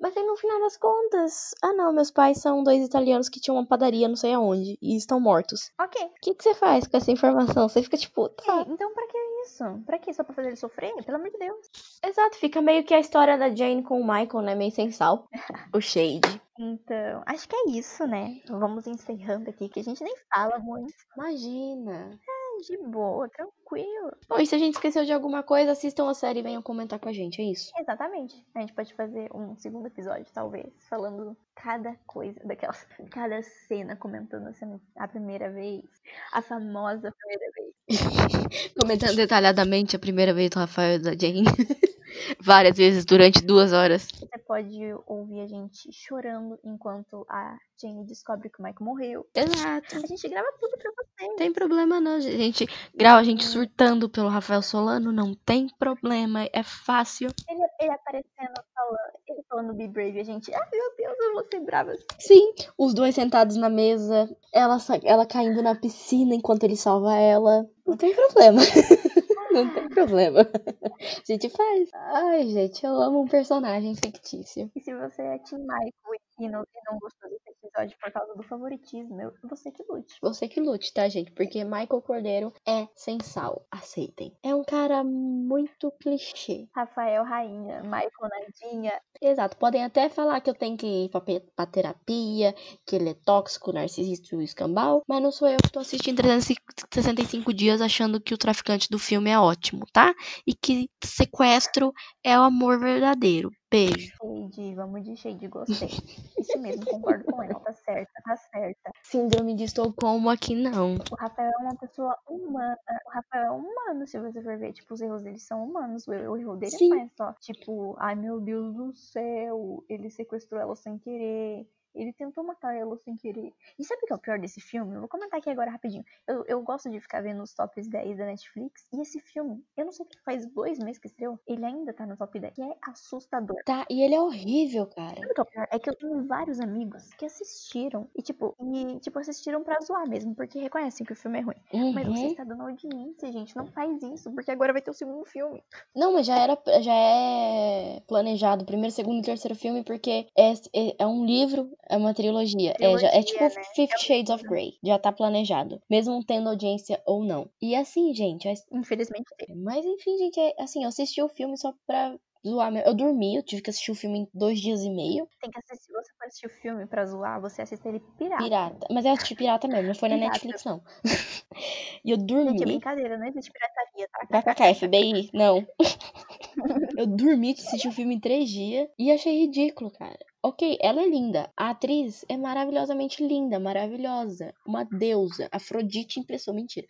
Mas aí no final das contas, ah não, meus pais são dois italianos que tinham uma padaria não sei aonde e estão mortos. Ok. O que, que você faz com essa informação? Você fica tipo, tá, É, então pra que isso? Pra quê? Só pra fazer ele sofrer? Pelo amor de Deus. Exato, fica meio que a história da Jane com o Michael, né? Meio sem sal. <laughs> o Shade. Então, acho que é isso, né? Vamos encerrando aqui, que a gente nem fala muito. Imagina. De boa, tranquilo. Bom, e se a gente esqueceu de alguma coisa, assistam a série e venham comentar com a gente, é isso. Exatamente. A gente pode fazer um segundo episódio, talvez, falando cada coisa daquelas. <laughs> Cada cena, comentando a, cena, a primeira vez. A famosa primeira vez. <laughs> Comentando detalhadamente a primeira vez do Rafael e da Jane. <laughs> Várias vezes durante duas horas. Você pode ouvir a gente chorando enquanto a Jane descobre que o Michael morreu. Exato. A gente grava tudo pra você. Não tem problema não, gente. A gente grava a gente surtando pelo Rafael Solano, não tem problema, é fácil. Ele, ele aparecendo falando, ele falando Be Brave, a gente, ai meu Deus, eu vou ser brava. Sim, os dois sentados na mesa, ela, ela caindo na piscina enquanto ele salva ela. Não tem problema. <laughs> Não tem problema. <laughs> A gente faz. Ai, gente, eu amo um personagem fictício. E se você é Team Michael e não, e não gostou desse episódio por causa do favoritismo, eu, você que lute. Você que lute, tá, gente? Porque Michael Cordeiro é sem sal. Aceitem. É um cara muito clichê. Rafael Rainha, Michael Nadinha, Exato. Podem até falar que eu tenho que ir pra, pra terapia, que ele é tóxico, narcisista e escambau, mas não sou eu que tô assistindo 365 dias achando que o traficante do filme é ótimo, tá? E que sequestro é o amor verdadeiro. Beijo. Shade, vamos de Shade, gostei. Isso mesmo, concordo com ela, tá certa, tá certa. Síndrome de Estocolmo aqui não. O Rafael é uma pessoa humana. O Rafael é humano, se você for ver. Tipo, os erros dele são humanos. O, erro dele Sim. não é só, tipo, ai meu Deus do céu, ele sequestrou ela sem querer. Ele tentou matar ela sem querer. E sabe o que é o pior desse filme? Eu vou comentar aqui agora rapidinho. Eu, eu gosto de ficar vendo os tops 10 da Netflix. E esse filme, eu não sei que faz dois meses que estreou. Ele ainda tá no top 10. Que é assustador. Tá, e ele é horrível, cara. Sabe o que é o pior? É que eu tenho vários amigos que assistiram. E, tipo, e, tipo, assistiram pra zoar mesmo, porque reconhecem que o filme é ruim. Mas você Uhum. está dando audiência, gente. Não faz isso, porque agora vai ter o segundo filme. Não, mas já era, já é planejado, primeiro, segundo e terceiro filme, porque é, é, é um livro, é uma trilogia. é, já, é Trilogia, tipo né? Fifty Shades of Grey. Já tá planejado. Mesmo tendo audiência ou não. E assim, gente, a Infelizmente. Mas enfim, gente, é, assim, eu assisti o filme só pra zoar. mesmo. Eu dormi, eu tive que assistir o filme em dois dias e meio. Tem que assistir. Se você for assistir o filme pra zoar, você assista ele pirata. Pirata. Mas eu assisti pirata mesmo, não foi na Pirata. Netflix, não. <laughs> e eu Gente, é dormi. brincadeira, não existe pirataria, tá? KKK, FBI, não. <laughs> eu dormi, assisti o filme em três dias e achei ridículo, cara. Ok, ela é linda. A atriz é maravilhosamente linda, maravilhosa. Uma deusa. Afrodite em pessoa. Mentira.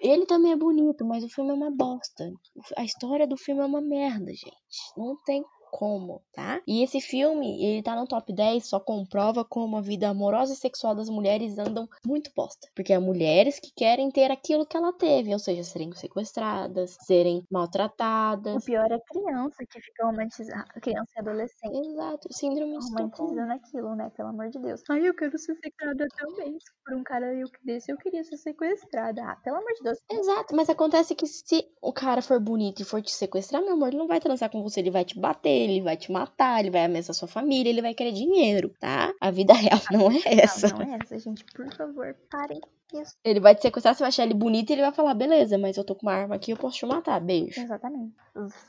Ele também é bonito, mas o filme é uma bosta. A história do filme é uma merda, gente. Não tem como, tá? E esse filme, ele tá no top 10, só comprova como a vida amorosa e sexual das mulheres andam muito bosta. Porque é mulheres que querem ter aquilo que ela teve, ou seja, serem sequestradas, serem O maltratadas. pior é a criança que fica romantizando. Criança e adolescente. Exato, síndrome de. Romantizando aquilo, né? Pelo amor de Deus. Ai, eu quero ser sequestrada também. Se por um cara eu desse, eu queria ser sequestrada. Ah, pelo amor de Deus. Exato, mas acontece que se o cara for bonito e for te sequestrar, meu amor, ele não vai transar com você, ele vai te bater, ele vai te matar, ele vai ameaçar sua família, ele vai querer dinheiro, tá? A vida <laughs> real não é essa. Não, não é essa, gente. Por favor, parem isso. Ele vai te sequestrar, você vai achar ele bonito e ele vai falar, beleza, mas eu tô com uma arma aqui, eu posso te matar, beijo. Exatamente.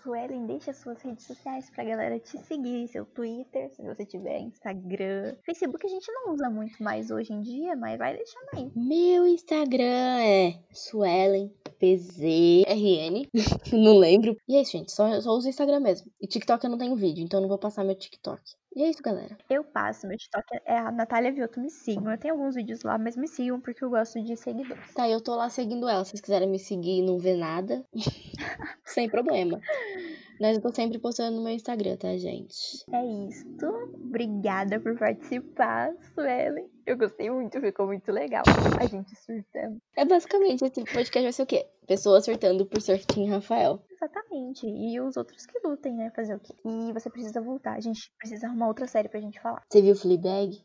Suelen, deixa suas redes sociais pra galera te seguir. Seu Twitter, se você tiver Instagram. Facebook a gente não usa muito mais hoje em dia, mas vai deixando aí. Meu Instagram é Suelen PZRN. <laughs> não lembro. E é isso, gente. Só, só uso o Instagram mesmo. E TikTok eu não tenho vídeo, então eu não vou passar meu TikTok. E é isso, galera. Eu passo, meu TikTok é a Natália Vioto, me sigam. Eu tenho alguns vídeos lá, mas me sigam porque eu gosto de seguidores. Tá, eu tô lá seguindo ela. Se vocês quiserem me seguir e não ver nada, <laughs> sem problema. Mas eu tô sempre postando no meu Instagram, tá, gente? É isso. Obrigada por participar, Suelen. Eu gostei muito, ficou muito legal. A gente surtando. É basicamente, esse podcast vai ser o quê? Pessoas acertando por Team Rafael. Exatamente. E os outros que lutem, né? Fazer o quê? E você precisa voltar. A gente precisa arrumar outra série pra gente falar. Você viu Fleabag?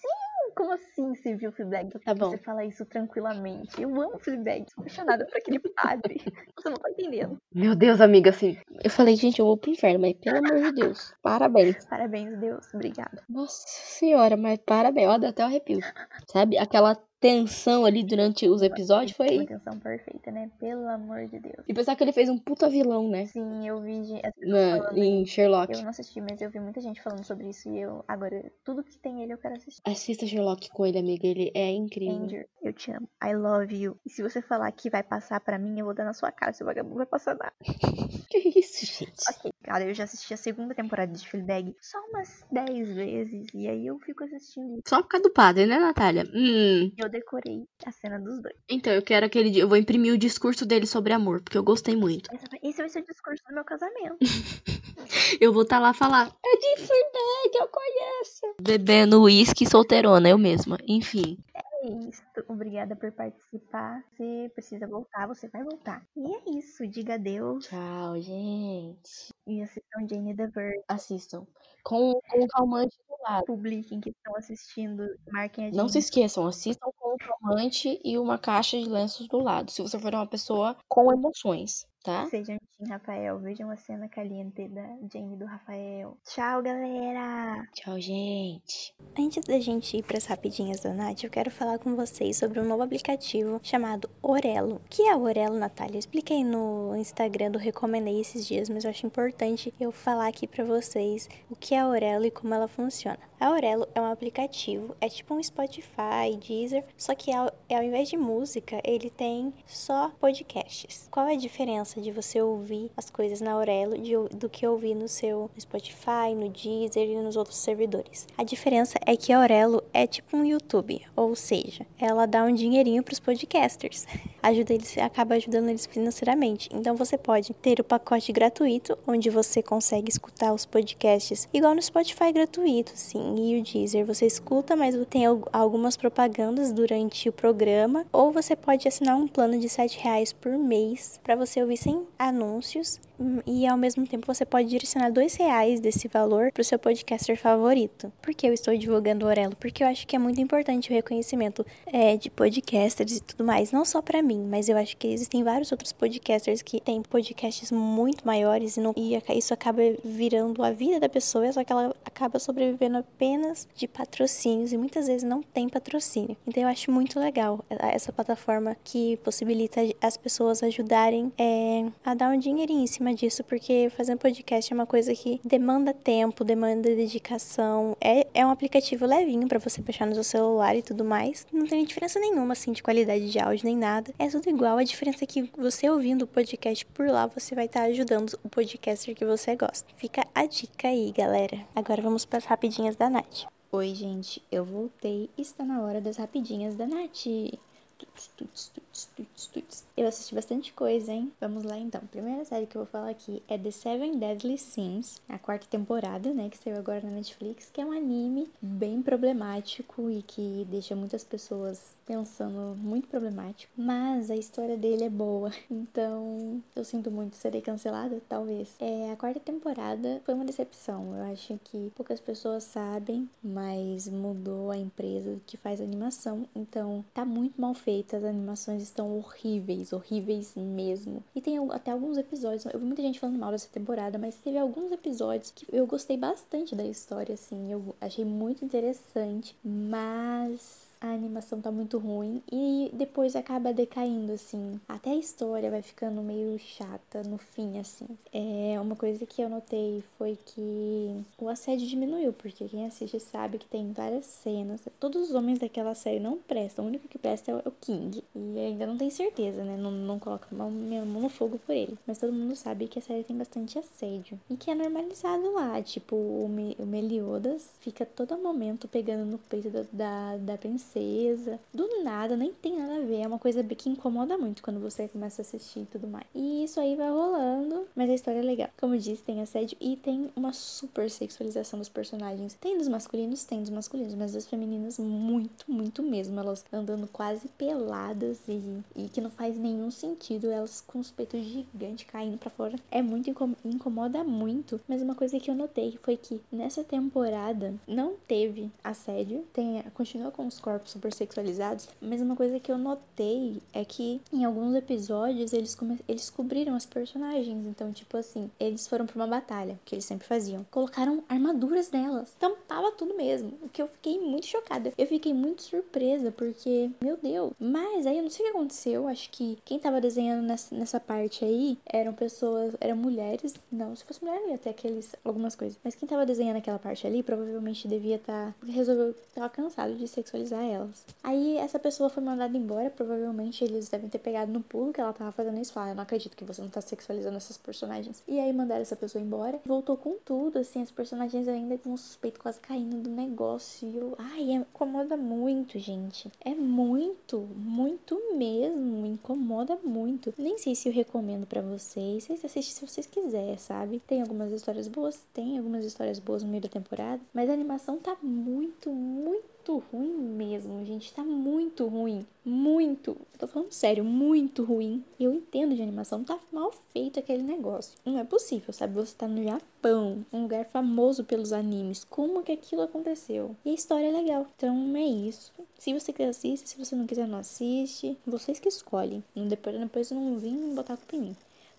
Como assim você viu Fleabag? Tá bom. Você fala isso tranquilamente. Eu amo Fleabag. Sou apaixonada por aquele padre. <laughs> Você não tá entendendo. Meu Deus, amiga, assim. Eu falei, gente, eu vou pro inferno, mas pelo amor de Deus. Parabéns. Parabéns, Deus. Obrigada. Nossa senhora, mas parabéns. Ó, deu até o arrepio. Sabe? Aquela tensão ali durante os episódios foi. Uma tensão perfeita, né? Pelo amor de Deus. E pensar que ele fez um puta vilão, né? Sim, eu vi gente Na, em Sherlock. Eu não assisti, mas eu vi muita gente falando sobre isso e eu agora tudo que tem ele eu quero assistir. Assista Sherlock com ele, amiga. Ele é incrível. Andrew, eu te amo. I love you. E se você falar que vai passar pra mim, eu vou dar na sua cara. Seu vagabundo vai passar nada. <laughs> Que isso, gente? Ok, cara, eu já assisti a segunda temporada de Fleabag só umas 10 vezes. E aí eu fico assistindo. Só por causa do padre, né, Natália? Hum. Eu decorei a cena dos dois. Então, eu quero aquele dia. Eu vou imprimir o discurso dele sobre amor, porque eu gostei muito. Esse vai- ser o discurso do meu casamento. <laughs> Eu vou estar lá falar. É de Fleabag, eu conheço. Bebendo uísque solteirona, eu mesma. Enfim. É isso. Obrigada por participar. Você precisa voltar, você vai voltar. E é isso. Diga adeus. Tchau, gente. E assistam Jane the Virgin. Assistam. Com, com o calmante do lado. Publiquem que estão assistindo. Marquem a gente. Não se esqueçam, assistam com o calmante e uma caixa de lenços do lado. Se você for uma pessoa com emoções, tá? Sejam Tim Rafael. Vejam a cena caliente da Jane e do Rafael. Tchau, galera! Tchau, gente. Antes da gente ir para as rapidinhas da Nath, eu quero falar com vocês sobre um novo aplicativo chamado Orelo. O que é o Orelo, Natália? Eu expliquei no Instagram do Recomendei esses dias, mas eu acho importante eu falar aqui para vocês o que é a Orelo e como ela funciona. A Orelo é um aplicativo, é tipo um Spotify, Deezer, só que ao, ao invés de música, ele tem só podcasts. Qual é a diferença de você ouvir as coisas na Orelo de, do que ouvir no seu Spotify, no Deezer e nos outros servidores? A diferença é que a Orelo é tipo um YouTube, ou seja, ela dá um dinheirinho para os podcasters. <laughs> Ajuda eles, acaba ajudando eles financeiramente. Então você pode ter o pacote gratuito, onde você consegue escutar os podcasts igual no Spotify gratuito, sim, e o Deezer você escuta, mas tem al- algumas propagandas durante o programa, ou você pode assinar um plano de 7 reais por mês para você ouvir sem anúncios e ao mesmo tempo você pode direcionar dois reais desse valor para o seu podcaster favorito. Por que eu estou divulgando o Orelo? Porque eu acho que é muito importante o reconhecimento é, de podcasters e tudo mais, não só para mim, mas eu acho que existem vários outros podcasters que têm podcasts muito maiores e, não, e isso acaba virando a vida da pessoa, só que ela acaba sobrevivendo apenas de patrocínios e muitas vezes não tem patrocínio. Então eu acho muito legal eh, essa plataforma que possibilita as pessoas ajudarem é, a dar um dinheirinho em cima disso, porque fazer um podcast é uma coisa que demanda tempo, demanda dedicação. É, é um aplicativo levinho para você baixar no seu celular e tudo mais. Não tem diferença nenhuma assim de qualidade de áudio nem nada. É tudo igual. A diferença é que você ouvindo o podcast por lá, você vai estar ajudando o podcaster que você gosta. Fica a dica aí, galera. Agora vamos para as rapidinhas da Nath. Oi, gente, eu voltei. Está na hora das rapidinhas da Nath. Tuts, tuts, tuts, tuts, tuts. Eu assisti bastante coisa, hein? Vamos lá então. Primeira série que eu vou falar aqui é The Seven Deadly Sins, a quarta temporada, né? Que saiu agora na Netflix, que é um anime bem problemático e que deixa muitas pessoas pensando muito problemático. Mas a história dele é boa. Então, eu sinto muito serei cancelada, talvez. É, a quarta temporada foi uma decepção. Eu acho que poucas pessoas sabem, mas mudou a empresa que faz animação. Então, tá muito mal feita. As animações estão horríveis, horríveis mesmo. E tem até alguns episódios. Eu vi muita gente falando mal dessa temporada, mas teve alguns episódios que eu gostei bastante da história, assim. Eu achei muito interessante, mas a animação tá muito ruim e depois acaba decaindo, assim. Até a história vai ficando meio chata no fim, assim. É, uma coisa que eu notei foi que o assédio diminuiu, porque quem assiste sabe que tem várias cenas. Todos os homens daquela série não prestam, o único que presta é o King. E ainda não tem certeza, né? Não, não coloca a mão- no fogo por ele. Mas todo mundo sabe que a série tem bastante assédio. E que é normalizado lá. Tipo, o Meliodas fica todo momento pegando no peito da, da, da Do nada, nem tem nada a ver. É uma coisa que incomoda muito quando você começa a assistir e tudo mais. E isso aí vai rolando, mas a história é legal. Como disse, tem assédio e tem uma super sexualização dos personagens. Tem dos masculinos, tem dos masculinos, mas das femininas, muito, muito mesmo. Elas andando quase peladas e, e que não faz nenhum sentido. Elas com os peitos gigantes caindo pra fora. É muito incom- incomoda muito. Mas uma coisa que eu notei foi que nessa temporada não teve assédio. Tem, continua com os corpos super sexualizados. Mas uma coisa que eu notei é que em alguns episódios eles, come... eles cobriram as personagens. Então, tipo assim, eles foram pra uma batalha, que eles sempre faziam. Colocaram armaduras nelas. Tampava tudo mesmo. O que eu fiquei muito chocada. Eu fiquei muito surpresa, porque, meu Deus. Mas aí eu não sei o que aconteceu. Acho que quem tava desenhando nessa, nessa parte aí eram pessoas, eram mulheres. Não, se fosse mulher, ia ter aqueles, algumas coisas. Mas quem tava desenhando aquela parte ali provavelmente devia estar. Tá, resolveu, tava cansado de sexualizar elas. Aí essa pessoa foi mandada embora. Provavelmente eles devem ter pegado no pulo que ela tava fazendo isso. Falar, eu não acredito que você não tá sexualizando essas personagens. E aí mandaram essa pessoa embora. Voltou com tudo, assim, as personagens ainda com o suspeito quase caindo do negócio. Ai, é, incomoda muito, gente. É muito, muito mesmo. Incomoda muito. Nem sei se eu recomendo para vocês. Vocês assistem se vocês quiserem, sabe? Tem algumas histórias boas, tem algumas histórias boas no meio da temporada. Mas a animação tá muito, muito muito ruim mesmo, gente. Tá muito ruim. Muito. Tô falando sério, muito ruim. Eu entendo de animação, tá mal feito aquele negócio. Não é possível, sabe? Você tá no Japão, um lugar famoso pelos animes. Como que aquilo aconteceu? E a história é legal. Então é isso. Se você quiser assistir, se você não quiser, não assiste. Vocês que escolhem. Depois, depois não vim botar culpa em mim.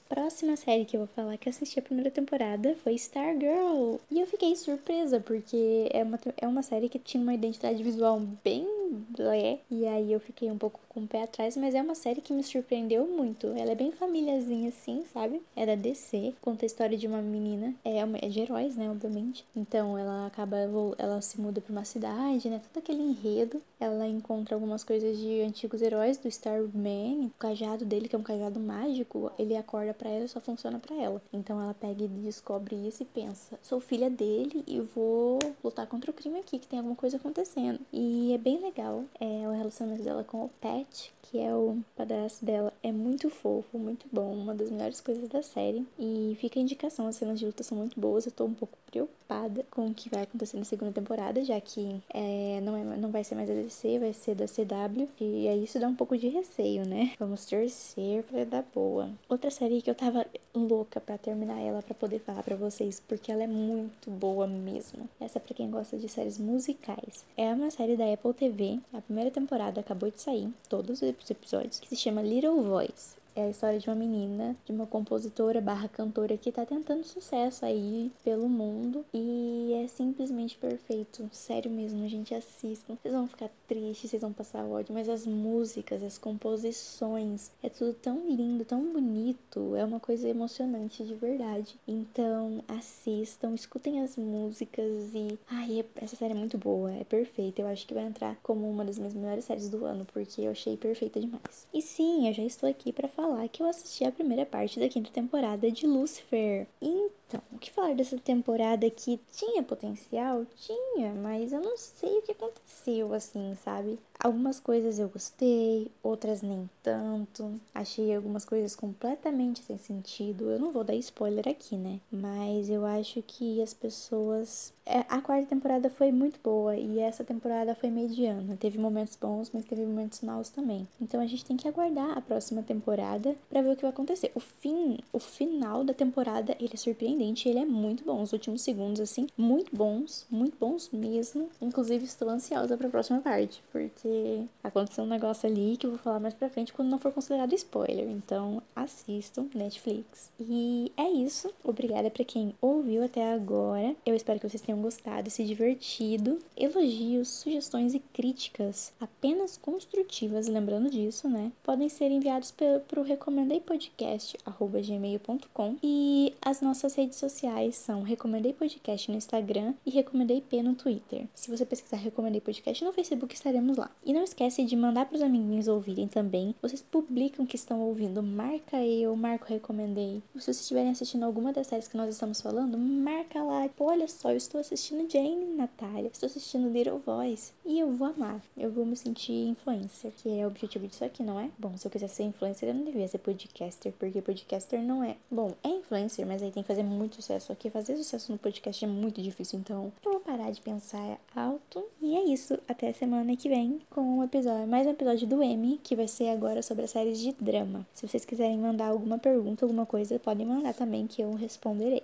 Próxima série que eu vou falar que eu assisti a primeira temporada foi Stargirl. E eu fiquei surpresa, porque é uma, é uma série que tinha uma identidade visual bem blé. E aí eu fiquei um pouco com o pé atrás, mas é uma série que me surpreendeu muito. Ela é bem famíliazinha assim, sabe? É da DC, conta a história de uma menina, é, uma, é de heróis, né, obviamente. Então ela acaba, ela se muda pra uma cidade, né, todo aquele enredo. Ela encontra algumas coisas de antigos heróis do Starman, o cajado dele, que é um cajado mágico, ele acorda para ela e só funciona para ela. Então ela pega e descobre isso e pensa: sou filha dele e vou lutar contra o crime aqui, que tem alguma coisa acontecendo. E é bem legal é, o relacionamento dela com o Pat, que é o padrasto dela. É muito fofo, muito bom, uma das melhores coisas da série. E fica a indicação: as cenas de luta são muito boas. Eu tô um pouco preocupada com o que vai acontecer na segunda temporada, já que é, não, é, não vai ser mais a DC, vai ser da CW. E aí isso dá um pouco de receio, né? Vamos torcer pra dar boa. Outra série que eu tava louca para terminar ela para poder falar para vocês, porque ela é muito boa mesmo. Essa é para quem gosta de séries musicais. É uma série da Apple TV. A primeira temporada acabou de sair, todos os episódios, que se chama Little Voice é a história de uma menina, de uma compositora barra cantora que tá tentando sucesso aí pelo mundo e é simplesmente perfeito. Sério mesmo, gente, assistam. Vocês vão ficar tristes, vocês vão passar ódio, mas as músicas, as composições, é tudo tão lindo, tão bonito, é uma coisa emocionante de verdade. Então, assistam, escutem as músicas e ai, é, essa série é muito boa, é perfeita. Eu acho que vai entrar como uma das minhas melhores séries do ano, porque eu achei perfeita demais. E sim, eu já estou aqui para falar falar que eu assisti a primeira parte da quinta temporada de Lucifer. Então, o que falar dessa temporada que tinha potencial? Tinha, mas eu não sei o que aconteceu, assim, sabe? Algumas coisas eu gostei, outras nem tanto. Achei algumas coisas completamente sem sentido. Eu não vou dar spoiler aqui, né? Mas eu acho que as pessoas. É, a quarta temporada foi muito boa e essa temporada foi mediana. Teve momentos bons, mas teve momentos maus também. Então a gente tem que aguardar a próxima temporada para ver o que vai acontecer. O fim, o final da temporada, ele é surpreendente, ele é muito bom. Os últimos segundos, assim, muito bons, muito bons mesmo. Inclusive, estou ansiosa para a próxima parte, porque aconteceu um negócio ali que eu vou falar mais pra frente quando não for considerado spoiler. Então assistam Netflix. E é isso. Obrigada para quem ouviu até agora. Eu espero que vocês tenham gostado, se divertido. Elogios, sugestões e críticas apenas construtivas, lembrando disso, né? Podem ser enviados pro recomendei podcast gmail.com e as nossas redes sociais são recomendei podcast no Instagram e recomendei P no Twitter. Se você pesquisar recomendei podcast no Facebook estaremos lá. E não esquece de mandar para os amiguinhos ouvirem também. Vocês publicam que estão ouvindo, marca eu, marco recomendei. Se vocês estiverem assistindo alguma das séries que nós estamos falando, marca lá. Pô, olha só, eu estou assistindo Jane, Natália. Estou assistindo Little Voice. E eu vou amar. Eu vou me sentir influencer, que é o objetivo disso aqui, não é? Bom, se eu quisesse ser influencer, eu não devia ser podcaster, porque podcaster não é. Bom, é influencer, mas aí tem que fazer muito sucesso. Aqui fazer sucesso no podcast é muito difícil, então eu vou parar de pensar alto. E é isso. Até semana que vem com um episódio, mais um episódio do M, que vai ser agora sobre as séries de drama. Se vocês quiserem mandar alguma pergunta, alguma coisa, podem mandar também que eu responderei.